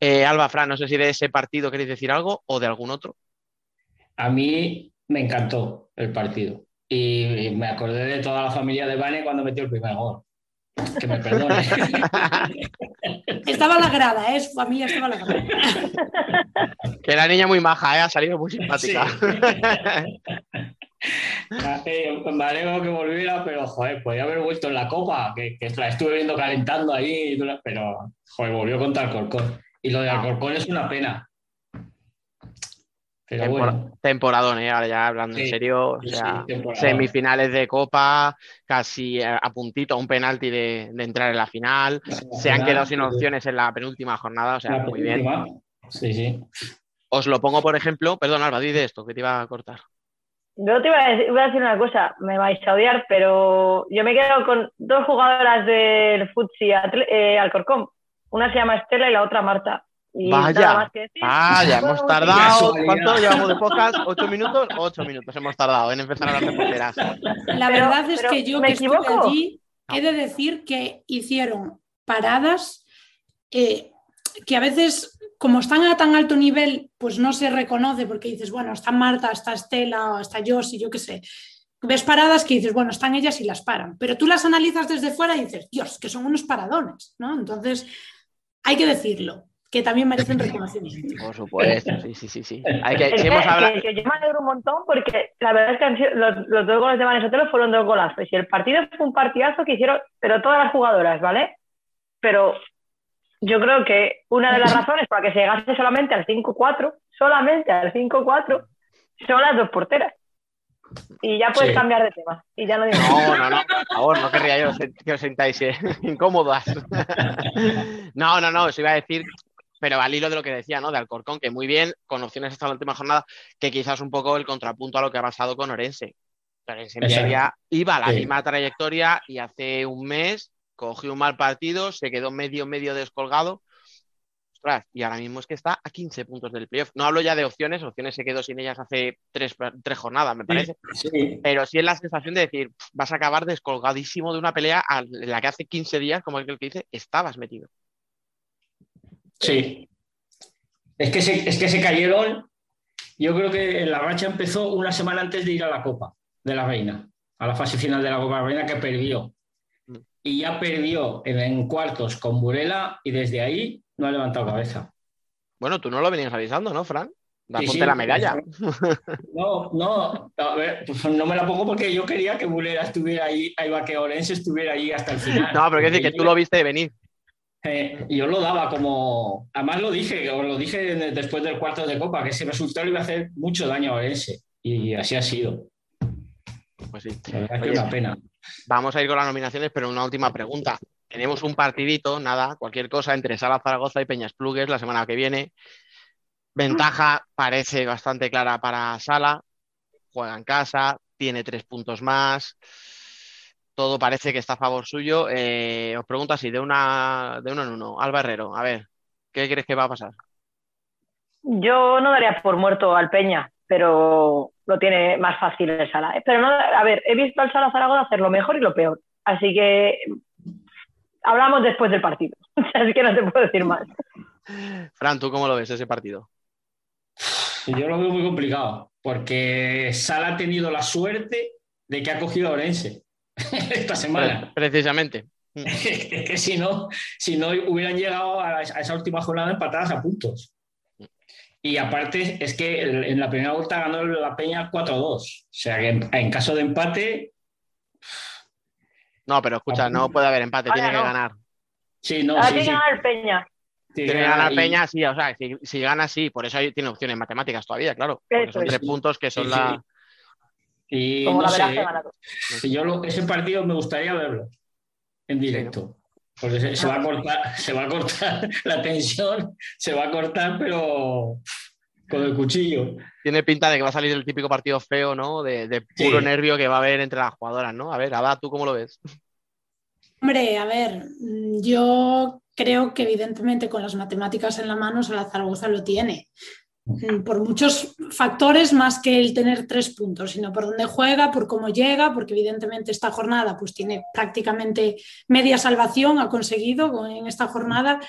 Eh, Alba, Fran, no sé si de ese partido queréis decir algo o de algún otro. A mí me encantó el partido. Y me acordé de toda la familia de Vane cuando metió el primer gol. Que me perdone. Estaba la grada, ¿eh? su familia estaba la grada. Que la niña muy maja, ¿eh? ha salido muy simpática. Eh, me alegro que volviera, pero joder, podía haber vuelto en la copa, que, que la estuve viendo calentando ahí, pero joder, volvió contra Alcorcón. Y lo de Ah. Alcorcón es una pena. Bueno, Temporadón, ¿eh? ahora ya hablando en serio, o sí, sea, semifinales de Copa, casi a, a puntito, a un penalti de, de entrar en la final. Se han quedado sin opciones en la penúltima jornada, o sea, muy bien. Sí, sí. Os lo pongo, por ejemplo, perdón, Alba, di de esto, que te iba a cortar. Yo te iba a, decir, iba a decir una cosa, me vais a odiar, pero yo me he quedado con dos jugadoras del Futsi eh, Alcorcón. Una se llama Estela y la otra Marta. Y Vaya. nada más que decir. Ah, ya hemos tardado. ¿Cuánto llevamos de podcast? ¿Ocho minutos? Ocho minutos hemos tardado en empezar a hablar de porteras. La Pero- verdad es pero que yo ¿me que estuve allí he de decir que hicieron paradas eh, que a veces, como están a tan alto nivel, pues no se reconoce porque dices, bueno, está Marta, está Estela, está Josi, yo qué sé. ves paradas que dices, bueno, están ellas y las paran, pero tú las analizas desde fuera y dices, Dios, que son unos paradones, ¿no? Entonces, hay que decirlo, que también merecen reconocimiento. Por supuesto, sí, sí, sí. sí. Hay que, Es si que, hemos hablado- que- que yo me alegro un montón porque la verdad es que han sido- los, los dos goles de Vanessa Otero fueron dos golazos y el partido fue un partidazo que hicieron, pero todas las jugadoras, ¿vale? Pero yo creo que una de las razones para que se llegase solamente al 5-4, solamente al 5-4, son las dos porteras. Y ya puedes Sí. cambiar de tema. Y ya no digo No, no, no, por favor, no querría yo que os sentáis eh, incómodas. No, no, no, os iba a decir, pero al hilo de lo que decía, ¿no? De Alcorcón, que muy bien, con opciones hasta la última jornada, que quizás un poco el contrapunto a lo que ha pasado con Orense. Orense iba a la Sí. misma trayectoria y hace un mes cogió un mal partido, se quedó medio, medio descolgado. Ostras, y ahora mismo es que está a 15 puntos del playoff. No hablo ya de opciones, opciones se quedó sin ellas hace tres, tres jornadas, me parece. Sí, Pero sí es la sensación de decir, "Pf, vas a acabar descolgadísimo de una pelea a- en la que hace 15 días, como aquel que dice, estabas metido. Sí. Es que, se, es que se cayeron. Yo creo que la racha empezó una semana antes de ir a la Copa de la Reina, a la fase final de la Copa de la Reina que perdió. Mm. Y ya perdió en, en cuartos con Burela y desde ahí no ha levantado cabeza. Bueno, tú no lo venías avisando, ¿no, Fran? Sí, ponte sí, la medalla. No, no, a ver, pues no me la pongo porque yo quería que Burela estuviera ahí, iba que Orense estuviera ahí hasta el final. No, pero quiero decir que tú lo viste venir. Eh, yo lo daba como. Además lo dije, lo dije después del cuarto de copa, que ese resultado le iba a hacer mucho daño a Orense. Y así ha sido. Pues sí. La verdad es que una pena. Vamos a ir con las nominaciones, pero una última pregunta. Tenemos un partidito, nada, cualquier cosa, entre Sala Zaragoza y Peñas Plugues la semana que viene. Ventaja parece bastante clara para Sala. Juega en casa, tiene tres puntos más. Todo parece que está a favor suyo. Eh, os pregunto así, de una, de uno en uno. Alba Herrero, a ver, ¿qué crees que va a pasar? Yo no daría por muerto al Peña, pero lo tiene más fácil el Sala. ¿eh? Pero no, a ver, he visto al Sala Zaragoza hacer lo mejor y lo peor. Así que hablamos después del partido. Así que no te puedo decir más. Fran, ¿tú cómo lo ves ese partido? Yo lo veo muy complicado, porque Sala ha tenido la suerte de que ha cogido a Orense esta semana. Pre- precisamente. Es que si no, si no hubieran llegado a, esa última jornada empatadas a puntos. Y aparte es que en la primera vuelta ganó la Peña 4-2. O sea que en, en caso de empate, No, pero escucha, no puede haber empate, Ahora tiene que no. ganar. sí, no, sí, tiene sí. que ganar Peña. Tiene que ganar Peña, sí, o sea, si, si gana, sí, por eso ahí tiene opciones matemáticas todavía, claro. Porque son es. tres puntos que son Sí, la. Y Como no la verás sé, que ganado. si yo lo- ese partido me gustaría verlo en directo. Porque se, se va a cortar, se va a cortar la tensión, se va a cortar, pero con el cuchillo. Tiene pinta de que va a salir el típico partido feo, ¿no? De, de puro Sí. nervio que va a haber entre las jugadoras, ¿no? A ver, Ada, ¿tú cómo lo ves? Hombre, a ver, yo creo que evidentemente con las matemáticas en la mano la Zaragoza lo tiene. Por muchos factores más que el tener tres puntos, sino por dónde juega, por cómo llega, porque evidentemente esta jornada pues tiene prácticamente media salvación, ha conseguido con- en esta jornada.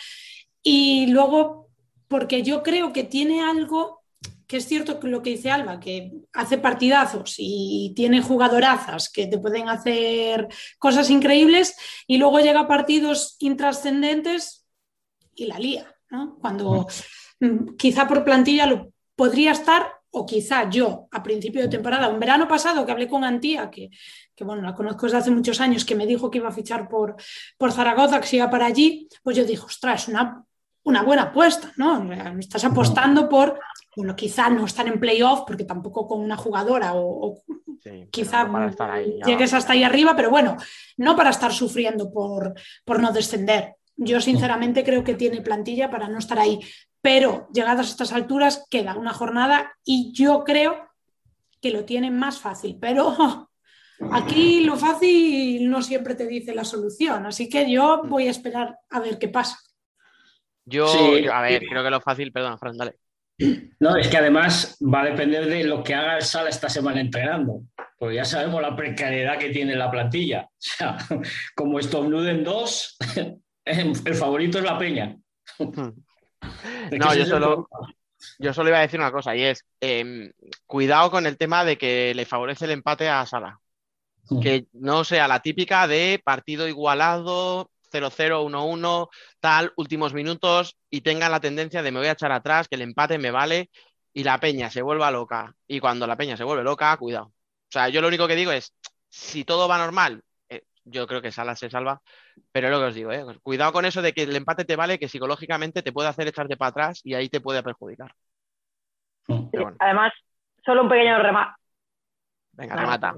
Y luego, porque yo creo que tiene algo que es cierto que lo que dice Alba, que hace partidazos y tiene jugadorazas que te pueden hacer cosas increíbles y luego llega a partidos intrascendentes y la lía, ¿no? Cuando mm, quizá por plantilla lo podría estar o quizá yo a principio de temporada, un verano pasado que hablé con Antía, que, que bueno, la conozco desde hace muchos años, que me dijo que iba a fichar por, por Zaragoza, que se iba para allí, pues yo dije, ostras, es una, una buena apuesta, ¿no? Estás apostando por, bueno, quizá no estar en playoff, porque tampoco con una jugadora o, o Sí, quizá no estar ahí, llegues hasta ahí arriba, pero bueno, no para estar sufriendo por, por no descender. Yo sinceramente creo que tiene plantilla para no estar ahí, pero llegadas a estas alturas queda una jornada y yo creo que lo tiene más fácil, pero aquí lo fácil no siempre te dice la solución, así que yo voy a esperar a ver qué pasa. Yo, Sí. yo- a ver, creo que lo fácil, perdona, Fran, dale. No, es que además va a depender de lo que haga el Sala esta semana entrenando. Porque ya sabemos la precariedad que tiene la plantilla. O sea, como estornuden dos, el favorito es la Peña. No, yo solo, yo solo iba a decir una cosa y es, em, cuidado con el tema de que le favorece el empate a Sala. Que no sea la típica de partido igualado, 0-0, 1-1, tal, últimos minutos y tenga la tendencia de me voy a echar atrás, que el empate me vale y la peña se vuelva loca. Y cuando la peña se vuelve loca, cuidado. O sea, yo lo único que digo es, si todo va normal, yo creo que Sala se salva, pero es lo que os digo, eh, cuidado con eso de que el empate te vale, que psicológicamente te puede hacer echarte para atrás y ahí te puede perjudicar. Pero bueno, Además, solo un pequeño remate. venga, remata.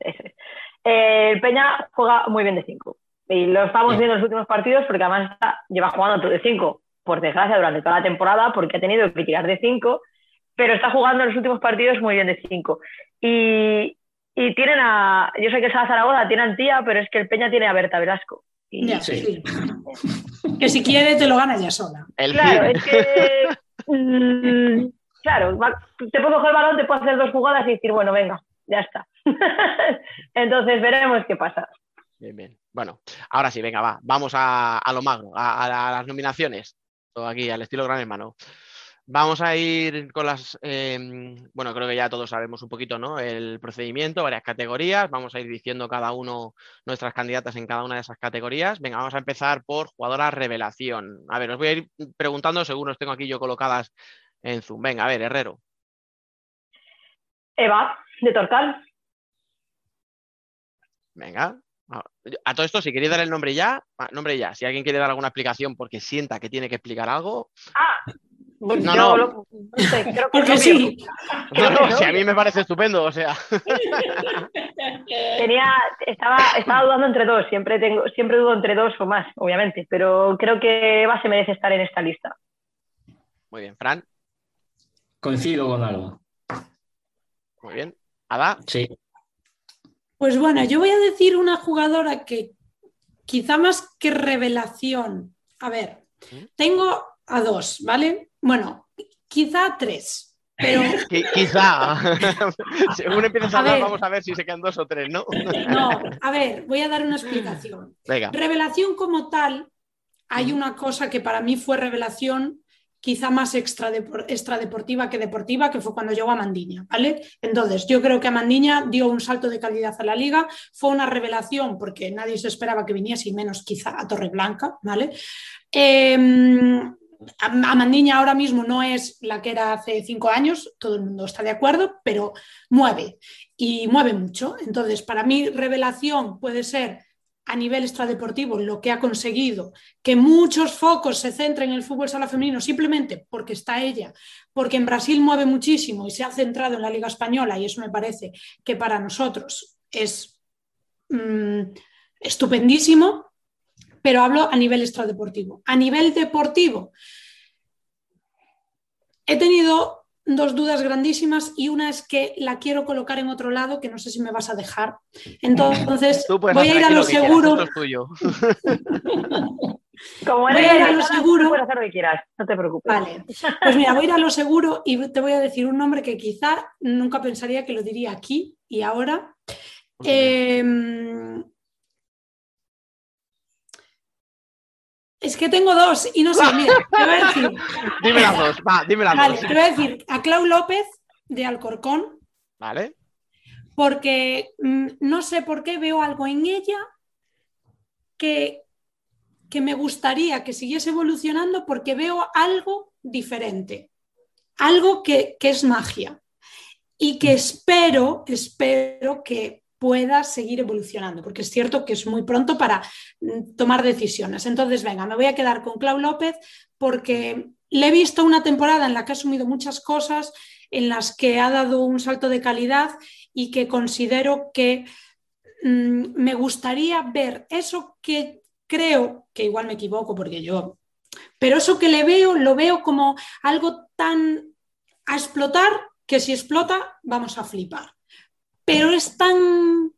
Eso es. Eh, el Peña juega muy bien de 5. Y lo estamos viendo en los últimos partidos porque además está- lleva jugando todo de 5, por desgracia, durante toda la temporada, porque ha tenido que tirar de 5, pero está jugando en los últimos partidos muy bien de 5. Y, y tienen a. Yo sé que es a Zaragoza, tiene a Antía, pero es que el Peña tiene a Berta Velasco. Y, Ya, Sí. sí. Que si quiere te lo gana ya sola. El Claro, es que. mm, claro, va- te puedo coger el balón, te puedo hacer dos jugadas y decir, bueno, venga, ya está. Entonces veremos qué pasa. Bien, bien. Bueno, ahora sí, venga, va. Vamos a, a lo magro, a, a las nominaciones. Todo aquí, al estilo Gran Hermano. Vamos a ir con las. eh, bueno, creo que ya todos sabemos un poquito, ¿no? El procedimiento, varias categorías. Vamos a ir diciendo cada uno nuestras candidatas en cada una de esas categorías. Venga, vamos a empezar por jugadora revelación. A ver, os voy a ir preguntando según os tengo aquí yo colocadas en Zoom. Venga, a ver, Herrero. Eva, de Torcal. Venga. A- A todo esto, si queréis dar el nombre ya, ah, nombre ya. Si alguien quiere dar alguna explicación porque sienta que tiene que explicar algo, Ah, No, yo no. lo- no sé, creo que Porque sí. No, no, si a mí me parece estupendo, o sea. Tenía, estaba, estaba dudando entre dos, siempre tengo, siempre dudo entre dos o más, obviamente, pero creo que Eva se merece estar en esta lista. Muy bien, Fran, Coincido con algo. muy bien. Ada, Sí. Pues bueno, yo voy a decir una jugadora que quizá más que revelación. A ver, ¿Mm? tengo a dos, ¿vale? Bueno, quizá a tres, pero qui- quizá. Según empieces a A hablar, ver. vamos a ver si se quedan dos o tres, ¿no? no. A ver, voy a dar una explicación. Venga, Revelación como tal, hay una cosa que para mí fue revelación quizá más extradepor- extradeportiva que deportiva, que fue cuando llegó a Mandiña, ¿vale? Entonces, yo creo que Mandiña dio un salto de calidad a la liga, fue una revelación porque nadie se esperaba que viniese, y menos quizá a Torreblanca, ¿vale? Eh, Amandiña ahora mismo no es la que era hace cinco años, todo el mundo está de acuerdo, pero mueve y mueve mucho. Entonces, para mí, revelación puede ser a nivel extradeportivo lo que ha conseguido, que muchos focos se centren en el fútbol sala femenino simplemente porque está ella, porque en Brasil mueve muchísimo y se ha centrado en la Liga Española y eso me parece que para nosotros es mm, estupendísimo, pero hablo a nivel extradeportivo. A nivel deportivo, he tenido dos dudas grandísimas y una es que la quiero colocar en otro lado que no sé si me vas a dejar. Entonces, voy a ir a lo seguro. Como Voy a ir a lo seguro. puedes hacer lo que quieras, no te preocupes. Vale, pues mira, voy a ir a lo seguro y te voy a decir un nombre que quizá nunca pensaría que lo diría aquí y ahora. Eh, es que tengo dos y no sé, mira, te voy a decir, Dime las dos, va, dime las vale, dos. te voy a decir a Clau López de Alcorcón, Vale, porque mm, no sé por qué veo algo en ella que, que me gustaría que siguiese evolucionando porque veo algo diferente, algo que, que es magia y que espero, espero que pueda seguir evolucionando, porque es cierto que es muy pronto para mm, tomar decisiones. Entonces, venga, me voy a quedar con Clau López porque le he visto una temporada en la que ha asumido muchas cosas, en las que ha dado un salto de calidad y que considero que mm, me gustaría ver eso que creo, que igual me equivoco porque yo, pero eso que le veo, lo veo como algo tan a explotar que si explota vamos a flipar. Pero es tan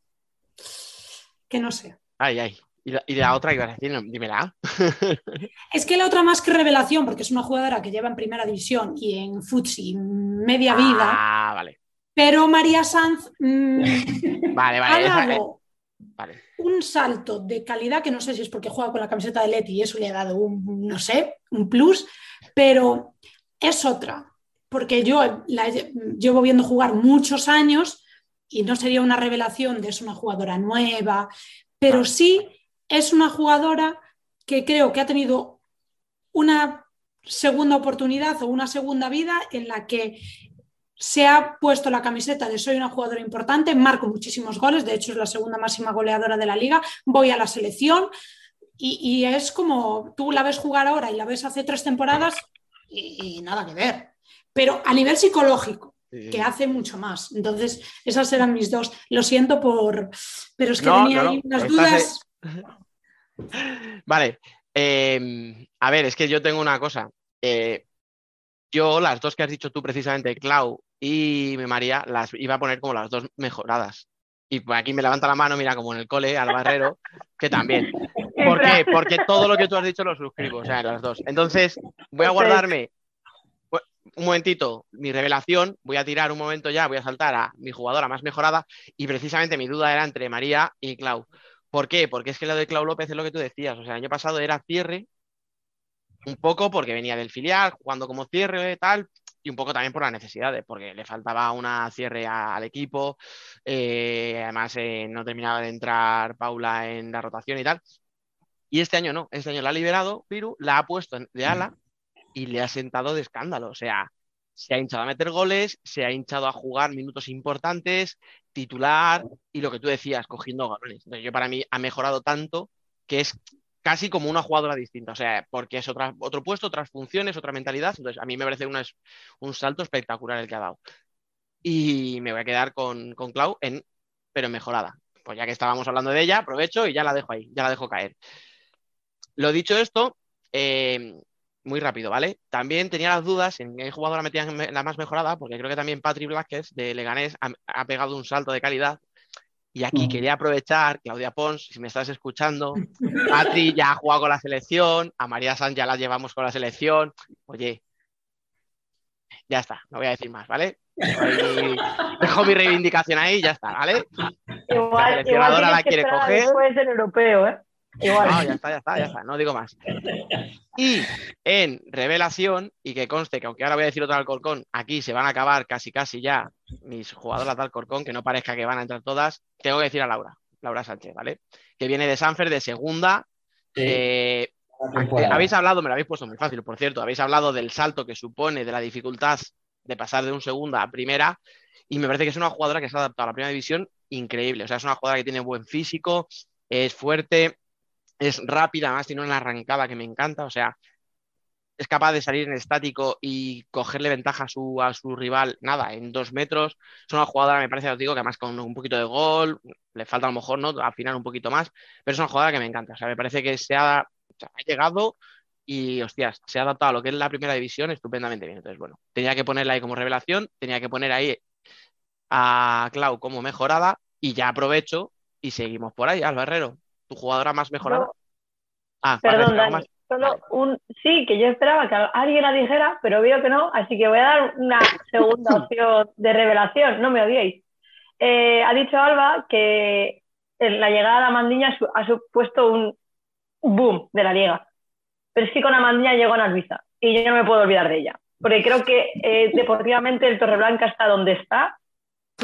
que no sé. ay, ay. Y la, y la otra iba a decir, dímela. Es que la otra más que revelación, porque es una jugadora que lleva en primera división y en futsi media vida, Ah, vale. pero María Sanz mm, Vale, ha vale. eh, dado vale. un salto de calidad que no sé si es porque juega con la camiseta de Leti y eso le ha dado un, no sé, un plus, pero es otra, porque yo la lle- llevo viendo jugar muchos años y no sería una revelación de es una jugadora nueva, pero sí es una jugadora que creo que ha tenido una segunda oportunidad o una segunda vida en la que se ha puesto la camiseta de soy una jugadora importante, marco muchísimos goles, de hecho es la segunda máxima goleadora de la liga, voy a la selección y, y es como tú la ves jugar ahora y la ves hace tres temporadas y, y nada que ver. Pero a nivel psicológico, Sí, que hace mucho más. Entonces, esas eran mis dos. Lo siento por... Pero es que No, tenía no, ahí no, unas estás, dudas. Vale. eh, a ver, es que yo tengo una cosa. Eh, yo, las dos que has dicho tú precisamente, Clau y María, las iba a poner como las dos mejoradas. Y por aquí me levanta la mano, mira, como en el cole, al barrero, que también. ¿Por qué? Porque todo lo que tú has dicho lo suscribo, o sea, las dos. Entonces, voy a guardarme un momentito mi revelación, voy a tirar un momento ya, voy a saltar a mi jugadora más mejorada y precisamente mi duda era entre María y Clau. ¿Por qué? Porque es que lo de Clau López es lo que tú decías, o sea, el año pasado era cierre, un poco porque venía del filial, jugando como cierre tal, y un poco también por las necesidades, porque le faltaba una cierre a- al equipo, eh, además eh, no terminaba de entrar Paula en la rotación y tal. Y este año no, este año la ha liberado, Piru, la ha puesto de ala y le ha sentado de escándalo. O sea, se ha hinchado a meter goles, se ha hinchado a jugar minutos importantes, titular y lo que tú decías, cogiendo galones. Entonces, yo para mí ha mejorado tanto que es casi como una jugadora distinta. O sea, porque es otro puesto, otras funciones, otra mentalidad. Entonces, a mí me parece un salto espectacular el que ha dado. Y me voy a quedar con, con Clau en, pero mejorada. Pues ya que estábamos hablando de ella, aprovecho y ya la dejo ahí, ya la dejo caer. Lo dicho esto, eh, muy rápido, ¿vale? También tenía las dudas en qué jugadora metía en me- la más mejorada, porque creo que también Patri Blázquez de Leganés ha, ha pegado un salto de calidad. Y aquí Mm. quería aprovechar, Claudia Pons, si me estás escuchando, Patri ya ha jugado con la selección, a María Sanz ya la llevamos con la selección. Oye, ya está, no voy a decir más, ¿vale? Dejo, mi reivindicación ahí y ya está, ¿vale? La Igual, seleccionadora igual la tienes que quiere coger. después del europeo, ¿eh? Igual. No, ya está, ya está, ya está, no digo más. Y en revelación, y que conste que aunque ahora voy a decir otra Alcorcón, aquí se van a acabar casi casi ya mis jugadoras de Alcorcón, que no parezca que van a entrar todas, tengo que decir a Laura, Laura Sánchez, ¿vale? Que viene de Sanfer de segunda. Sí, eh, habéis hablado, me lo habéis puesto muy fácil, por cierto, habéis hablado del salto que supone, de la dificultad de pasar de un segunda a primera, y me parece que es una jugadora que se ha adaptado a la primera división increíble. O sea, es una jugadora que tiene buen físico, es fuerte, es rápida, además tiene una arrancada que me encanta, o sea, es capaz de salir en estático y cogerle ventaja a su, a su rival, nada, en dos metros. Es una jugadora, me parece, os digo, que además con un poquito de gol, le falta a lo mejor, ¿no? Afinar un poquito más, pero es una jugadora que me encanta. O sea, me parece que se ha, ha llegado y, hostias, se ha adaptado a lo que es la primera división estupendamente bien. Entonces, bueno, tenía que ponerla ahí como revelación, tenía que poner ahí a Clau como mejorada y ya aprovecho y seguimos por ahí, Alba Herrero, tu jugadora más mejorada. Ah, ¿vas a Perdón, Dani. más? Solo Vale. un sí, que yo esperaba que alguien la dijera, pero veo que no, así que voy a dar una segunda opción de revelación, no me odiéis. Eh, ha dicho Alba que en la llegada de Amandiña su- ha supuesto un boom de la liga. Pero es que con Amandiña llegó a Luisa y yo no me puedo olvidar de ella. Porque creo que eh, deportivamente el Torreblanca está donde está,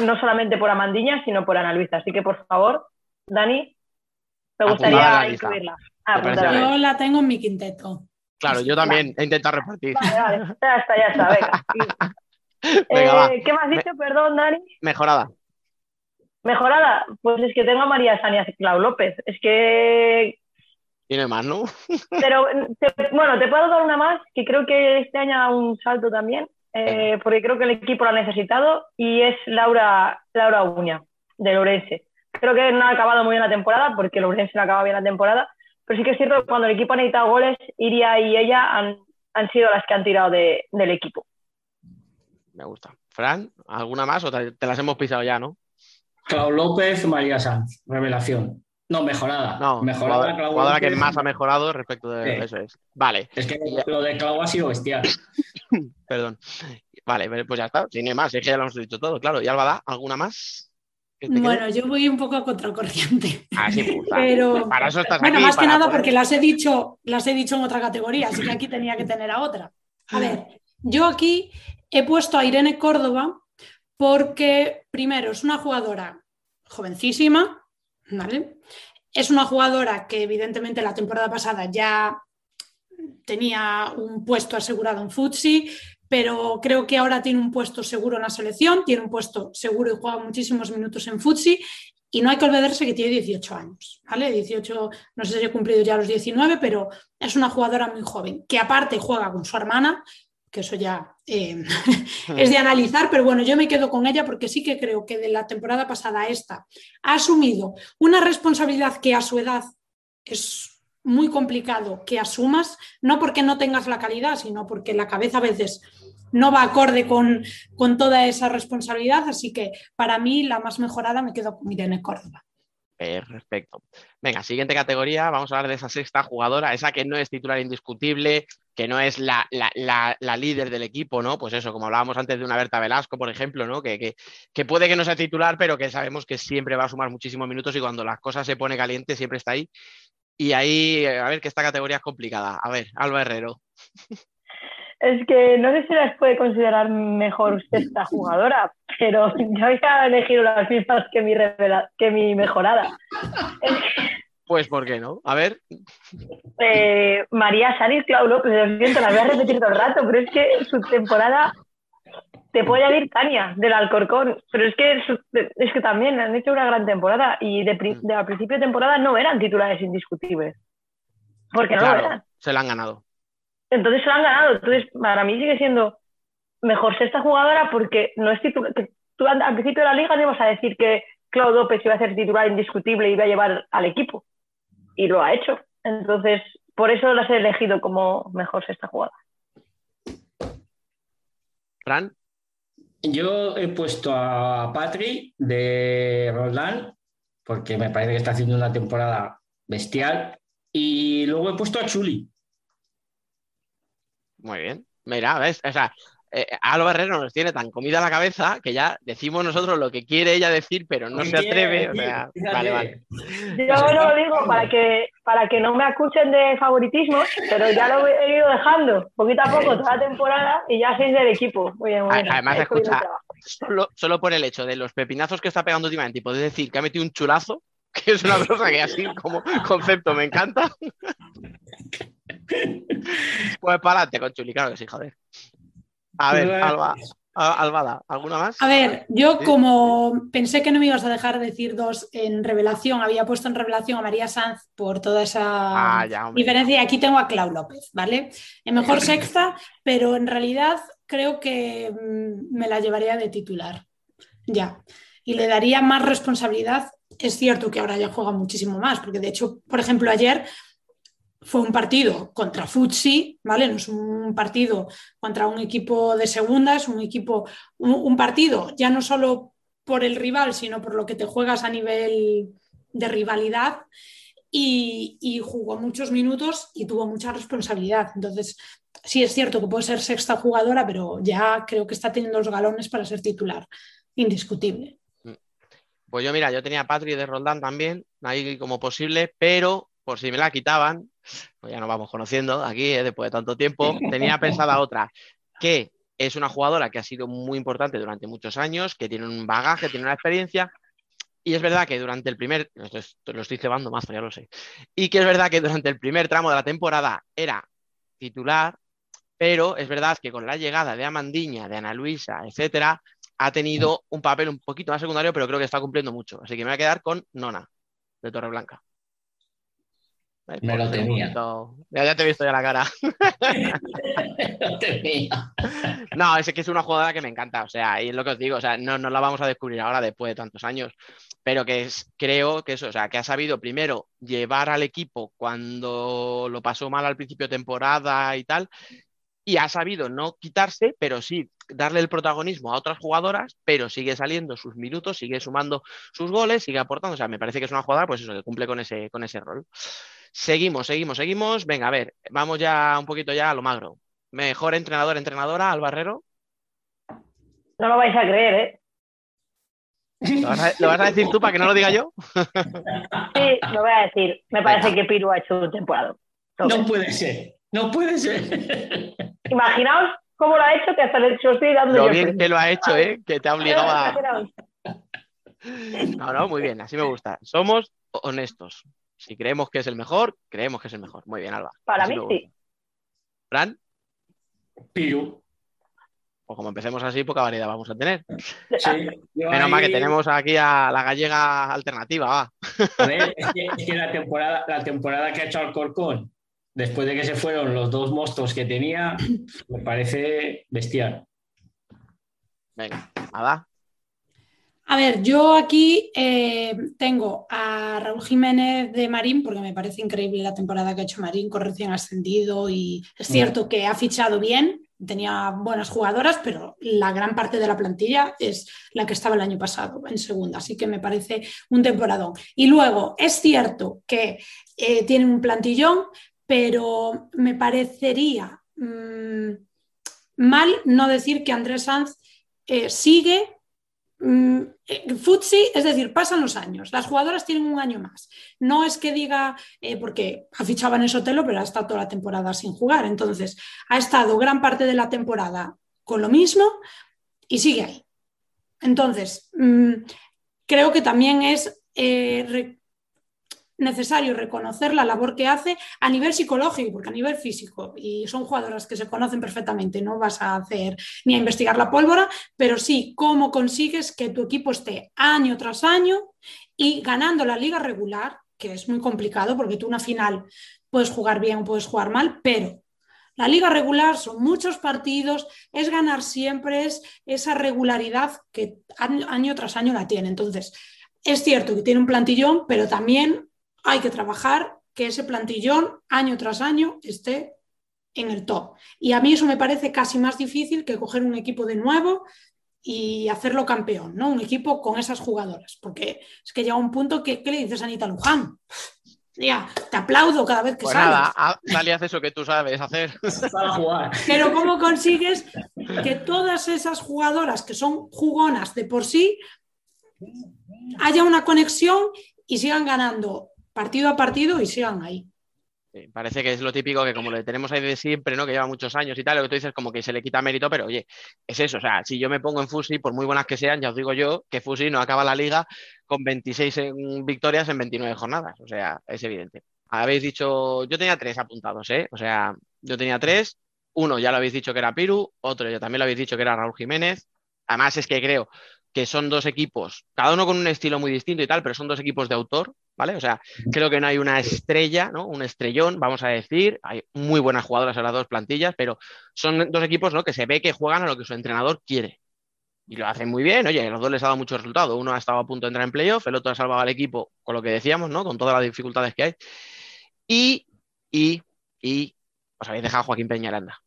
no solamente por Amandiña, sino por Ana Luisa. Así que, por favor, Dani, me gustaría incluirla. Ah. Yo la tengo en mi quinteto. Claro, yo también he intentado repartir. Vale, vale, ya está, ya está, venga. Venga, Eh. ¿Qué me has dicho, perdón, Dani? Mejorada. Mejorada. Pues es que tengo a María Sania Clau López. Es que, Tiene más, ¿no? pero te- bueno, te puedo dar una más, que creo que este año ha dado un salto también, eh, porque creo que el equipo lo ha necesitado, y es Laura, Laura Uña, de Lourense. Creo que no ha acabado muy bien la temporada, porque Lourense no acaba bien la temporada, pero sí que es cierto que cuando el equipo ha necesitado goles, Iria y ella han, han sido las que han tirado de- del equipo. Me gusta. Fran, ¿alguna más o te, te las hemos pisado ya, no? Clau López, María Sanz, revelación. No, mejorada. No, mejorada, jugadora, Clau jugadora que más ha mejorado respecto de Sí. eso es. Vale, Es que lo de Clau ha sido bestial. perdón. Vale, pues ya está. Si no hay más, es que ya lo hemos dicho todo, claro. ¿Y Alba ¿Alguna más? Bueno, yo voy un poco a contracorriente. Ah, sí, puta. Pero- Para eso estás Bueno, aquí, más que nada poder- porque las he dicho, las he dicho en otra categoría, así que aquí tenía que tener a otra. A ver, Yo aquí he puesto a Irene Córdoba porque, primero, es una jugadora jovencísima, ¿vale? Es una jugadora que evidentemente la temporada pasada ya tenía un puesto asegurado en Futsi, pero creo que ahora tiene un puesto seguro en la selección, tiene un puesto seguro y juega muchísimos minutos en Futsi y no hay que olvidarse que tiene 18 años, ¿vale? 18, no sé si he cumplido ya los 19, pero es una jugadora muy joven, que aparte juega con su hermana, que eso ya eh, es de analizar, pero bueno, yo me quedo con ella porque sí que creo que de la temporada pasada a esta ha asumido una responsabilidad que a su edad es muy complicado que asumas, no porque no tengas la calidad, sino porque la cabeza a veces no va acorde con, con toda esa responsabilidad, así que para mí la más mejorada me quedo con Irene Córdoba. Perfecto. Venga, siguiente categoría, vamos a hablar de esa sexta jugadora, esa que no es titular indiscutible, que no es la, la- la- líder del equipo, ¿no? Pues eso, como hablábamos antes de una Berta Velasco, por ejemplo, ¿no? Que, que- que puede que no sea titular, pero que sabemos que siempre va a sumar muchísimos minutos y cuando las cosas se pone caliente siempre está ahí. Y ahí, a ver, que esta categoría es complicada. A ver, Alba Herrero. Es que no sé si las puede considerar mejor esta jugadora, pero yo había elegido las mismas que mi, que mi mejorada. Pues, ¿por qué no? A ver, Eh, María Sanis, Clau López, lo siento, las voy a repetir todo el rato, pero es que su temporada te puede añadir Tania del Alcorcón, pero es que, es que también han hecho una gran temporada y de, pri- de al principio de temporada no eran titulares indiscutibles, porque no lo eran. se la han ganado. Entonces se lo han ganado. Entonces, para mí sigue siendo mejor sexta jugadora porque no es titular. Tú al principio de la liga no ibas a decir que Claudio López iba a ser titular indiscutible y iba a llevar al equipo. Y lo ha hecho. Entonces, por eso las he elegido como mejor sexta jugadora. Fran, Yo he puesto a Patri de Roldán, porque me parece que está haciendo una temporada bestial. Y luego he puesto a Chuli. muy bien. Mira, ¿ves? O sea, eh, Alba Herrero nos tiene tan comida la cabeza que ya decimos nosotros lo que quiere ella decir, pero no ¿Qué se atreve. O sea, vale, vale. Yo lo digo para que, para que no me acusen de favoritismo, pero ya lo he ido dejando poquito a poco toda la temporada y ya sois del equipo. Muy bien, muy bien. Además, escucha. Solo, solo por el hecho de los pepinazos que está pegando últimamente y poder decir que ha metido un chulazo, que es una cosa que así como concepto me encanta. Pues para adelante con Chuli, claro que sí, joder. A ver, Alba, a- Albada, ¿alguna más? A ver, yo Sí. como pensé que no me ibas a dejar decir dos en revelación, había puesto en revelación a María Sanz por toda esa Ah, ya, diferencia y aquí tengo a Clau López, ¿vale? En mejor sexta, pero en realidad creo que mm, me la llevaría de titular, ya. Y le daría más responsabilidad. Es cierto que ahora ya juega muchísimo más, porque de hecho, por ejemplo, ayer fue un partido contra Futsi, ¿vale? No es un partido contra un equipo de segunda, es un equipo, un, partido ya no solo por el rival, sino por lo que te juegas a nivel de rivalidad y, y jugó muchos minutos y tuvo mucha responsabilidad. Entonces, sí es cierto que puede ser sexta jugadora, pero ya creo que está teniendo los galones para ser titular, indiscutible. Pues yo, mira, yo tenía a Patri de Roldán también, ahí como posible, pero por si me la quitaban, pues ya nos vamos conociendo aquí, eh, después de tanto tiempo, tenía pensada otra, que es una jugadora que ha sido muy importante durante muchos años, que tiene un bagaje, tiene una experiencia, y es verdad que durante el primer, lo estoy cebando mazo, ya lo sé, y que es verdad que durante el primer tramo de la temporada era titular, pero es verdad que con la llegada de Amandiña, de Ana Luisa, etcétera, ha tenido un papel un poquito más secundario, pero creo que está cumpliendo mucho. Así que me voy a quedar con Nona, de Torreblanca. Me lo temía. poquito- Ya, ya te he visto ya la cara. No tenía. No, es que es una jugadora que me encanta, o sea, y es lo que os digo, o sea, no, no la vamos a descubrir ahora después de tantos años, pero que es, creo que eso, o sea, que ha sabido primero llevar al equipo cuando lo pasó mal al principio de temporada y tal, y ha sabido no quitarse, pero sí darle el protagonismo a otras jugadoras, pero sigue saliendo sus minutos, sigue sumando sus goles, sigue aportando, o sea, me parece que es una jugadora, pues eso, que cumple con ese, con ese rol. Seguimos, seguimos, seguimos. Venga, a ver, vamos ya un poquito ya a lo magro. Mejor entrenador, entrenadora, Albarrero. No lo vais a creer, ¿eh? ¿Lo vas, a, lo vas a decir tú para que no lo diga yo? Sí, lo voy a decir. Me parece que Piru ha hecho un temporada. No puede ser. No puede ser. Imaginaos cómo lo ha hecho que hasta le estoy dando Lo yo bien que lo ha hecho, ¿eh? Que te ha obligado a... No, no, muy bien, así me gusta. Somos honestos. Si creemos que es el mejor, creemos que es el mejor. Muy bien, Alba. Para así mí sí. Fran, Piru. pues como empecemos así, poca variedad vamos a tener. Sí, Menos mal que tenemos aquí a la gallega alternativa, va. A ver, es que, es que la, temporada, la temporada que ha hecho Alcorcón, después de que se fueron los dos monstruos que tenía, me parece bestial. Venga, Ada. A ver, yo aquí eh, tengo a Raúl Jiménez de Marín, porque me parece increíble la temporada que ha hecho Marín con recién ascendido y es cierto que ha fichado bien, tenía buenas jugadoras, pero la gran parte de la plantilla es la que estaba el año pasado en segunda, así que me parece un temporadón. Y luego, es cierto que eh, tiene un plantillón, pero me parecería mm, mal no decir que Andrés Sanz eh, sigue Mm, Futsi, es decir, pasan los años, las jugadoras tienen un año más. No es que diga, eh, porque ha fichado en Sotelo, pero ha estado toda la temporada sin jugar. Entonces, ha estado gran parte de la temporada con lo mismo y sigue ahí. Entonces, mm, creo que también es eh, necesario reconocer la labor que hace a nivel psicológico, porque a nivel físico, y son jugadoras que se conocen perfectamente, no vas a hacer ni a investigar la pólvora, pero sí cómo consigues que tu equipo esté año tras año y ganando la liga regular, que es muy complicado porque tú una final puedes jugar bien o puedes jugar mal, pero la liga regular son muchos partidos, es ganar siempre, es esa regularidad que año, año tras año la tiene. Entonces, es cierto que tiene un plantillón, pero también hay que trabajar que ese plantillón año tras año esté en el top. Y a mí eso me parece casi más difícil que coger un equipo de nuevo y hacerlo campeón, ¿no? Un equipo con esas jugadoras, porque es que llega un punto que, ¿qué le dices a Anita Luján? Ya, te aplaudo cada vez que Pues sales. nada, y haz eso que tú sabes hacer. Para jugar. Pero ¿cómo consigues que todas esas jugadoras que son jugonas de por sí haya una conexión y sigan ganando partido a partido y sigan ahí? Parece que es lo típico que como le tenemos ahí de siempre, ¿no? Que lleva muchos años y tal, lo que tú dices como que se le quita mérito, pero oye, es eso, o sea, si yo me pongo en Fusi, por muy buenas que sean, ya os digo yo que Fusi no acaba la liga con 26 en- victorias en 29 jornadas, o sea, es evidente. Habéis dicho, yo tenía tres apuntados, ¿eh? O sea, yo tenía tres, uno ya lo habéis dicho que era Piru, otro ya también lo habéis dicho que era Raúl Jiménez, además es que creo que son dos equipos, cada uno con un estilo muy distinto y tal, pero son dos equipos de autor, ¿vale? O sea, creo que no hay una estrella, ¿no? Un estrellón, vamos a decir. Hay muy buenas jugadoras en las dos plantillas, pero son dos equipos, ¿no? Que se ve que juegan a lo que su entrenador quiere. Y lo hacen muy bien, oye, a los dos les ha dado mucho resultado. Uno ha estado a punto de entrar en playoff, el otro ha salvado al equipo con lo que decíamos, ¿no? Con todas las dificultades que hay. Y, y, y os habéis dejado a Joaquín Peñaranda.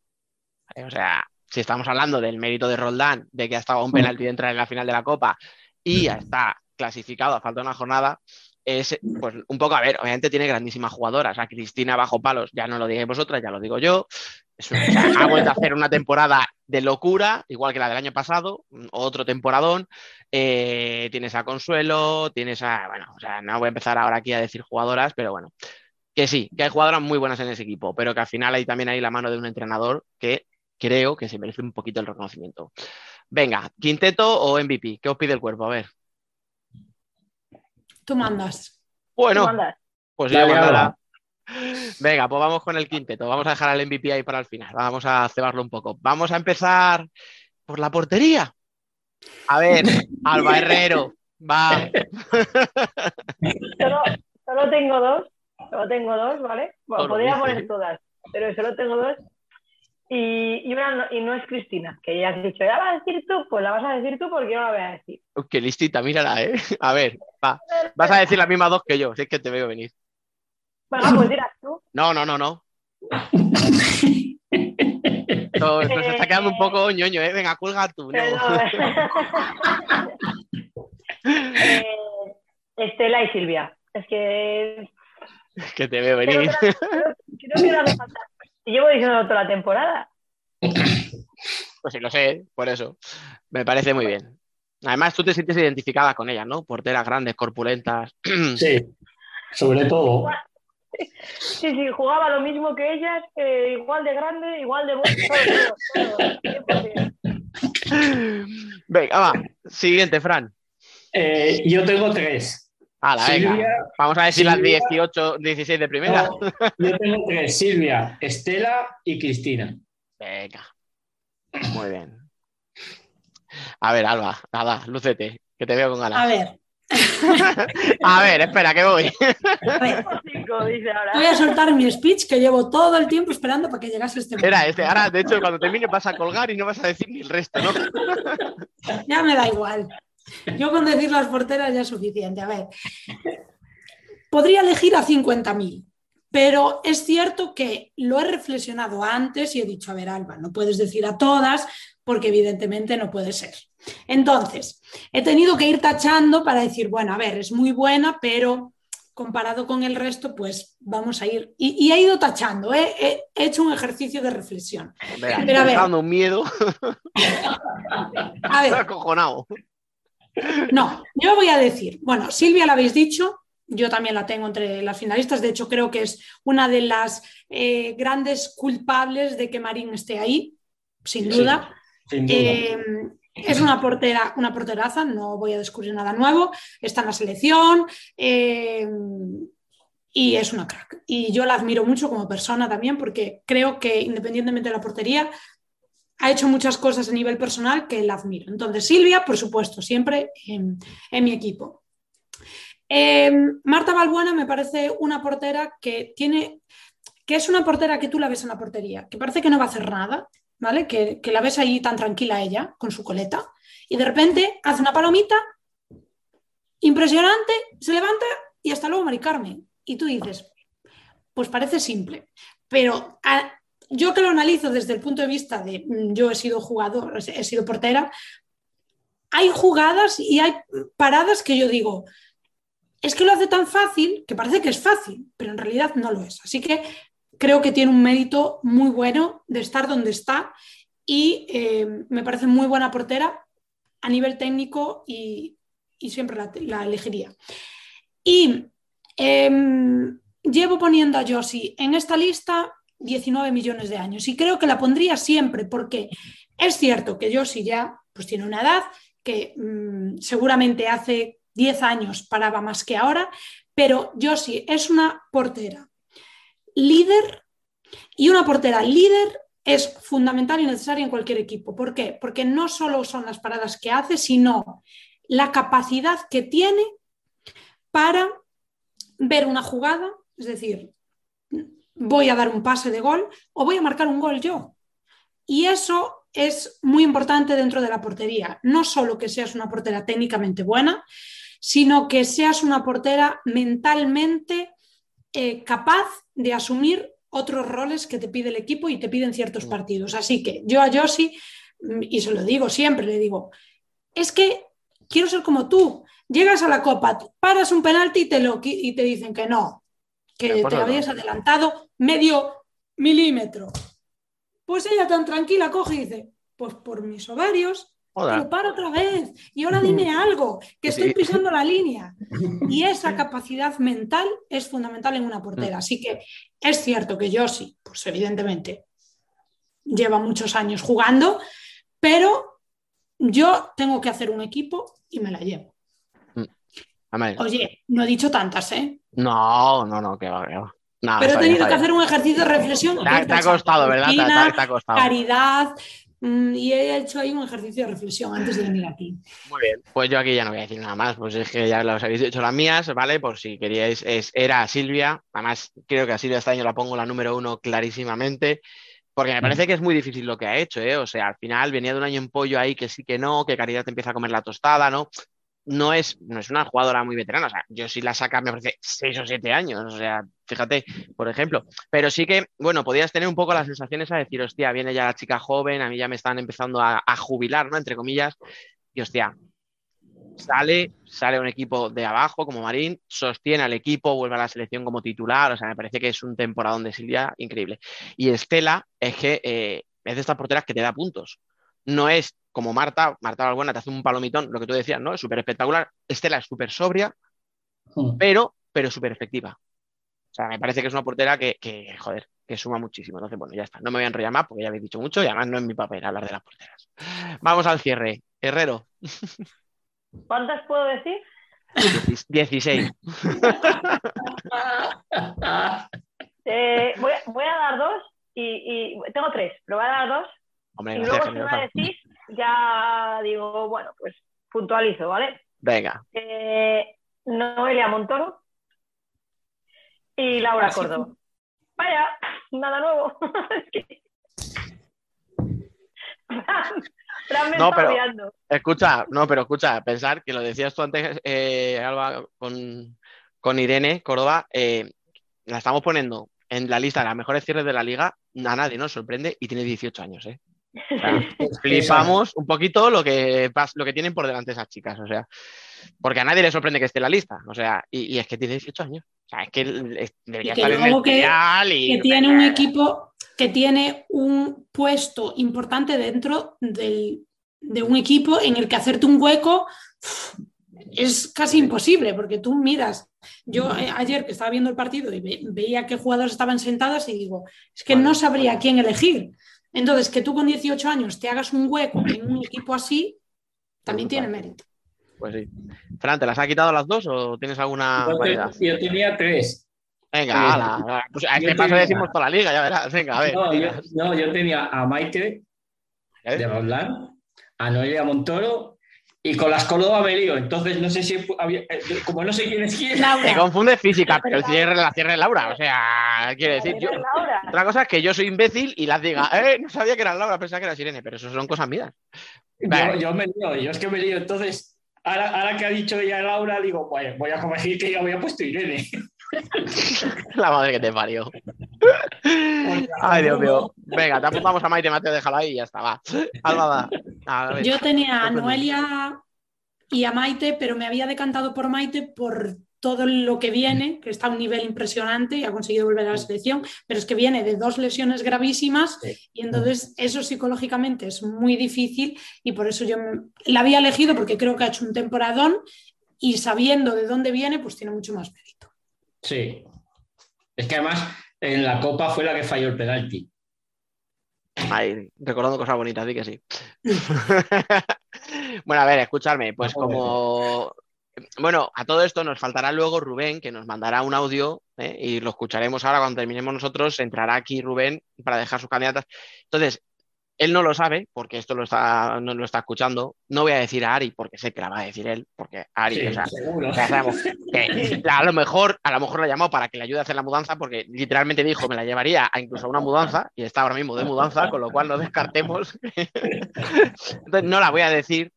¿Vale? O sea, si estamos hablando del mérito de Roldán, de que ha estado a un penalti de entrar en la final de la Copa y está clasificado a falta de una jornada, es pues un poco, a ver, obviamente tiene grandísimas jugadoras. A Cristina bajo palos, ya no lo digáis vosotras, ya lo digo yo. Es una- o sea, ha vuelto a hacer una temporada de locura, igual que la del año pasado, otro temporadón. Eh, tienes a Consuelo, tienes a, bueno, o sea, no voy a empezar ahora aquí a decir jugadoras, pero bueno, que sí, que hay jugadoras muy buenas en ese equipo, pero que al final hay también ahí la mano de un entrenador que creo que se merece un poquito el reconocimiento. Venga, quinteto o MVP, ¿qué os pide el cuerpo? A ver. Tú mandas. Bueno, ¿Tú mandas? pues yo mandará. Venga, pues vamos con el quinteto. Vamos a dejar al MVP ahí para el final. Vamos a cebarlo un poco. Vamos a empezar por la portería. A ver, Alba Herrero. Va. Solo, solo tengo dos, solo tengo dos, ¿vale? Bueno, podría poner todas, pero solo tengo dos. Y, y una no, y no es Cristina, que ya has dicho, ya la vas a decir tú, pues la vas a decir tú porque yo no la voy a decir. Qué listita, mírala, ¿eh? A ver, va. Vas a decir las mismas dos que yo, si es que te veo venir. Bueno, pues dirás tú. No, no, no, no. Se está quedando un poco ñoño, ¿eh? Venga, cuelga tú. no. Eh, Estela y Silvia. Es que Que te veo creo venir. que, no- creo- creo que no hace falta. Y llevo diciendo toda la temporada. Pues sí, lo sé, por eso. Me parece muy bien. Además, tú te sientes identificada con ellas, ¿no? Porteras grandes, corpulentas. Sí, sobre todo. Sí, sí, jugaba lo mismo que ellas, eh, igual de grande, igual de bueno, todo, todo, todo, 100%. Venga, va. Siguiente, Fran. Eh, yo tengo tres. Silvia, Vamos a decir las Silvia- 18, 16 de primera. No, yo tengo tres. Silvia, Estela y Cristina. Venga. Muy bien. A ver, Alba, nada, lúcete, que te veo con A ganas. ver, A ver, espera, que voy. a ver, voy a soltar mi speech que llevo todo el tiempo esperando para que llegase este momento. Era este. Ahora, de hecho, cuando termine vas a colgar y no vas a decir ni el resto, ¿no? Ya me da igual. Yo con decir las porteras ya es suficiente. A ver, podría elegir a 50.000, pero es cierto que lo he reflexionado antes y he dicho, a ver, Alba, no puedes decir a todas porque evidentemente no puede ser. Entonces, he tenido que ir tachando para decir, bueno, a ver, es muy buena, pero comparado con el resto, pues vamos a ir. Y, y he ido tachando, ¿eh? he, he hecho un ejercicio de reflexión. Verá, Pero a me ver. un miedo. A ver, acojonado. No, yo voy a decir, bueno, Silvia la habéis dicho, yo también la tengo entre las finalistas, de hecho creo que es una de las eh, grandes culpables de que Marín esté ahí, sin Sí, duda. Sin duda. Eh, es una portera, una porteraza, no voy a descubrir nada nuevo, está en la selección eh, y es una crack. Y yo la admiro mucho como persona también porque creo que independientemente de la portería, ha hecho muchas cosas a nivel personal que la admiro. Entonces, Silvia, por supuesto, siempre en, mi equipo. Eh, Marta Balbuena me parece una portera que tiene, que es una portera que tú la ves en la portería, que parece que no va a hacer nada, ¿vale? Que, la ves ahí tan tranquila ella, con su coleta, y de repente hace una palomita impresionante, se levanta y hasta luego, Mari Carmen. Y tú dices, pues parece simple, pero yo que lo analizo desde el punto de vista de mm, yo he sido jugador, he sido portera, hay jugadas y hay paradas que yo digo, es que lo hace tan fácil que parece que es fácil, pero en realidad no lo es. Así que creo que tiene un mérito muy bueno de estar donde está y eh, me parece muy buena portera a nivel técnico y, y siempre la, elegiría. Y em, llevo poniendo a Josie en esta lista 19 millones de años y creo que la pondría siempre porque es cierto que Josie ya pues tiene una edad que mm, seguramente hace 10 años paraba más que ahora, pero Josie es una portera líder y una portera líder es fundamental y necesaria en cualquier equipo. ¿Por qué? Porque no solo son las paradas que hace, sino la capacidad que tiene para ver una jugada, es decir, voy a dar un pase de gol o voy a marcar un gol yo. Y eso es muy importante dentro de la portería. No solo que seas una portera técnicamente buena, sino que seas una portera mentalmente eh, capaz de asumir otros roles que te pide el equipo y te piden ciertos partidos. Así que yo a Josie, mm, y se lo digo siempre, le digo, es que quiero ser como tú. Llegas a la copa, paras un penalti y te, lo, y te dicen que no, que te habías adelantado medio milímetro. Pues ella tan tranquila coge y dice, pues por mis ovarios, paro otra vez. Y ahora dime algo, que Sí. estoy pisando la línea. Y esa capacidad mental es fundamental en una portera. Así que es cierto que Josie, pues evidentemente, lleva muchos años jugando, pero yo tengo que hacer un equipo y me la llevo. Amén. Oye, no he dicho tantas, ¿eh? No, no, no, que va, que va. Pero he bien, tenido que hacer un ejercicio de reflexión. Te ha, costado, ¿verdad? Te, ha- costado. Caridad, mm, y he hecho ahí un ejercicio de reflexión antes de venir aquí. Muy bien. Pues yo aquí ya no voy a decir nada más, pues es que ya los habéis dicho las mías, ¿vale? Por si queríais, es, era Silvia. Además, creo que a Silvia este año la pongo la número uno clarísimamente. Porque me parece que es muy difícil lo que ha hecho, ¿eh? O sea, al final venía de un año en pollo ahí que sí que no, que Caridad te empieza a comer la tostada, ¿no? No es, no es una jugadora muy veterana, o sea, yo sí la saca, me parece, seis o siete años, o sea, fíjate, por ejemplo. Pero sí que, bueno, podías tener un poco las sensaciones a decir, hostia, viene ya la chica joven, a mí ya me están empezando a, a jubilar, ¿no? Entre comillas, y hostia, sale, sale un equipo de abajo como Marín, sostiene al equipo, vuelve a la selección como titular, o sea, me parece que es un temporadón de Silvia increíble. Y Estela es que eh, es de estas porteras que te da puntos. No es como Marta, Marta Balbuena te hace un palomitón, lo que tú decías, ¿no? Es súper espectacular. Estela es súper sobria, Mm. pero, pero súper efectiva. sea, me parece que es una portera que, que, joder, que suma muchísimo. Entonces, bueno, ya está. No me voy a enrollar más porque ya habéis dicho mucho y además no es mi papel hablar de las porteras. Vamos al cierre. Herrero, ¿Cuántas puedo decir? 16. Eh, voy, a, voy a dar dos y, y tengo tres, pero voy a dar dos. Hombre, Y luego si me decís, ya digo, bueno, pues puntualizo, ¿vale? Venga, Eh, Noelia Montoro y Laura. Córdoba. Vaya, nada nuevo. Es que- Fran me No, está pero- escucha, no, pero escucha, pensar que lo decías tú antes, eh, Alba, con, con Irene Córdoba, eh, la estamos poniendo en la lista de las mejores cierres de la liga, a nadie nos sorprende y tiene 18 años, ¿eh? Flipamos un poquito lo que, lo que tienen por delante esas chicas, o sea, porque a nadie le sorprende que esté en la lista, o sea, y, y es que tiene 18 años, o sea, es que debería Y que estar en el que- y que tiene un equipo que tiene un puesto importante dentro del- de un equipo en el que hacerte un hueco es casi imposible, porque tú miras, yo eh, ayer que estaba viendo el partido y ve- veía qué jugadores estaban sentadas y digo, es que no sabría a quién elegir. Entonces, que tú con 18 años te hagas un hueco en un equipo así, también tiene mérito. Pues sí. Fran, ¿te las ha quitado las dos o tienes alguna Yo, te- variedad? yo tenía tres. Venga, ala. Pues a yo este paso tenía- decimos toda la liga, ya verás. Venga, a ver. No, yo, tira. no, yo tenía a Maite ¿Eh? de Roldán, a Noelia Montoro y con las Córdoba me lío. Entonces no sé si había, eh, como no sé quién es quién. Te Laura, confunde física, pero el cierre la cierre Laura. O sea, quiere decir, yo, otra cosa es que yo soy imbécil y las diga, eh, no sabía que era Laura, pensaba que era Sirene, pero eso son cosas mías. Yo, yo me lío, yo es que me lío. Entonces, ahora, ahora que ha dicho ella Laura, digo, pues voy a corregir que yo había puesto Irene. La madre que te parió. Ay, Dios mío. Venga, te apuntamos a Maite Mateo, déjalo ahí y ya está, va. Alba, va. A ver. Yo tenía a. Noelia y a Maite, pero me había decantado por Maite por todo lo que viene, que está a un nivel impresionante y ha conseguido volver a la selección, pero es que viene de dos lesiones gravísimas y entonces eso psicológicamente es muy difícil y por eso yo me- la había elegido porque creo que ha hecho un temporadón y sabiendo de dónde viene, pues tiene mucho más mérito. Sí. Es que además en la Copa fue la que falló el penalti. Ay, recordando cosas bonitas, di que sí. bueno, a ver, escuchadme, pues como... Bueno, a todo esto nos faltará luego Rubén, que nos mandará un audio ¿eh? y lo escucharemos ahora cuando terminemos nosotros. Entrará aquí Rubén para dejar sus candidatas. Entonces, él no lo sabe, porque esto lo está, no lo está escuchando. No voy a decir a Ari, porque sé que la va a decir él, porque Ari, Sí, o sea, seguro. que a lo mejor, a lo mejor la llamó para que le ayude a hacer la mudanza, porque literalmente dijo me la llevaría a incluso a una mudanza, y está ahora mismo de mudanza, con lo cual no descartemos. Entonces no la voy a decir,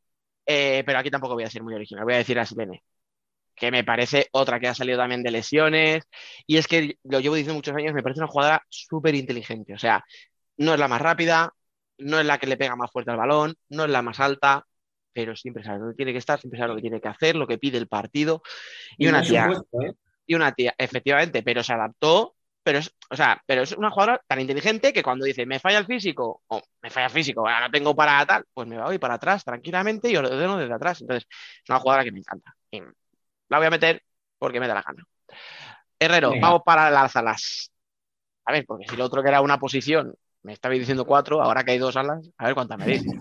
eh, pero aquí tampoco voy a ser muy original, voy a decir a Silene, que me parece otra que ha salido también de lesiones, y es que lo llevo diciendo muchos años, me parece una jugadora súper inteligente, o sea, no es la más rápida, no es la que le pega más fuerte al balón, no es la más alta, pero siempre sabe dónde tiene que estar, siempre sabe lo que tiene que hacer, lo que pide el partido. Y una tía, ¿eh? y una tía, efectivamente, pero se adaptó, pero es, o sea, pero es una jugadora tan inteligente que cuando dice me falla el físico, o me falla el físico, ahora no tengo para tal, pues me voy para atrás tranquilamente y ordeno desde atrás. Entonces, es una jugadora que me encanta. Y la voy a meter porque me da la gana. Herrero, Venga. vamos para las alas. A ver, porque si lo otro que era una posición, me estabais diciendo cuatro, ahora que hay dos alas, a ver cuántas me dices.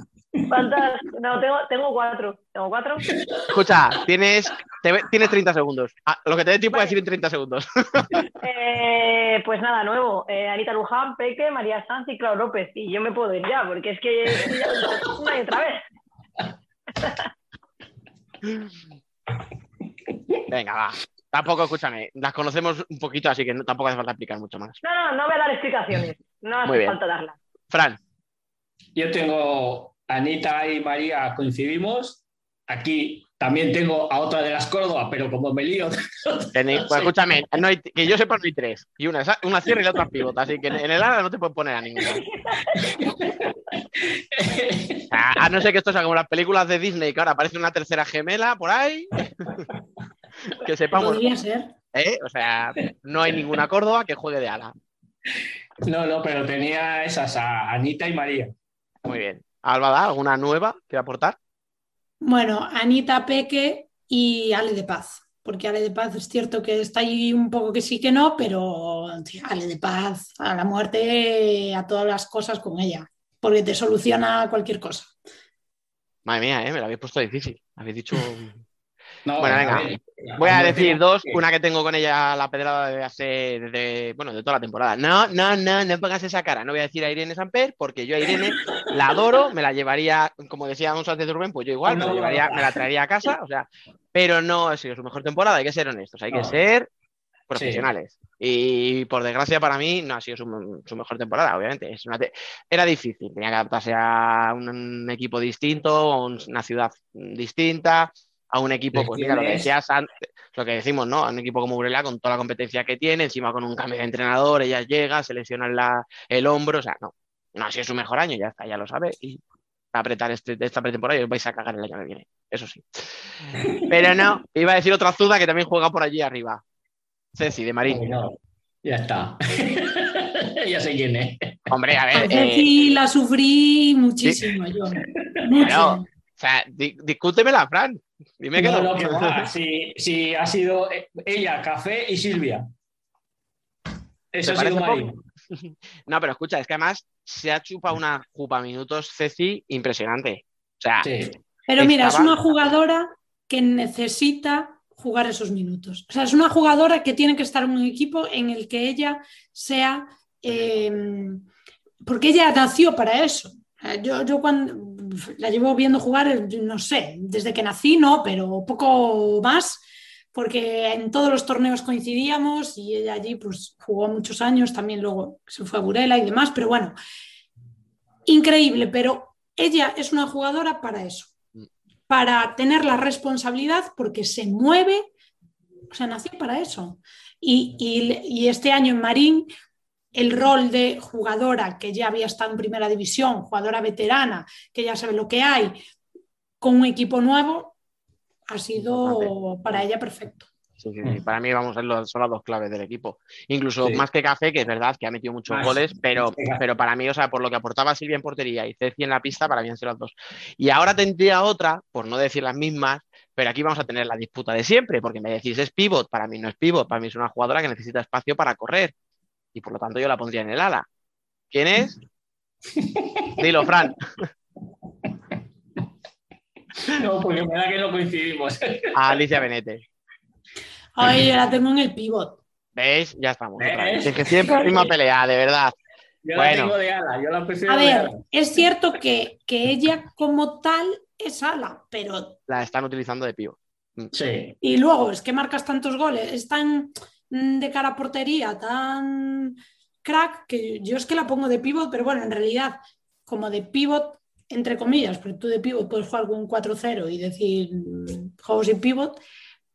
¿Cuántas? No, tengo, tengo cuatro. ¿Tengo cuatro? Escucha, tienes, te- tienes 30 segundos. Ah, lo que te dé tiempo a decir en 30 segundos. Eh, pues nada, nuevo. Eh, Anita Luján, Peque, María Sanz y Clau López. Y yo me puedo ir ya, porque es que una y otra vez. Venga, va. Tampoco, escúchame, las conocemos un poquito, así que no- tampoco hace falta explicar mucho más. No, no, no voy a dar explicaciones. No Muy hace bien. falta darlas. Fran, Yo tengo Anita y María, coincidimos. Aquí también tengo a otra de las Córdoba, pero como me lío. tenéis- pues, escúchame, no hay- que yo sepa, no hay tres. Y una, una cierra y la otra pivota, así que en el ala no te puedes poner a ninguna. A no ser que esto sea como las películas de Disney, que ahora aparece una tercera gemela por ahí. que sepamos, Podría ser. ¿eh? O sea, no hay ninguna Córdoba que juegue de ala. No, no, pero tenía esas, a Anita y María. Muy bien. Alba, ¿da ¿alguna nueva que aportar? Bueno, Anita Peque y Ale de Paz, porque Ale de Paz es cierto que está ahí un poco que sí que no, pero tío, Ale de Paz a la muerte, a todas las cosas con ella, porque te soluciona cualquier cosa. Madre mía, ¿eh? me lo habéis puesto difícil. Habéis dicho. No, Bueno, venga. ver, Voy a decir dos. Una que tengo con ella la pedrada de hace. desde- bueno, de toda la temporada. No, no, no, no pongas esa cara. No voy a decir a Irene Samper porque yo a Irene la adoro, me la llevaría, como decía un de Rubén, pues yo igual, me la, llevaría, me la traería a casa. O sea, pero no sido su mejor temporada. Hay que ser honestos, hay que No. ser profesionales. Y por desgracia para mí no ha sido su, su mejor temporada, obviamente. Es una te- Era difícil, tenía que adaptarse a un, un equipo distinto, a un- una ciudad distinta, a un equipo, pues mira, lo que decías antes, lo que decimos, ¿no? A un equipo como Burela con toda la competencia que tiene, encima con un cambio de entrenador, ella llega, se lesiona la- el hombro, o sea, no, no ha sido su mejor año, ya está, ya lo sabe, y apretar este, esta pretemporada y os vais a cagar el año que viene, eso sí. Pero no, iba a decir otra Zuda que también juega por allí arriba. Ceci, de Marín. Ay, no. Ya está. ya sé quién es. Hombre, a ver, eh, sí la sufrí muchísimo yo. Mucho. O sea, di- discúltemela, Fran. Dime que No, no. Si, si ha sido eh, ella, Café y Silvia. Eso ¿Te ha sido Marín. No, pero escucha, es que además se ha chupado una jupa minutos Ceci impresionante. O sea, Sí. Pero mira, es una jugadora que necesita jugar esos minutos. O sea, es una jugadora que tiene que estar en un equipo en el que ella sea, eh, porque ella nació para eso. Yo, yo cuando la llevo viendo jugar, eh, no sé, desde que nací no, pero poco más, porque en todos los torneos coincidíamos y ella allí pues jugó muchos años, también luego se fue a Burela y demás, pero bueno, increíble, pero ella es una jugadora para eso para tener la responsabilidad porque se mueve, o sea, nació para eso. Y, y- y este año en Marín, el rol de jugadora que ya había estado en primera división, jugadora veterana, que ya sabe lo que hay, con un equipo nuevo, ha sido para ella perfecto. sí, sí, sí, para mí vamos a ser los- son las dos claves del equipo. Incluso Sí. más que Café, que es verdad que ha metido muchos Más, goles, pero, pero para mí, o sea, por lo que aportaba Silvia en portería y Ceci en la pista, para mí han sido las dos. Y ahora tendría otra, por no decir las mismas, pero aquí vamos a tener la disputa de siempre, porque me decís es pivot, para mí no es pivot, para mí es una jugadora que necesita espacio para correr. Y por lo tanto yo la pondría en el ala. ¿Quién es? Dilo, Fran. No, porque me da que no coincidimos. Alicia Benete. Ay, yo la tengo en el pivot. ¿Veis? Ya estamos. otra vez. ¿Ves? Es que siempre misma pelea, de verdad. Yo Bueno. la tengo de ala, yo la prefiero A de ver, ala. es cierto que, que ella como tal es ala, pero La están utilizando de pivot. Sí. Y luego es que marcas tantos goles, es tan de cara a portería, tan crack, que yo es que la pongo de pivot, pero bueno, en realidad, como de pivot, entre comillas, porque tú de pivot puedes jugar con un 4-0 y decir mm, juego sin pivot,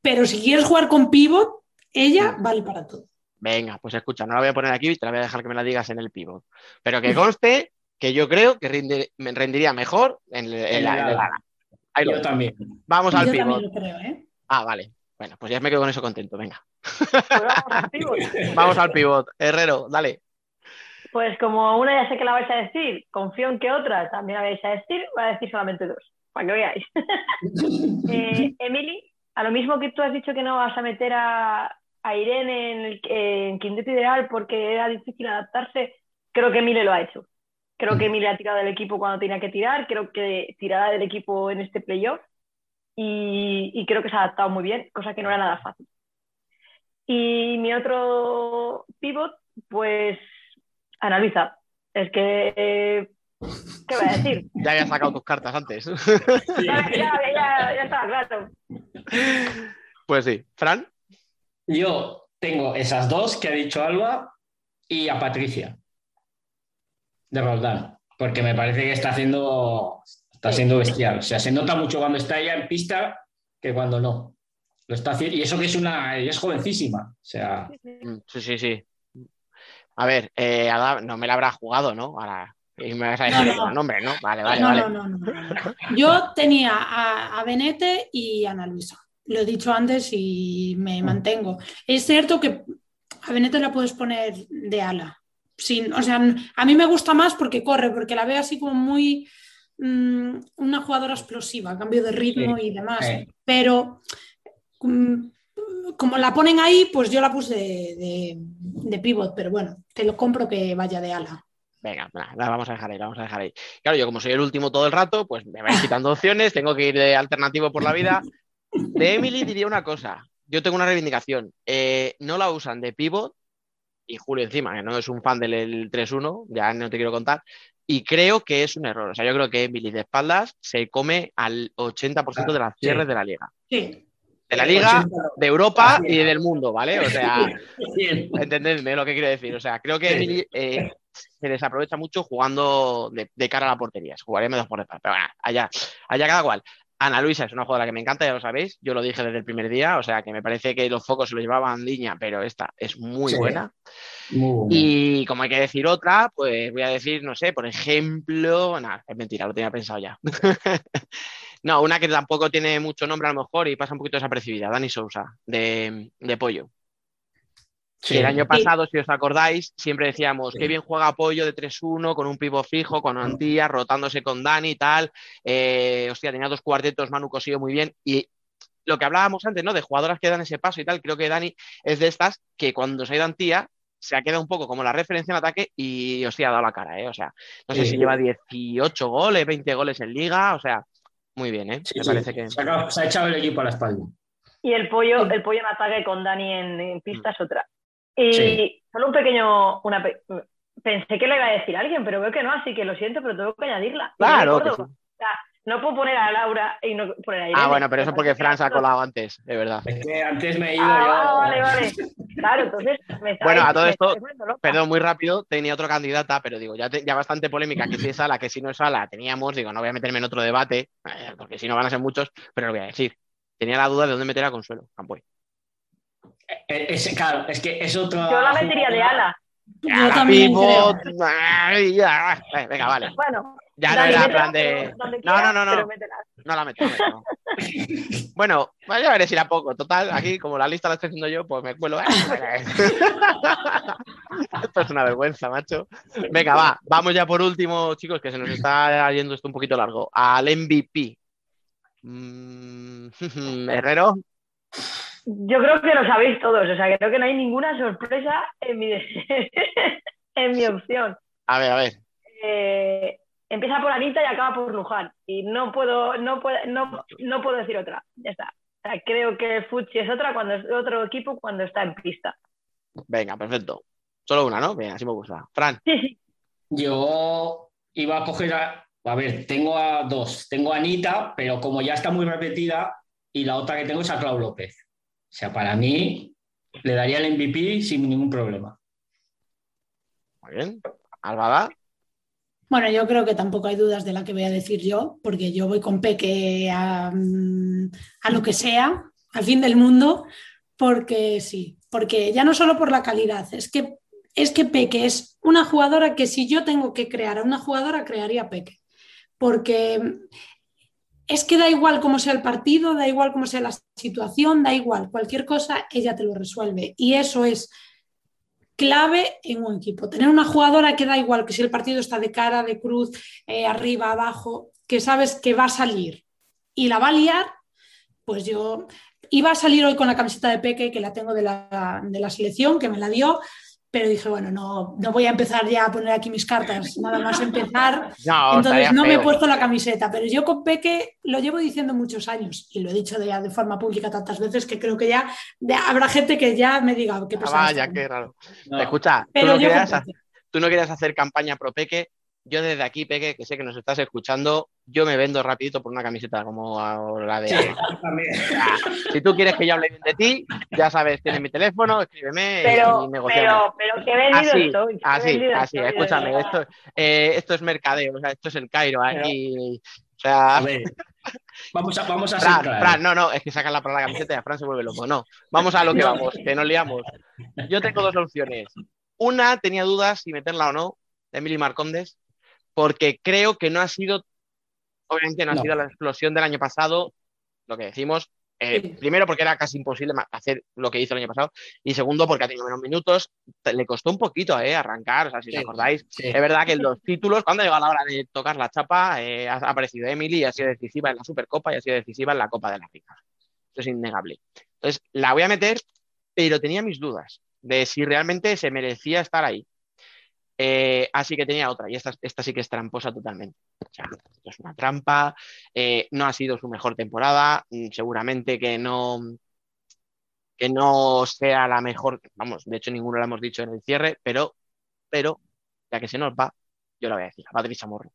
pero si quieres jugar con pivot, ella vale para todo. Venga, pues escucha, no la voy a poner aquí y te la voy a dejar que me la digas en el pivot. Pero que conste que yo creo que rinde- me rendiría mejor en, el- en En la, ala. Ahí lo Yo dejo. también. Vamos al yo pivot. también lo creo, ¿eh? Ah, vale. Bueno, pues ya me quedo con eso contento. Venga. Pues vamos al pívot. Vamos al pivot. Herrero, dale. Pues como una ya sé que la vais a decir, confío en que otra también la vais a decir, voy a decir solamente dos, para que veáis. Eh, Emily, a lo mismo que tú has dicho que no vas a meter a, a Irene en, el, en quinteto ideal porque era difícil adaptarse, creo que Emily lo ha hecho. Creo que Emily ha tirado del equipo cuando tenía que tirar, creo que tirará del equipo en este playoff y, y creo que se ha adaptado muy bien, cosa que no era nada fácil. Y mi otro pivot, pues Ana Luisa. Es que, eh, ¿qué voy a decir? Ya había sacado tus cartas antes. Ya, ya, ya, ya está, claro. pues sí. Fran, Yo tengo esas dos que ha dicho Alba y a Patricia de Roldán, porque me parece que está haciendo está siendo bestial. O sea, se nota mucho cuando está ella en pista que cuando no. Lo está haciendo, y eso que es una, ella es jovencísima. O sea, Mm, sí, sí, sí. A ver, eh, no me la habrá jugado, ¿no? Ahora, y me vas a decir No, no. otro nombre, ¿no? Vale, vale, no, vale. no, no, no. Yo tenía a, a Benete y a Ana Luisa. Lo he dicho antes y me mantengo. Es cierto que a Benete la puedes poner de ala. Sin, o sea, a mí me gusta más porque corre, porque la veo así como muy mm, una jugadora explosiva, cambio de ritmo Sí, y demás. Pero mm, como la ponen ahí, pues yo la puse de, de- de pivot, pero bueno, te lo compro que vaya de ala. Venga, la vamos a dejar ahí, la vamos a dejar ahí. Claro, yo como soy el último todo el rato, pues me vais quitando opciones, tengo que ir de alternativo por la vida. De Emily diría una cosa, yo tengo una reivindicación, eh, no la usan de pivot, y Julio encima, que no es un fan del el 3-1, ya no te quiero contar, y creo que es un error. O sea, yo creo que Emily de espaldas se come al 80% de las cierres sí. de la liga. Sí. De la liga, de Europa y del mundo, ¿vale? O sea, entendedme lo que quiero decir. O sea, creo que. Emily eh, se desaprovecha mucho jugando de, de cara a la portería. Se jugaría menos por detrás. Pero bueno, allá, allá cada cual. Ana Luisa es una jugadora que me encanta, ya lo sabéis. Yo lo dije desde el primer día. O sea, que me parece que los focos se los llevaban Liña, pero esta es muy Sí. buena. Muy. Y como hay que decir otra, pues voy a decir, no sé, por ejemplo, nada, es mentira, lo tenía pensado ya. no, una que tampoco tiene mucho nombre a lo mejor y pasa un poquito desapercibida, Dani Sousa, de, de Pollo. Sí. El año pasado, si os acordáis, siempre decíamos que bien juega Pollo de 3-1 con un pivo fijo, con Antía, rotándose con Dani y tal. Eh, hostia, tenía dos cuartetos, Manu Cosío muy bien. Y lo que hablábamos antes, ¿no? De jugadoras que dan ese paso y tal, creo que Dani es de estas que cuando se ha ido Antía se ha quedado un poco como la referencia en ataque y, hostia, ha dado la cara, ¿eh? O sea, no sé Sí. si lleva 18 goles, 20 goles en liga, o sea, muy bien, ¿eh? Sí, Me sí. parece que... Se ha, se ha echado el equipo a la espalda. Y el pollo, el pollo en ataque con Dani en, en pista es otra. Y. Sí. solo un pequeño. Una pe- Pensé que le iba a decir a alguien, pero veo que no, así que lo siento, pero tengo que añadirla. Claro Irene que Córdoba. O sea, no puedo poner a Laura y no poner a Irene. Ah, bueno, pero eso Me porque Fran se ha colado antes, de verdad. Es que antes me he ido Ah, yo. vale, vale. Claro, entonces me Bueno, a todo esto. Perdón, muy rápido, tenía otra candidata, pero digo, ya, te- ya bastante polémica que si es Sala, que si no es Sala, teníamos, digo, no voy a meterme en otro debate, eh, porque si no van a ser muchos, pero lo voy a decir. Tenía la duda de dónde meter a Consuelo, Campoy. Eh, ese- claro, es que es otra. Yo la metería de ala. Yo también creo. Ay, ya. Eh, Venga, vale. Bueno, Ya no era plan de. No, no, no, no. No la meto. no. Bueno, pues ya veré si la pongo. Total, aquí, como la lista la estoy haciendo yo, pues me cuelo. Esto es una vergüenza, macho. Venga, va. Vamos ya por último, chicos, que se nos está yendo esto un poquito largo. Al MVP. Mm, Herrero. Yo creo que lo sabéis todos, o sea, creo que no hay ninguna sorpresa en mi, en mi opción. A ver, a ver. Eh, empieza por Anita y acaba por Luján. Y no puedo, no puedo, no, no puedo decir otra. Ya está. O sea, creo que Fuchi es otra cuando es otro equipo cuando está en pista. Venga, perfecto. Solo una, ¿no? Bien, así me gusta. Fran. Sí, sí. Yo iba a coger a. A ver, tengo a dos. Tengo a Anita, pero como ya está muy repetida, y la otra que tengo es a Clau López. O sea, para mí le daría el MVP sin ningún problema. Muy bien. Albada. Bueno, yo creo que tampoco hay dudas de la que voy a decir yo, porque yo voy con Peque a, mm, a lo que sea, al fin del mundo, porque sí, porque ya no solo por la calidad, es que, es que Peque es una jugadora que si yo tengo que crear a una jugadora, crearía a Peque, porque es que da igual cómo sea el partido, da igual cómo sea la situación, da igual, cualquier cosa, ella te lo resuelve. Y eso es clave en un equipo. Tener una jugadora que da igual que si el partido está de cara, de cruz, eh, arriba, abajo, que sabes que va a salir y la va a liar, pues yo iba a salir hoy con la camiseta de Peque, que la tengo de la, de la selección, que me la dio, pero dije, bueno, no, no voy a empezar ya a poner aquí mis cartas, nada más empezar. No, Entonces no me he puesto la camiseta, pero yo con Peque lo llevo diciendo muchos años y lo he dicho de, ya de forma pública tantas veces que creo que ya de- habrá gente que ya me diga qué Ah, pasa. vaya, qué raro. No. Escucha, tú Pero no, yo querías, tú no querías hacer campaña pro Peque. Yo desde aquí, Peque, que sé que nos estás escuchando, yo me vendo rapidito por una camiseta como la de... Sí. Ah, si tú quieres que yo hable bien de ti, ya sabes, tienes mi teléfono, escríbeme Pero, y negociamos. pero, pero qué vendido Así, estoy. qué así, vendido así, estoy, escúchame, esto, eh, esto es mercadeo, o sea, esto es el Cairo aquí. O sea, A ver, vamos a, vamos a ser Fran. Fran, no, no, es que sacan la palabra camiseta y a Fran se vuelve loco. No, vamos a lo que vamos, que nos liamos. Yo tengo dos opciones. Una, tenía dudas si meterla o no, de Emily Marcondes, porque creo que no ha sido, obviamente no ha sido la explosión del año pasado, lo que decimos. eh, Sí. Primero, porque era casi imposible hacer lo que hizo el año pasado. Y segundo, porque ha tenido menos minutos. Le costó un poquito eh, arrancar, o sea, si os Sí, acordáis. sí. Es verdad que en los títulos, cuando llega la hora de tocar la chapa, eh, ha aparecido Emily y ha sido decisiva en la Supercopa y ha sido decisiva en la Copa de la Liga. Eso es innegable. Entonces, la voy a meter, pero tenía mis dudas de si realmente se merecía estar ahí. Eh, así que tenía otra, y esta, esta sí que es tramposa totalmente. O sea, esto es una trampa, eh, no ha sido su mejor temporada, mm, seguramente que no, que no sea la mejor, vamos, de hecho ninguno lo hemos dicho en el cierre, pero, pero, ya que se nos va, yo la voy a decir, a Patricia Morro.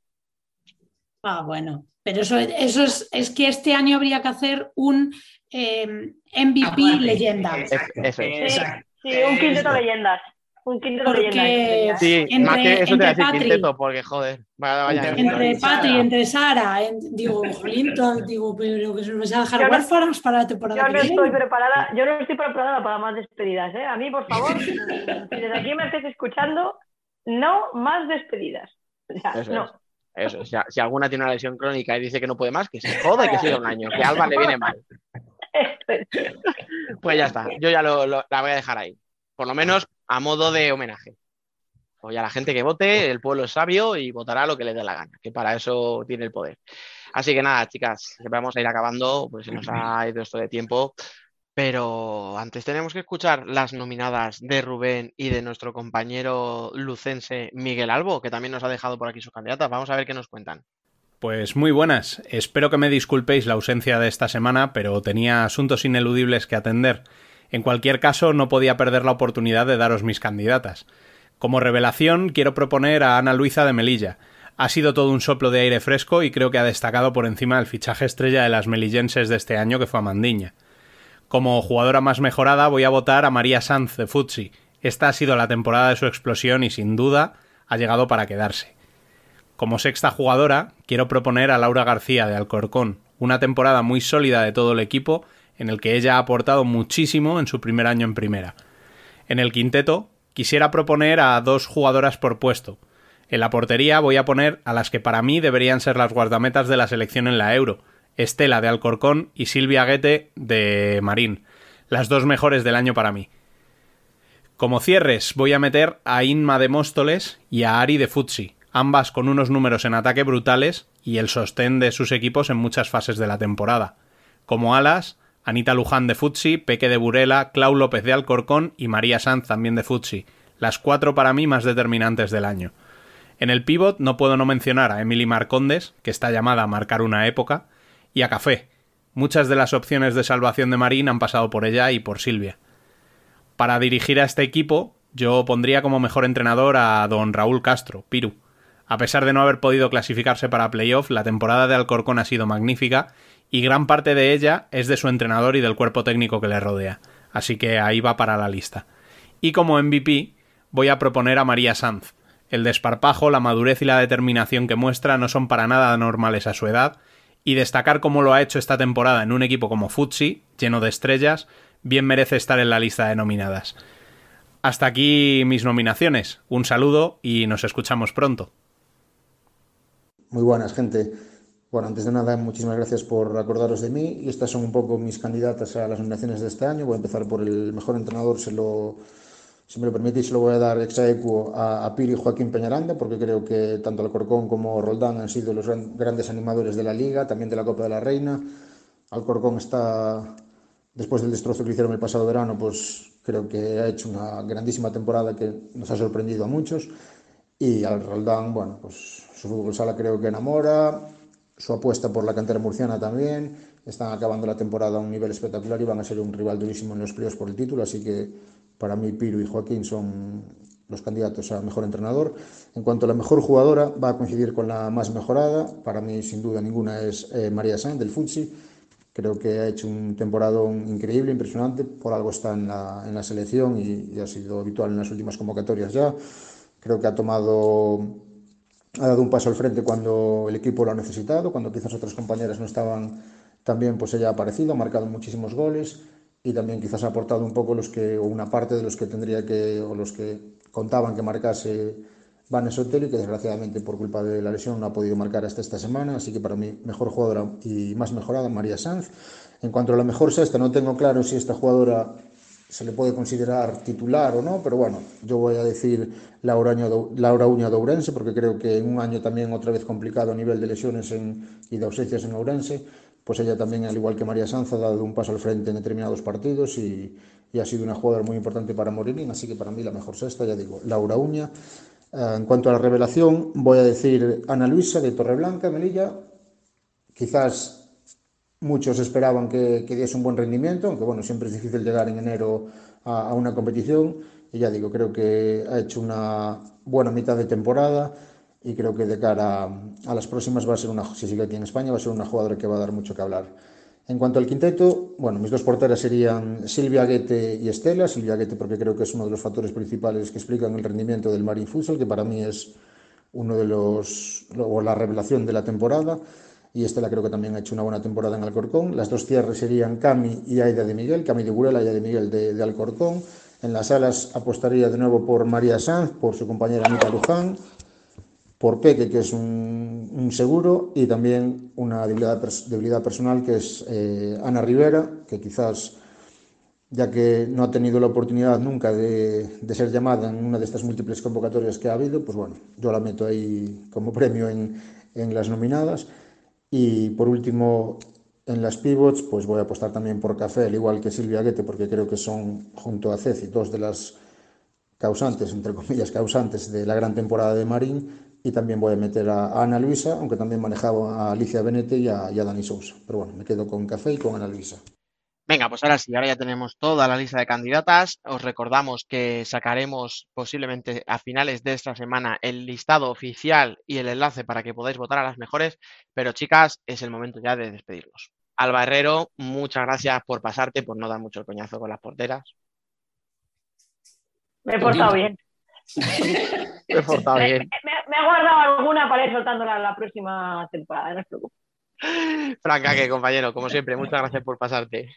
Ah, bueno, pero eso, eso es, es que este año habría que hacer un eh, MVP Aparte, leyenda. exacto, Eso es. exacto. Sí, un quinteto leyendas. Un quinteto Porque- leyendas. Sí, Entre- más que eso te voy a entre decir Patri- quinteto, porque joder, vaya, vaya. Entre- Entre Sara. Patri, entre Sara, en- digo, jolín, digo, pero que se nos va a dejar no- huérfanos para la temporada Yo que no viene. estoy preparada, yo no estoy preparada para más despedidas, ¿eh? A mí, por favor, si desde aquí me estés escuchando, no más despedidas. O sea, Eso no. es. Eso, si, si alguna tiene una lesión crónica y dice que no puede más, que se joda y que siga un año, que a Alba le viene mal. Pues ya está, yo ya lo- lo- la voy a dejar ahí. Por lo menos a modo de homenaje. Pues ya la gente que vote, el pueblo es sabio y votará lo que le dé la gana, que para eso tiene el poder. Así que nada, chicas, vamos a ir acabando, pues se nos ha ido esto de tiempo. Pero antes tenemos que escuchar las nominadas de Rubén y de nuestro compañero lucense Miguel Albo, que también nos ha dejado por aquí sus candidatas. Vamos a ver qué nos cuentan. Pues muy buenas. Espero que me disculpéis la ausencia de esta semana, pero tenía asuntos ineludibles que atender. En cualquier caso, no podía perder la oportunidad de daros mis candidatas. Como revelación, quiero proponer a Ana Luisa de Melilla. Ha sido todo un soplo de aire fresco y creo que ha destacado por encima del fichaje estrella de las melillenses de este año, que fue a Mandiña. Como jugadora más mejorada, voy a votar a María Sanz de Futsi. Esta ha sido la temporada de su explosión y sin duda ha llegado para quedarse. Como sexta jugadora, quiero proponer a Laura García de Alcorcón, una temporada muy sólida de todo el equipo, en el que ella ha aportado muchísimo en su primer año en primera. En el quinteto, quisiera proponer a dos jugadoras por puesto. En la portería voy a poner a las que para mí deberían ser las guardametas de la selección en la Euro, Estela de Alcorcón y Silvia Guete de Marín, las dos mejores del año para mí. Como cierres voy a meter a Inma de Móstoles y a Ari de Futsi, ambas con unos números en ataque brutales y el sostén de sus equipos en muchas fases de la temporada. Como alas, Anita Luján de Futsi, Peque de Burela, Clau López de Alcorcón y María Sanz también de Futsi, las cuatro para mí más determinantes del año. En el pívot no puedo no mencionar a Emily Marcondes, que está llamada a marcar una época, y a Café. Muchas de las opciones de salvación de Marín han pasado por ella y por Silvia. Para dirigir a este equipo, yo pondría como mejor entrenador a don Raúl Castro, Piru. A pesar de no haber podido clasificarse para playoff, la temporada de Alcorcón ha sido magnífica y gran parte de ella es de su entrenador y del cuerpo técnico que le rodea. Así que ahí va para la lista. Y como MVP, voy a proponer a María Sanz. El desparpajo, la madurez y la determinación que muestra no son para nada normales a su edad, y destacar cómo lo ha hecho esta temporada en un equipo como Futsi, lleno de estrellas, bien merece estar en la lista de nominadas. Hasta aquí mis nominaciones. Un saludo y nos escuchamos pronto. Muy buenas, gente. Bueno, antes de nada, muchísimas gracias por acordaros de mí. Y estas son un poco mis candidatas a las nominaciones de este año. Voy a empezar por el mejor entrenador, se lo, si me lo permitís, se lo voy a dar ex aequo a, a Piri y Joaquín Peñaranda, porque creo que tanto Alcorcón como Roldán han sido los gran- grandes animadores de la Liga, también de la Copa de la Reina. Alcorcón está, después del destrozo que hicieron el pasado verano, pues creo que ha hecho una grandísima temporada que nos ha sorprendido a muchos. Y al Roldán, bueno, pues su fútbol sala creo que enamora, su apuesta por la cantera murciana también. Están acabando la temporada a un nivel espectacular y van a ser un rival durísimo en los playoffs por el título. Así que para mí, Piru y Joaquín son los candidatos a mejor entrenador. En cuanto a la mejor jugadora, va a coincidir con la más mejorada. Para mí, sin duda ninguna, es eh, María Sanz del Futsi. Creo que ha hecho un temporada increíble, impresionante. Por algo está en la, en la selección y, y ha sido habitual en las últimas convocatorias ya. Creo que ha tomado ha dado un paso al frente cuando el equipo lo ha necesitado, cuando quizás otras compañeras no estaban tan bien, pues ella ha aparecido, ha marcado muchísimos goles y también quizás ha aportado un poco los que, o una parte de los que tendría que, o los que contaban que marcase Vanessa Otero y que desgraciadamente por culpa de la lesión no ha podido marcar hasta esta semana, así que para mí mejor jugadora y más mejorada María Sanz. En cuanto a la mejor sexta, no tengo claro si esta jugadora se le puede considerar titular o no, pero bueno, yo voy a decir Laura Uña, de Ourense, porque creo que en un año también otra vez complicado a nivel de lesiones en, y de ausencias en Ourense, pues ella también, al igual que María Sanz, ha dado un paso al frente en determinados partidos y, y ha sido una jugadora muy importante para Morín, así que para mí la mejor sexta, ya digo, Laura Uña. Eh, en cuanto a la revelación, voy a decir Ana Luisa de Torreblanca, Melilla. Quizás muchos esperaban que, que diese un buen rendimiento, aunque bueno, siempre es difícil llegar en enero a, una competición. Y ya digo, creo que ha hecho una buena mitad de temporada y creo que de cara a, a las próximas va a ser una, si sigue aquí en España, va a ser una jugadora que va a dar mucho que hablar. En cuanto al quinteto, bueno, mis dos porteras serían Silvia Guete y Estela. Silvia Guete porque creo que es uno de los factores principales que explican el rendimiento del Marine Futsal, que para mí es uno de los, o la revelación de la temporada. Y Estela creo que también ha hecho una buena temporada en Alcorcón. Las dos cierres serían Cami y Aida de Miguel, Cami de Burela y Aida de Miguel de, Alcorcón. En las alas apostaría de nuevo por María Sanz, por su compañera Anita Luján, por Peque, que es un, seguro, y también una debilidad personal, que es eh, Ana Rivera, que quizás, ya que no ha tenido la oportunidad nunca de, de ser llamada en una de estas múltiples convocatorias que ha habido, pues bueno, yo la meto ahí como premio en, en las nominadas. Y por último, en las pivots, pues voy a apostar también por Café, al igual que Silvia Guete, porque creo que son, junto a Ceci, dos de las causantes, entre comillas, causantes de la gran temporada de Marín. Y también voy a meter a, Ana Luisa, aunque también manejaba a Alicia Benete y a, y a Dani Sousa. Pero bueno, me quedo con Café y con Ana Luisa. Venga, pues ahora sí, ahora ya tenemos toda la lista de candidatas. Os recordamos que sacaremos posiblemente a finales de esta semana el listado oficial y el enlace para que podáis votar a las mejores. Pero chicas, es el momento ya de despedirnos. Alba Herrero, muchas gracias por pasarte, por no dar mucho el coñazo con las porteras. Me he portado bien. Me he portado bien. me- me he guardado alguna para ir soltándola la próxima temporada, no os preocupéis. Franca, que compañero, como siempre, muchas gracias por pasarte.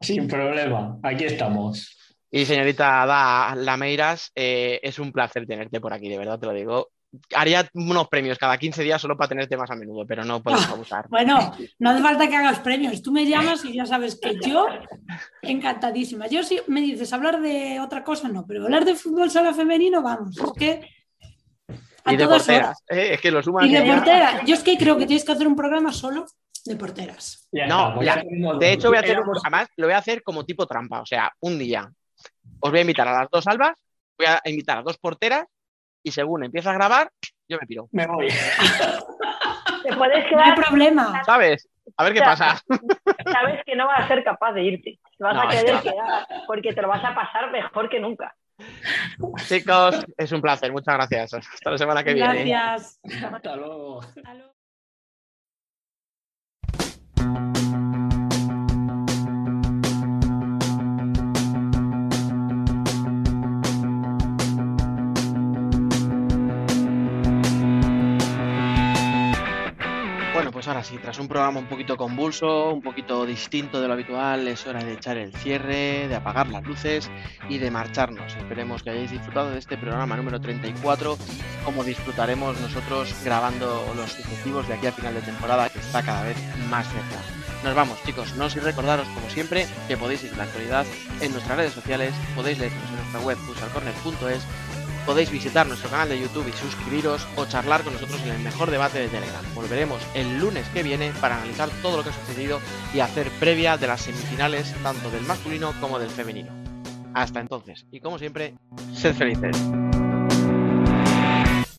Sin problema, aquí estamos. Y señorita Da Lameiras, eh, es un placer tenerte por aquí, de verdad te lo digo. Haría unos premios cada 15 días solo para tenerte más a menudo, pero no podemos abusar. Bueno, no hace falta que hagas premios. Tú me llamas y ya sabes que yo, encantadísima. Yo si me dices hablar de otra cosa, no, pero hablar de fútbol sala femenino, vamos, es que a Y de porteras, eh, es que lo sumas. Y de porteras. Yo es que creo que tienes que hacer un programa solo de porteras. Ya No, pues ya. tenemos- De hecho, voy a hacer, éramos- además, lo voy a hacer como tipo trampa. O sea, un día os voy a invitar a las dos albas, voy a invitar a dos porteras y según empieza a grabar, yo me piro. Me voy. Te puedes No hay quedar, problema. ¿Sabes? A ver qué pasa. sabes que no vas a ser capaz de irte. Te vas No, a querer que- quedar porque te lo vas a pasar mejor que nunca. Chicos, es un placer. Muchas gracias. Hasta la semana que viene. Gracias. Hasta luego. Hasta luego. Pues ahora sí, tras un programa un poquito convulso, un poquito distinto de lo habitual, es hora de echar el cierre, de apagar las luces y de marcharnos. Esperemos que hayáis disfrutado de este programa número 34, como disfrutaremos nosotros grabando los sucesivos de aquí a final de temporada, que está cada vez más cerca. Nos vamos, chicos, no sin recordaros, como siempre, que podéis seguir la actualidad en nuestras redes sociales, podéis leernos en nuestra web fusalcorner.es podéis visitar nuestro canal de YouTube y suscribiros o charlar con nosotros en el mejor debate de Telegram. Volveremos el lunes que viene para analizar todo lo que ha sucedido y hacer previa de las semifinales tanto del masculino como del femenino. Hasta entonces, y como siempre, sed felices.